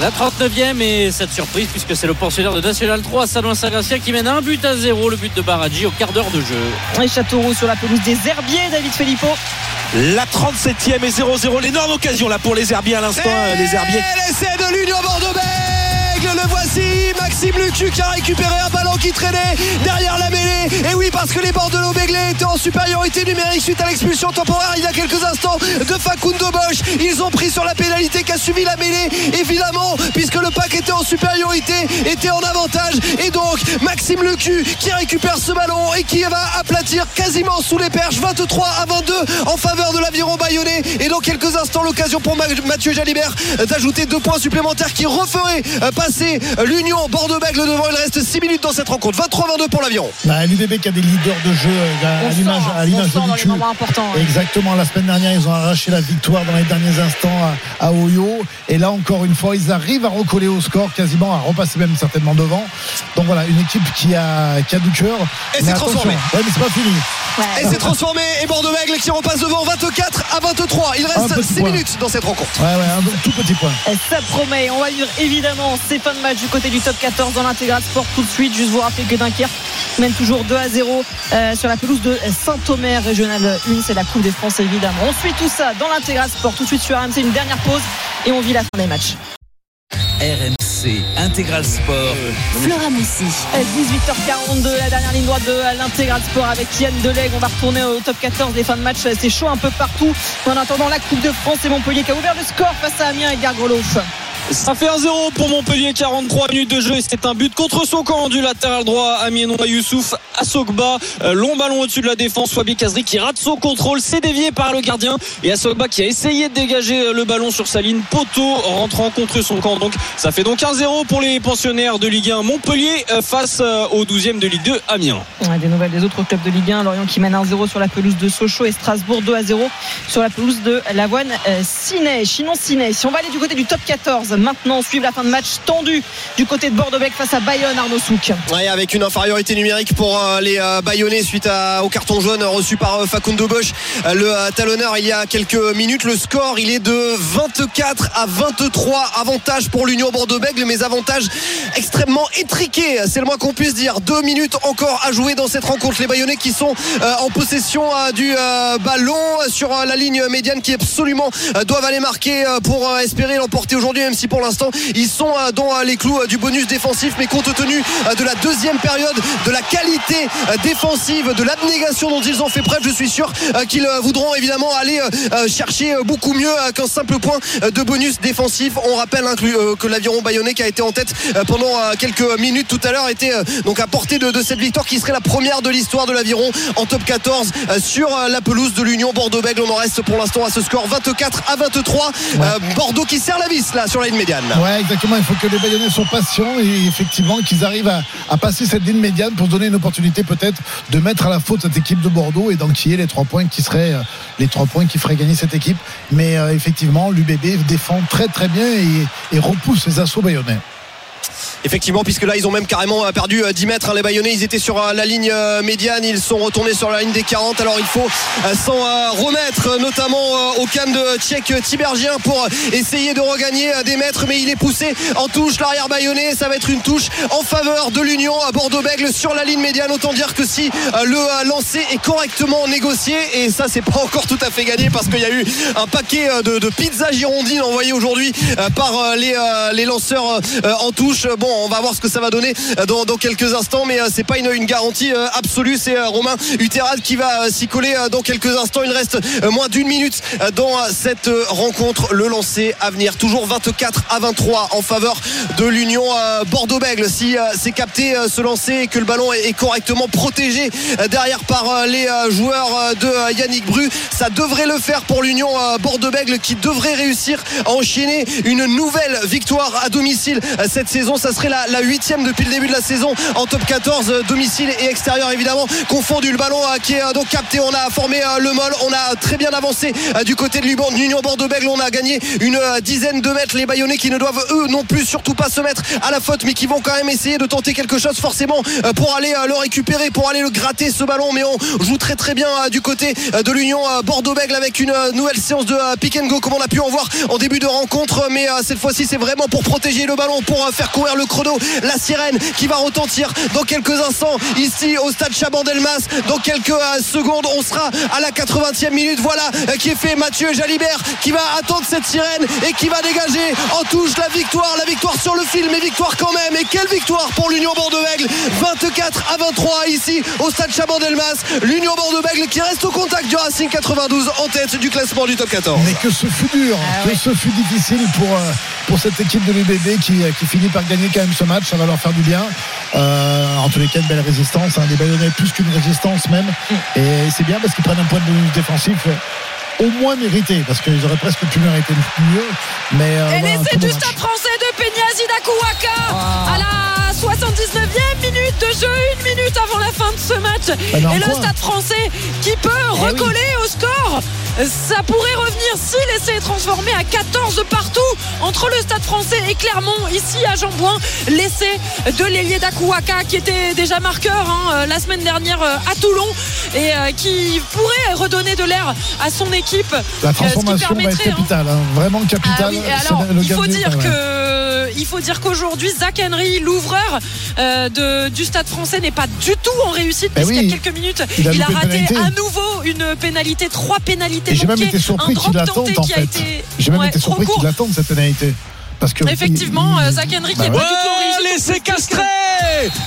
La 39e et cette surprise puisque c'est le pensionnaire de National 3 Salon Saint-Gratien qui mène un but à zéro. Le but de Baradji au quart d'heure de jeu. Et Châteauroux sur la pelouse des Herbiers David Filippo la 37e et 0-0 l'énorme occasion là pour les Herbiers à l'instant les Herbiers voici. Maxime Lucu qui a récupéré un ballon qui traînait derrière la mêlée. Et oui parce que les Bordelais Béglé étaient en supériorité numérique suite à l'expulsion temporaire il y a quelques instants de Facundo Bosch. Ils ont pris sur la pénalité qui a suivi la mêlée évidemment puisque le pack était en supériorité était en avantage. Et donc Maxime Lucu qui récupère ce ballon et qui va aplatir quasiment sous les perches. 23 à 22 en faveur de l'aviron bayonnais. Et dans quelques instants l'occasion pour Mathieu Jalibert d'ajouter deux points supplémentaires qui referait passer l'Union Bordeaux-Bègles devant. Il reste 6 minutes dans cette rencontre. 23-22 pour l'avion. Bah, L'UBB qui a des leaders de jeu euh, à l'image de Lucu. Exactement. La semaine dernière, ils ont arraché la victoire dans les derniers instants à, Oyo. Et là, encore une fois, ils arrivent à recoller au score, quasiment à repasser même certainement devant. Donc voilà, une équipe qui a, qui a du cœur. Et c'est transformé. Ouais, mais c'est pas fini. Et c'est transformé. Et Bordeaux-Bègles qui repasse devant 24 à 23. Il reste 6 minutes dans cette rencontre. Ouais, ouais, un tout petit point. Ça promet. On va vivre évidemment fins de match du côté du top 14 dans l'intégral sport tout de suite. Juste vous rappeler que Dunkerque mène toujours 2 à 0 euh, sur la pelouse de Saint-Omer, régional 1. C'est la Coupe des France évidemment. On suit tout ça dans l'intégral sport tout de suite sur RMC. Une dernière pause et on vit la fin des matchs. RMC Intégral Sport. Flora Messi. 18h42, la dernière ligne droite de l'Intégral Sport avec Yann Delegue. On va retourner au top 14 des fins de match. C'est chaud un peu partout. En attendant, la Coupe de France et Montpellier qui a ouvert le score face à Amiens et Gargolof. Ça fait 1-0 pour Montpellier, 43 minutes de jeu et c'est un but contre son camp du latéral droit Amiénois Youssouf Assogba. Euh, long ballon au-dessus de la défense, Wabi Kazri qui rate son contrôle, c'est dévié par le gardien et Assogba qui a essayé de dégager euh, le ballon sur sa ligne poteau rentrant contre son camp. Donc ça fait donc 1-0 pour les pensionnaires de Ligue 1 Montpellier euh, face au 12e de Ligue 2 Amiens. des nouvelles des autres clubs de Ligue 1, Lorient qui mène 1-0 sur la pelouse de Sochaux et Strasbourg 2-0 sur la pelouse de Lavoine Ciné. Chinon Ciné. Si on va aller du côté du top 14 maintenant suivre la fin de match tendu du côté de Bordeaux-Bègles face à Bayonne Arnaud Souk. Avec une infériorité numérique pour euh, les euh, Bayonnais suite au carton jaune reçu par euh, Facundo Bosch. Le talonneur il y a quelques minutes le score il est de 24 à 23 avantage pour l'Union Bordeaux-Bègles mais avantage extrêmement étriqué. C'est le moins qu'on puisse dire. Deux minutes encore à jouer dans cette rencontre. Les Bayonnais qui sont en possession du ballon sur la ligne médiane qui absolument doivent aller marquer pour espérer l'emporter aujourd'hui même si pour l'instant ils sont euh, dans euh, les clous euh, du bonus défensif, mais compte tenu de la deuxième période, de la qualité défensive, de l'abnégation dont ils ont fait preuve, je suis sûr qu'ils voudront évidemment aller chercher beaucoup mieux qu'un simple point de bonus défensif. On rappelle hein, que l'aviron bayonnais qui a été en tête pendant quelques minutes tout à l'heure était donc à portée de, cette victoire qui serait la première de l'histoire de l'aviron en top 14 sur la pelouse de l'Union Bordeaux-Bègles. On en reste pour l'instant à ce score 24 à 23. Bordeaux qui serre la vis là sur la ligne médiane. Ouais, exactement. Il faut que les Bayonnais soient patients et effectivement qu'ils arrivent à, passer cette ligne médiane pour donner une opportunité peut-être de mettre à la faute cette équipe de Bordeaux et d'enquiller les trois points qui euh, les trois points qui feraient gagner cette équipe. Mais euh, effectivement, l'UBB défend très très bien et, repousse les assauts bayonnais. Effectivement, puisque là, ils ont même carrément perdu 10 mètres. Hein, les Bayonnais, ils étaient sur la ligne médiane. Ils sont retournés sur la ligne des 40. Alors, il faut s'en remettre, notamment au camp de Tchèque Tibergien pour essayer de regagner des mètres. Mais il est poussé en touche. L'arrière Bayonnais, ça va être une touche en faveur de l'Union à Bordeaux-Bègle sur la ligne médiane. Autant dire que si le lancer est correctement négocié, et ça, c'est pas encore tout à fait gagné parce qu'il y a eu un paquet de, de pizza girondine aujourd'hui par les, les lanceurs en touche. Bon, on va voir ce que ça va donner dans, dans quelques instants, mais c'est pas une, garantie absolue. C'est Romain Uterad qui va s'y coller dans quelques instants. Il reste moins d'une minute dans cette rencontre. Le lancer à venir, toujours 24 à 23 en faveur de l'Union Bordeaux-Bègle. Si c'est capté ce lancer et que le ballon est correctement protégé derrière par les joueurs de Yannick Bru, ça devrait le faire pour l'Union Bordeaux-Bègle qui devrait réussir à enchaîner une nouvelle victoire à domicile cette saison. La huitième depuis le début de la saison en top 14, domicile et extérieur évidemment. Confondu le ballon qui est donc capté. On a formé le mol. On a très bien avancé du côté de l'Union Bordeaux-Bègle. On a gagné une dizaine de mètres. Les Bayonnais qui ne doivent eux non plus surtout pas se mettre à la faute, mais qui vont quand même essayer de tenter quelque chose forcément pour aller le récupérer, pour aller le gratter ce ballon. Mais on joue très très bien du côté de l'Union Bordeaux-Bègle avec une nouvelle séance de pick and go comme on a pu en voir en début de rencontre. Mais cette fois-ci, c'est vraiment pour protéger le ballon, pour faire courir le chrono. La sirène qui va retentir dans quelques instants ici au stade Chabandelmas. Dans quelques secondes, on sera à la 80e minute. Voilà qui est fait Mathieu Jalibert qui va attendre cette sirène et qui va dégager en touche la victoire. La victoire sur le film, mais victoire quand même. Et quelle victoire pour l'Union Bordeaux-Bègle 24 à 23 ici au stade Chabandelmas. L'Union Bordeaux-Bègle qui reste au contact du Racing 92 en tête du classement du top 14. Mais que ce fut dur, ah que ce fut difficile pour, pour cette équipe de l'UBB qui, qui finit par gagner quand même ce match. Ça va leur faire du bien. Euh, en tous les cas, une belle résistance. Hein, des Bayonnais plus qu'une résistance même. Et c'est bien parce qu'ils prennent un point de vue défensif au moins mérité parce qu'ils auraient presque pu mériter mieux mais euh, et voilà, l'essai du stade français de Peña Dakuwaka ah. à la 79e minute de jeu une minute avant la fin de ce match. Et le stade français qui peut eh recoller au score ça pourrait revenir si l'essai est transformé à 14 partout entre le stade français et Clermont ici à Jambouin l'essai de l'ailier d'Akuaka qui était déjà marqueur hein, la semaine dernière à Toulon et qui pourrait redonner de l'air à son équipe. La transformation va être capitale hein, vraiment capitale. Ah il faut dire que il faut dire qu'aujourd'hui Zach Henry l'ouvreur euh, de, du stade français n'est pas du tout en réussite eh puisqu'il y a quelques minutes il a, raté à nouveau une pénalité trois pénalités j'ai même été surpris qu'il attende en fait. j'ai même été surpris qu'il attende cette pénalité parce que effectivement il, Zach Henry qui est pas du tout laissez castré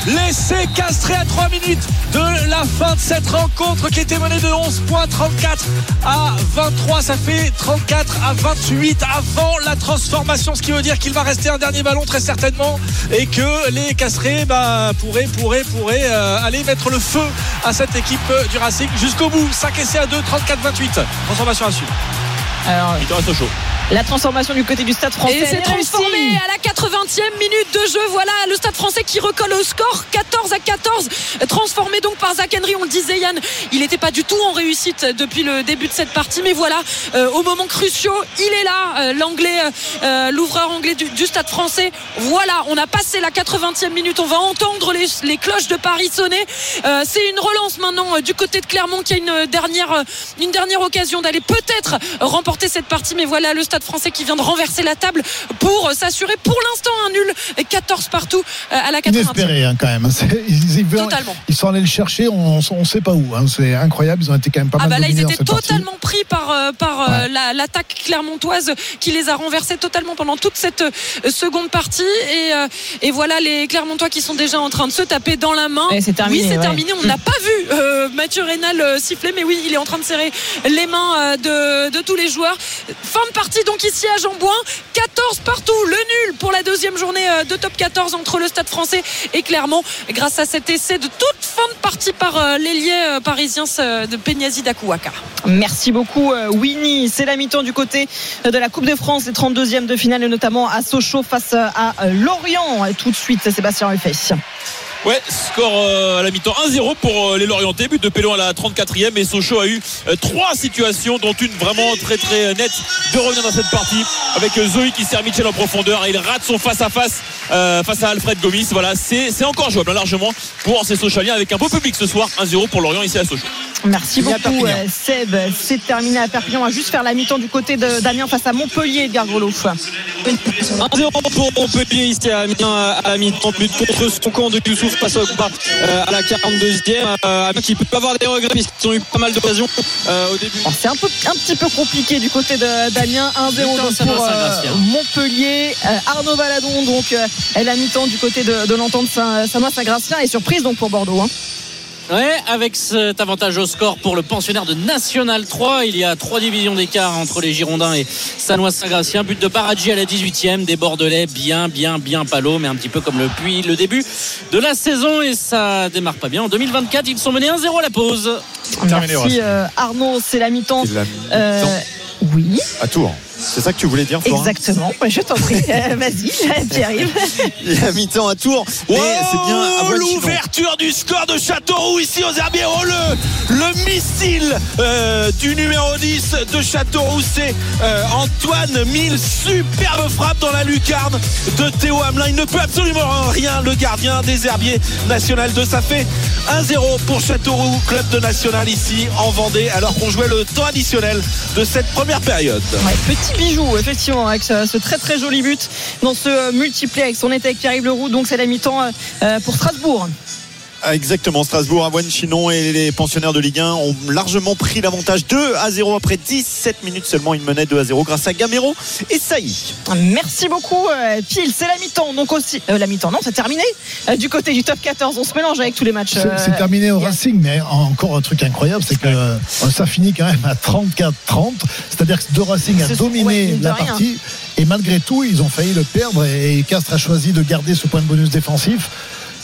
laissez castré à 3 minutes de la fin de cette rencontre qui était menée de 11 points 34 à 23 ça fait 34 à 28 avant la transformation ce qui veut dire qu'il va rester un dernier ballon très certainement et que les castrés bah, pourraient pourraient pourraient euh, aller mettre le feu à cette équipe du Racing jusqu'au bout. 5 essais à 2 34 28 transformation à suivre. Alors, il te reste chaud la transformation du côté du Stade français. Et c'est transformé à la 80e minute de jeu. Voilà le Stade français qui recolle au score 14 à 14. Transformé donc par Zach Henry. On le disait Yann, il n'était pas du tout en réussite depuis le début de cette partie. Mais voilà, euh, au moment cruciaux, il est là, euh, l'anglais, euh, l'ouvreur anglais du, du, Stade français. Voilà, on a passé la 80e minute. On va entendre les, les cloches de Paris sonner. c'est une relance maintenant du côté de Clermont qui a une dernière, une dernière occasion d'aller peut-être remporter cette partie. Mais voilà le Stade français qui vient de renverser la table pour s'assurer pour l'instant un nul 14 partout euh, à la 80 Inespéré hein, quand même. [laughs] Ils, ils, totalement. ils sont allés le chercher, on ne sait pas où. Hein. C'est incroyable, ils ont été quand même pas ah mal bah là, ils étaient totalement partie. pris par, euh, par ouais. l'attaque clermontoise qui les a renversés totalement pendant toute cette seconde partie. Et, et voilà les Clermontois qui sont déjà en train de se taper dans la main. c'est terminé, oui, c'est ouais. terminé. On n'a pas vu euh, Mathieu Rénal siffler, mais oui, il est en train de serrer les mains de, de tous les joueurs. Fin de partie donc ici à Jambouin 14 partout. Le nul pour la deuxième journée de top 14 entre le stade français et Clermont. Grâce à cet essai de toute fin de partie par l'ailier parisien de Peñazi d'Akouaka merci beaucoup Winnie. C'est la mi-temps du côté de la Coupe de France les 32e de finale et notamment à Sochaux face à Lorient. Tout de suite Sébastien Ruffet Ouais, score euh, à la mi-temps 1-0 pour euh, les Lorientais. But de Pélon à la 34e. Et Sochaux a eu euh, trois situations, dont une vraiment très très nette de revenir dans cette partie. Avec Zoé qui sert Michel en profondeur et il rate son face-à-face face à Alfred Gomis. Voilà, c'est encore jouable hein, largement pour ces Sochaliens avec un beau public ce soir. 1-0 pour Lorient ici à Sochaux. Merci beaucoup Seb. C'est terminé à Perpignan. On va juste faire la mi-temps du côté de Damien face à Montpellier, Edgar Grelot. 1-0 pour Montpellier ici à Amiens à la mi-temps. But contre son camp de Youssouf passe euh, à la 42e euh, qui peut avoir des regrets puisqu'ils ont eu pas mal d'occasions euh, au début. c'est un, peu, un petit peu compliqué du côté de Damien 1-0 pour Montpellier. Arnaud Valadon donc elle a mi-temps du côté de, de l'entente Saint-Gratien et surprise donc pour Bordeaux hein. Ouais, avec cet avantage au score pour le pensionnaire de National 3. Il y a trois divisions d'écart entre les Girondins et Sanois-Saint-Gratien. But de Baradji à la 18e, des Bordelais bien, bien, bien palo, mais un petit peu comme le puits, le début de la saison. Et ça démarre pas bien. En 2024, ils sont menés 1-0 à la pause. Merci euh, Arnaud, c'est la mi-temps. Euh, oui. À Tours. C'est ça que tu voulais dire, Florent Exactement. Je t'en prie. Euh, vas-y, [laughs] Pierre-Yves. [laughs] Il a mi-temps à tour. Oh, c'est bien l'ouverture du score de Châteauroux ici aux Herbiers. Oh, le, le missile euh, du numéro 10 de Châteauroux, c'est euh, Antoine Mille. Superbe frappe dans la lucarne de Théo Hamelin. Il ne peut absolument rien, le gardien des Herbiers National 2. Ça fait 1-0 pour Châteauroux, club de National ici en Vendée, alors qu'on jouait le temps additionnel de cette première période. Petit bijou, effectivement, avec ce, très très joli but dans ce euh, multiplé avec son été avec Pierre-Yves Leroux. Donc c'est la mi-temps euh, euh, pour Strasbourg. Ah, exactement, Strasbourg, Avoine, Chinon et les pensionnaires de Ligue 1 ont largement pris l'avantage 2 à 0 après 17 minutes seulement. Ils menaient 2 à 0 grâce à Gamero et Saï. Merci beaucoup, Pile. C'est la mi-temps, donc aussi. la mi-temps, non, c'est terminé. du côté du top 14, on se mélange avec tous les matchs. C'est terminé au Racing, mais encore un truc incroyable, c'est que ça finit quand même à 34-30. C'est-à-dire que deux Racing a dominé la partie. Et malgré tout, ils ont failli le perdre. Et Castres a choisi de garder ce point de bonus défensif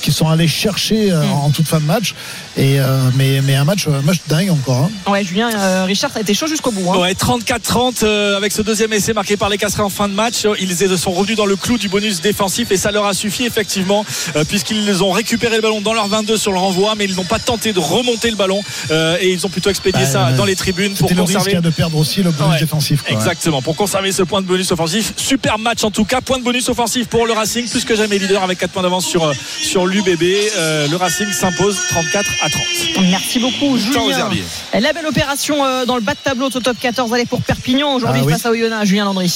qui sont allés chercher euh, mm. en toute fin de match. Et euh, mais, mais un match, un match dingue encore. Hein. Ouais, Julien euh, Richard, ça a été chaud jusqu'au bout. Hein. Ouais, 34-30 avec ce deuxième essai marqué par les Casserais en fin de match. Ils sont revenus dans le clou du bonus défensif et ça leur a suffi effectivement puisqu'ils ont récupéré le ballon dans leur 22 sur le renvoi, mais ils n'ont pas tenté de remonter le ballon et ils ont plutôt expédié bah, ça dans les tribunes pour conserver. de perdre aussi le bonus défensif. exactement, pour conserver ce point de bonus offensif. Super match en tout cas, point de bonus offensif pour le Racing, plus que jamais leader avec 4 points d'avance sur sur l'UBB. Euh, le Racing s'impose 34 à 30. Merci beaucoup, Julien. La belle opération euh, dans le bas de tableau au top 14. Allez pour Perpignan aujourd'hui ah face à Oyonnax, Julien Landry.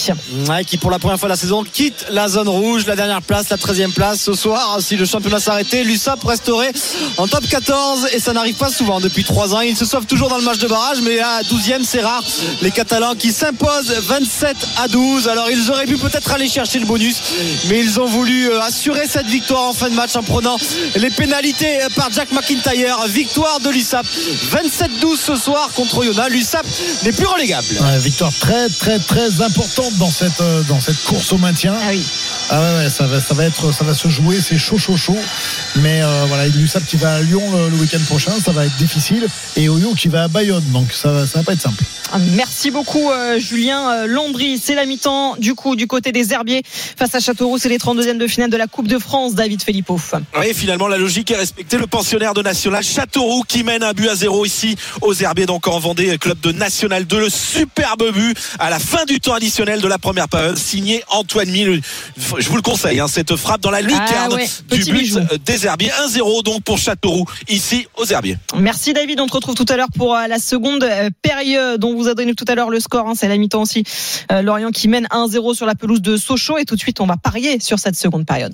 qui pour la première fois de la saison quitte la zone rouge, la dernière place, la 13e place ce soir. Si le championnat s'arrêtait, l'USAP resterait en top 14 et ça n'arrive pas souvent depuis 3 ans. Ils se sauvent toujours dans le match de barrage, mais à 12e, c'est rare. Les Catalans qui s'imposent 27 à 12. Alors ils auraient pu peut-être aller chercher le bonus, mais ils ont voulu euh, assurer cette victoire en fin de match en prenant les pénalités par Jack McIntyre. Victoire de l'USAP 27-12 ce soir contre Yona. L'USAP n'est plus relégable. victoire très très très importante dans cette, euh, dans cette course au maintien. Ah oui. Ah ouais, ça va, ça va être, ça va se jouer, c'est chaud, chaud, chaud. Mais euh, voilà, l'USAP qui va à Lyon le, week-end prochain, ça va être difficile. Et Oyo qui va à Bayonne, donc ça, ça va pas être simple. Merci beaucoup euh, Julien Landry. C'est la mi-temps du coup du côté des Herbiers face à Châteauroux. C'est les 32e de finale de la Coupe de France. David Filippo. Oui, finalement la logique est respectée. Le pensionnaire de National Châteauroux qui mène un but à zéro ici aux Herbiers, donc en Vendée, club de National 2. Le superbe but à la fin du temps additionnel de la première période, signé Antoine Mille. Je vous le conseille, hein, cette frappe dans la lucarne ah du but des Herbiers. 1-0 donc pour Châteauroux ici aux Herbiers. Merci David. On te retrouve tout à l'heure pour euh, la seconde euh, période. On vous a donné tout à l'heure le score. Hein, c'est la mi-temps aussi. Euh, Lorient qui mène 1-0 sur la pelouse de Sochaux. Et tout de suite, on va parier sur cette seconde période.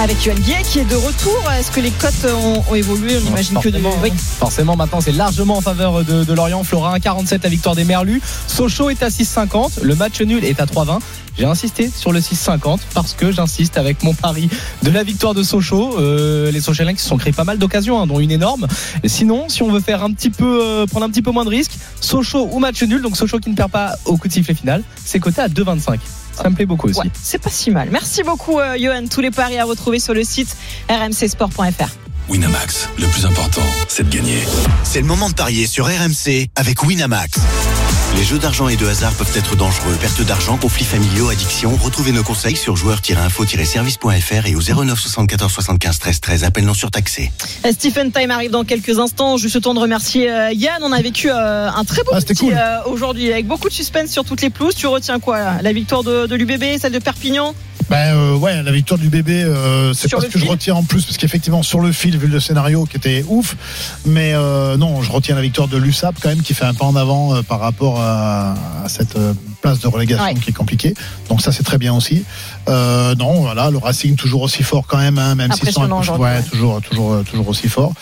Avec Yoann Guillet qui est de retour, est-ce que les cotes ont, évolué? On imagine que de... oui. Forcément, maintenant c'est largement en faveur de, Lorient. Florin 47 la victoire des Merlus. Sochaux est à 6,50. Le match nul est à 3,20. J'ai insisté sur le 6,50 parce que j'insiste avec mon pari de la victoire de Sochaux. Euh, les Sochaliens qui se sont créés pas mal d'occasions, hein, dont une énorme. sinon, si on veut faire un petit peu, euh, prendre un petit peu moins de risques, Sochaux ou match nul, donc Sochaux qui ne perd pas au coup de sifflet final, c'est coté à 2,25. Ça me plaît beaucoup aussi. c'est pas si mal. Merci beaucoup, euh, Johan. Tous les paris à retrouver sur le site rmcsport.fr. Winamax, le plus important, c'est de gagner. C'est le moment de parier sur RMC avec Winamax. Les jeux d'argent et de hasard peuvent être dangereux. Perte d'argent, conflits familiaux, addiction. Retrouvez nos conseils sur joueurs-info-service.fr et au 09 74 75 13 13. Appel non surtaxé. Euh, Stephen Time arrive dans quelques instants. Juste le temps de remercier euh, Yann. On a vécu euh, un très beau Ah, petit c'était cool. euh, aujourd'hui avec beaucoup de suspense sur toutes les pelouses. Tu retiens quoi là La victoire de, de l'UBB, celle de Perpignan? Ben euh, ouais, la victoire du bébé, euh, c'est pas ce que je retiens en plus, parce qu'effectivement sur le fil, vu le scénario qui était ouf, mais euh, non, je retiens la victoire de l'USAP quand même qui fait un pas en avant euh, par rapport à, à cette euh, place de relégation Ouais. qui est compliquée. Donc ça c'est très bien aussi. Euh, non, voilà, le Racing toujours aussi fort quand même, hein, même s'ils sont ouais, ouais. toujours toujours toujours aussi fort.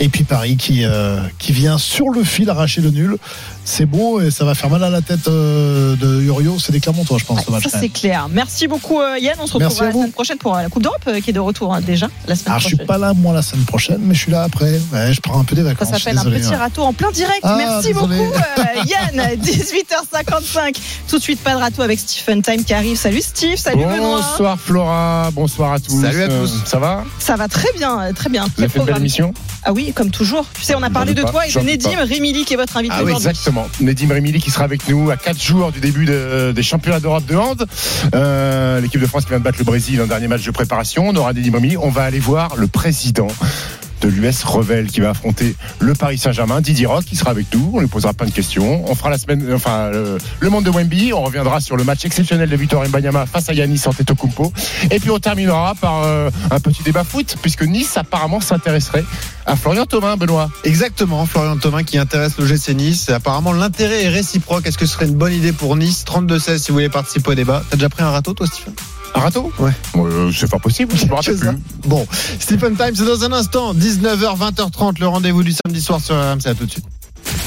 Et puis Paris qui euh, qui vient sur le fil arracher le nul. C'est beau et ça va faire mal à la tête euh, de Uriot. C'est des Clermontois, je pense, ce match. Ça c'est clair. Merci beaucoup euh, Yann. On se retrouve la vous. semaine prochaine pour euh, la Coupe d'Europe euh, qui est de retour hein, déjà la semaine Alors, je prochaine. suis pas là, moi, la semaine prochaine, mais je suis là après. Je prends un peu des Ça vacances. s'appelle un petit râteau en plein direct. Ah, Merci désolé. beaucoup euh, [laughs] Yann. [laughs] 18h55. Tout de suite pas de râteau avec Stephen Time qui arrive. Salut Steve. Salut Benoît. Bonsoir Flora, bonsoir à tous. Salut à tous. Euh, ça va Ça va très bien, euh, très bien. Vous avez fait une belle émission Ah oui, comme toujours. Tu sais, on a parlé de pas, toi et de Nedim pas. Rémili qui est votre invité Ah oui, exactement. Nedim Remili qui sera avec nous à 4 jours du début de- des championnats d'Europe de hand. Euh, L'équipe de France qui vient de battre le Brésil en dernier match de préparation. On aura Nedim Remili. On va aller voir le président de l'US Revel qui va affronter le Paris Saint-Germain, Didier Rock, qui sera avec nous. On lui posera plein de questions. On fera la semaine, enfin, le monde de Wemby. On reviendra sur le match exceptionnel de Victor Mbanyama face à Yanis Antetokounmpo. Et puis on terminera par euh, un petit débat foot, puisque Nice apparemment s'intéresserait à Florian Thauvin, Benoît. Exactement, Florian Thauvin qui intéresse le GC Nice. Apparemment, l'intérêt est réciproque. Est-ce que ce serait une bonne idée pour Nice? 32-16 si vous voulez participer au débat. T'as déjà pris un râteau, toi, Stephen Un râteau Ouais. Euh, c'est pas possible, je me rappelle Que ça. plus. Bon, Stephen Time, c'est dans un instant. 19h, 20h30, le rendez-vous du samedi soir sur RMC. À tout de suite.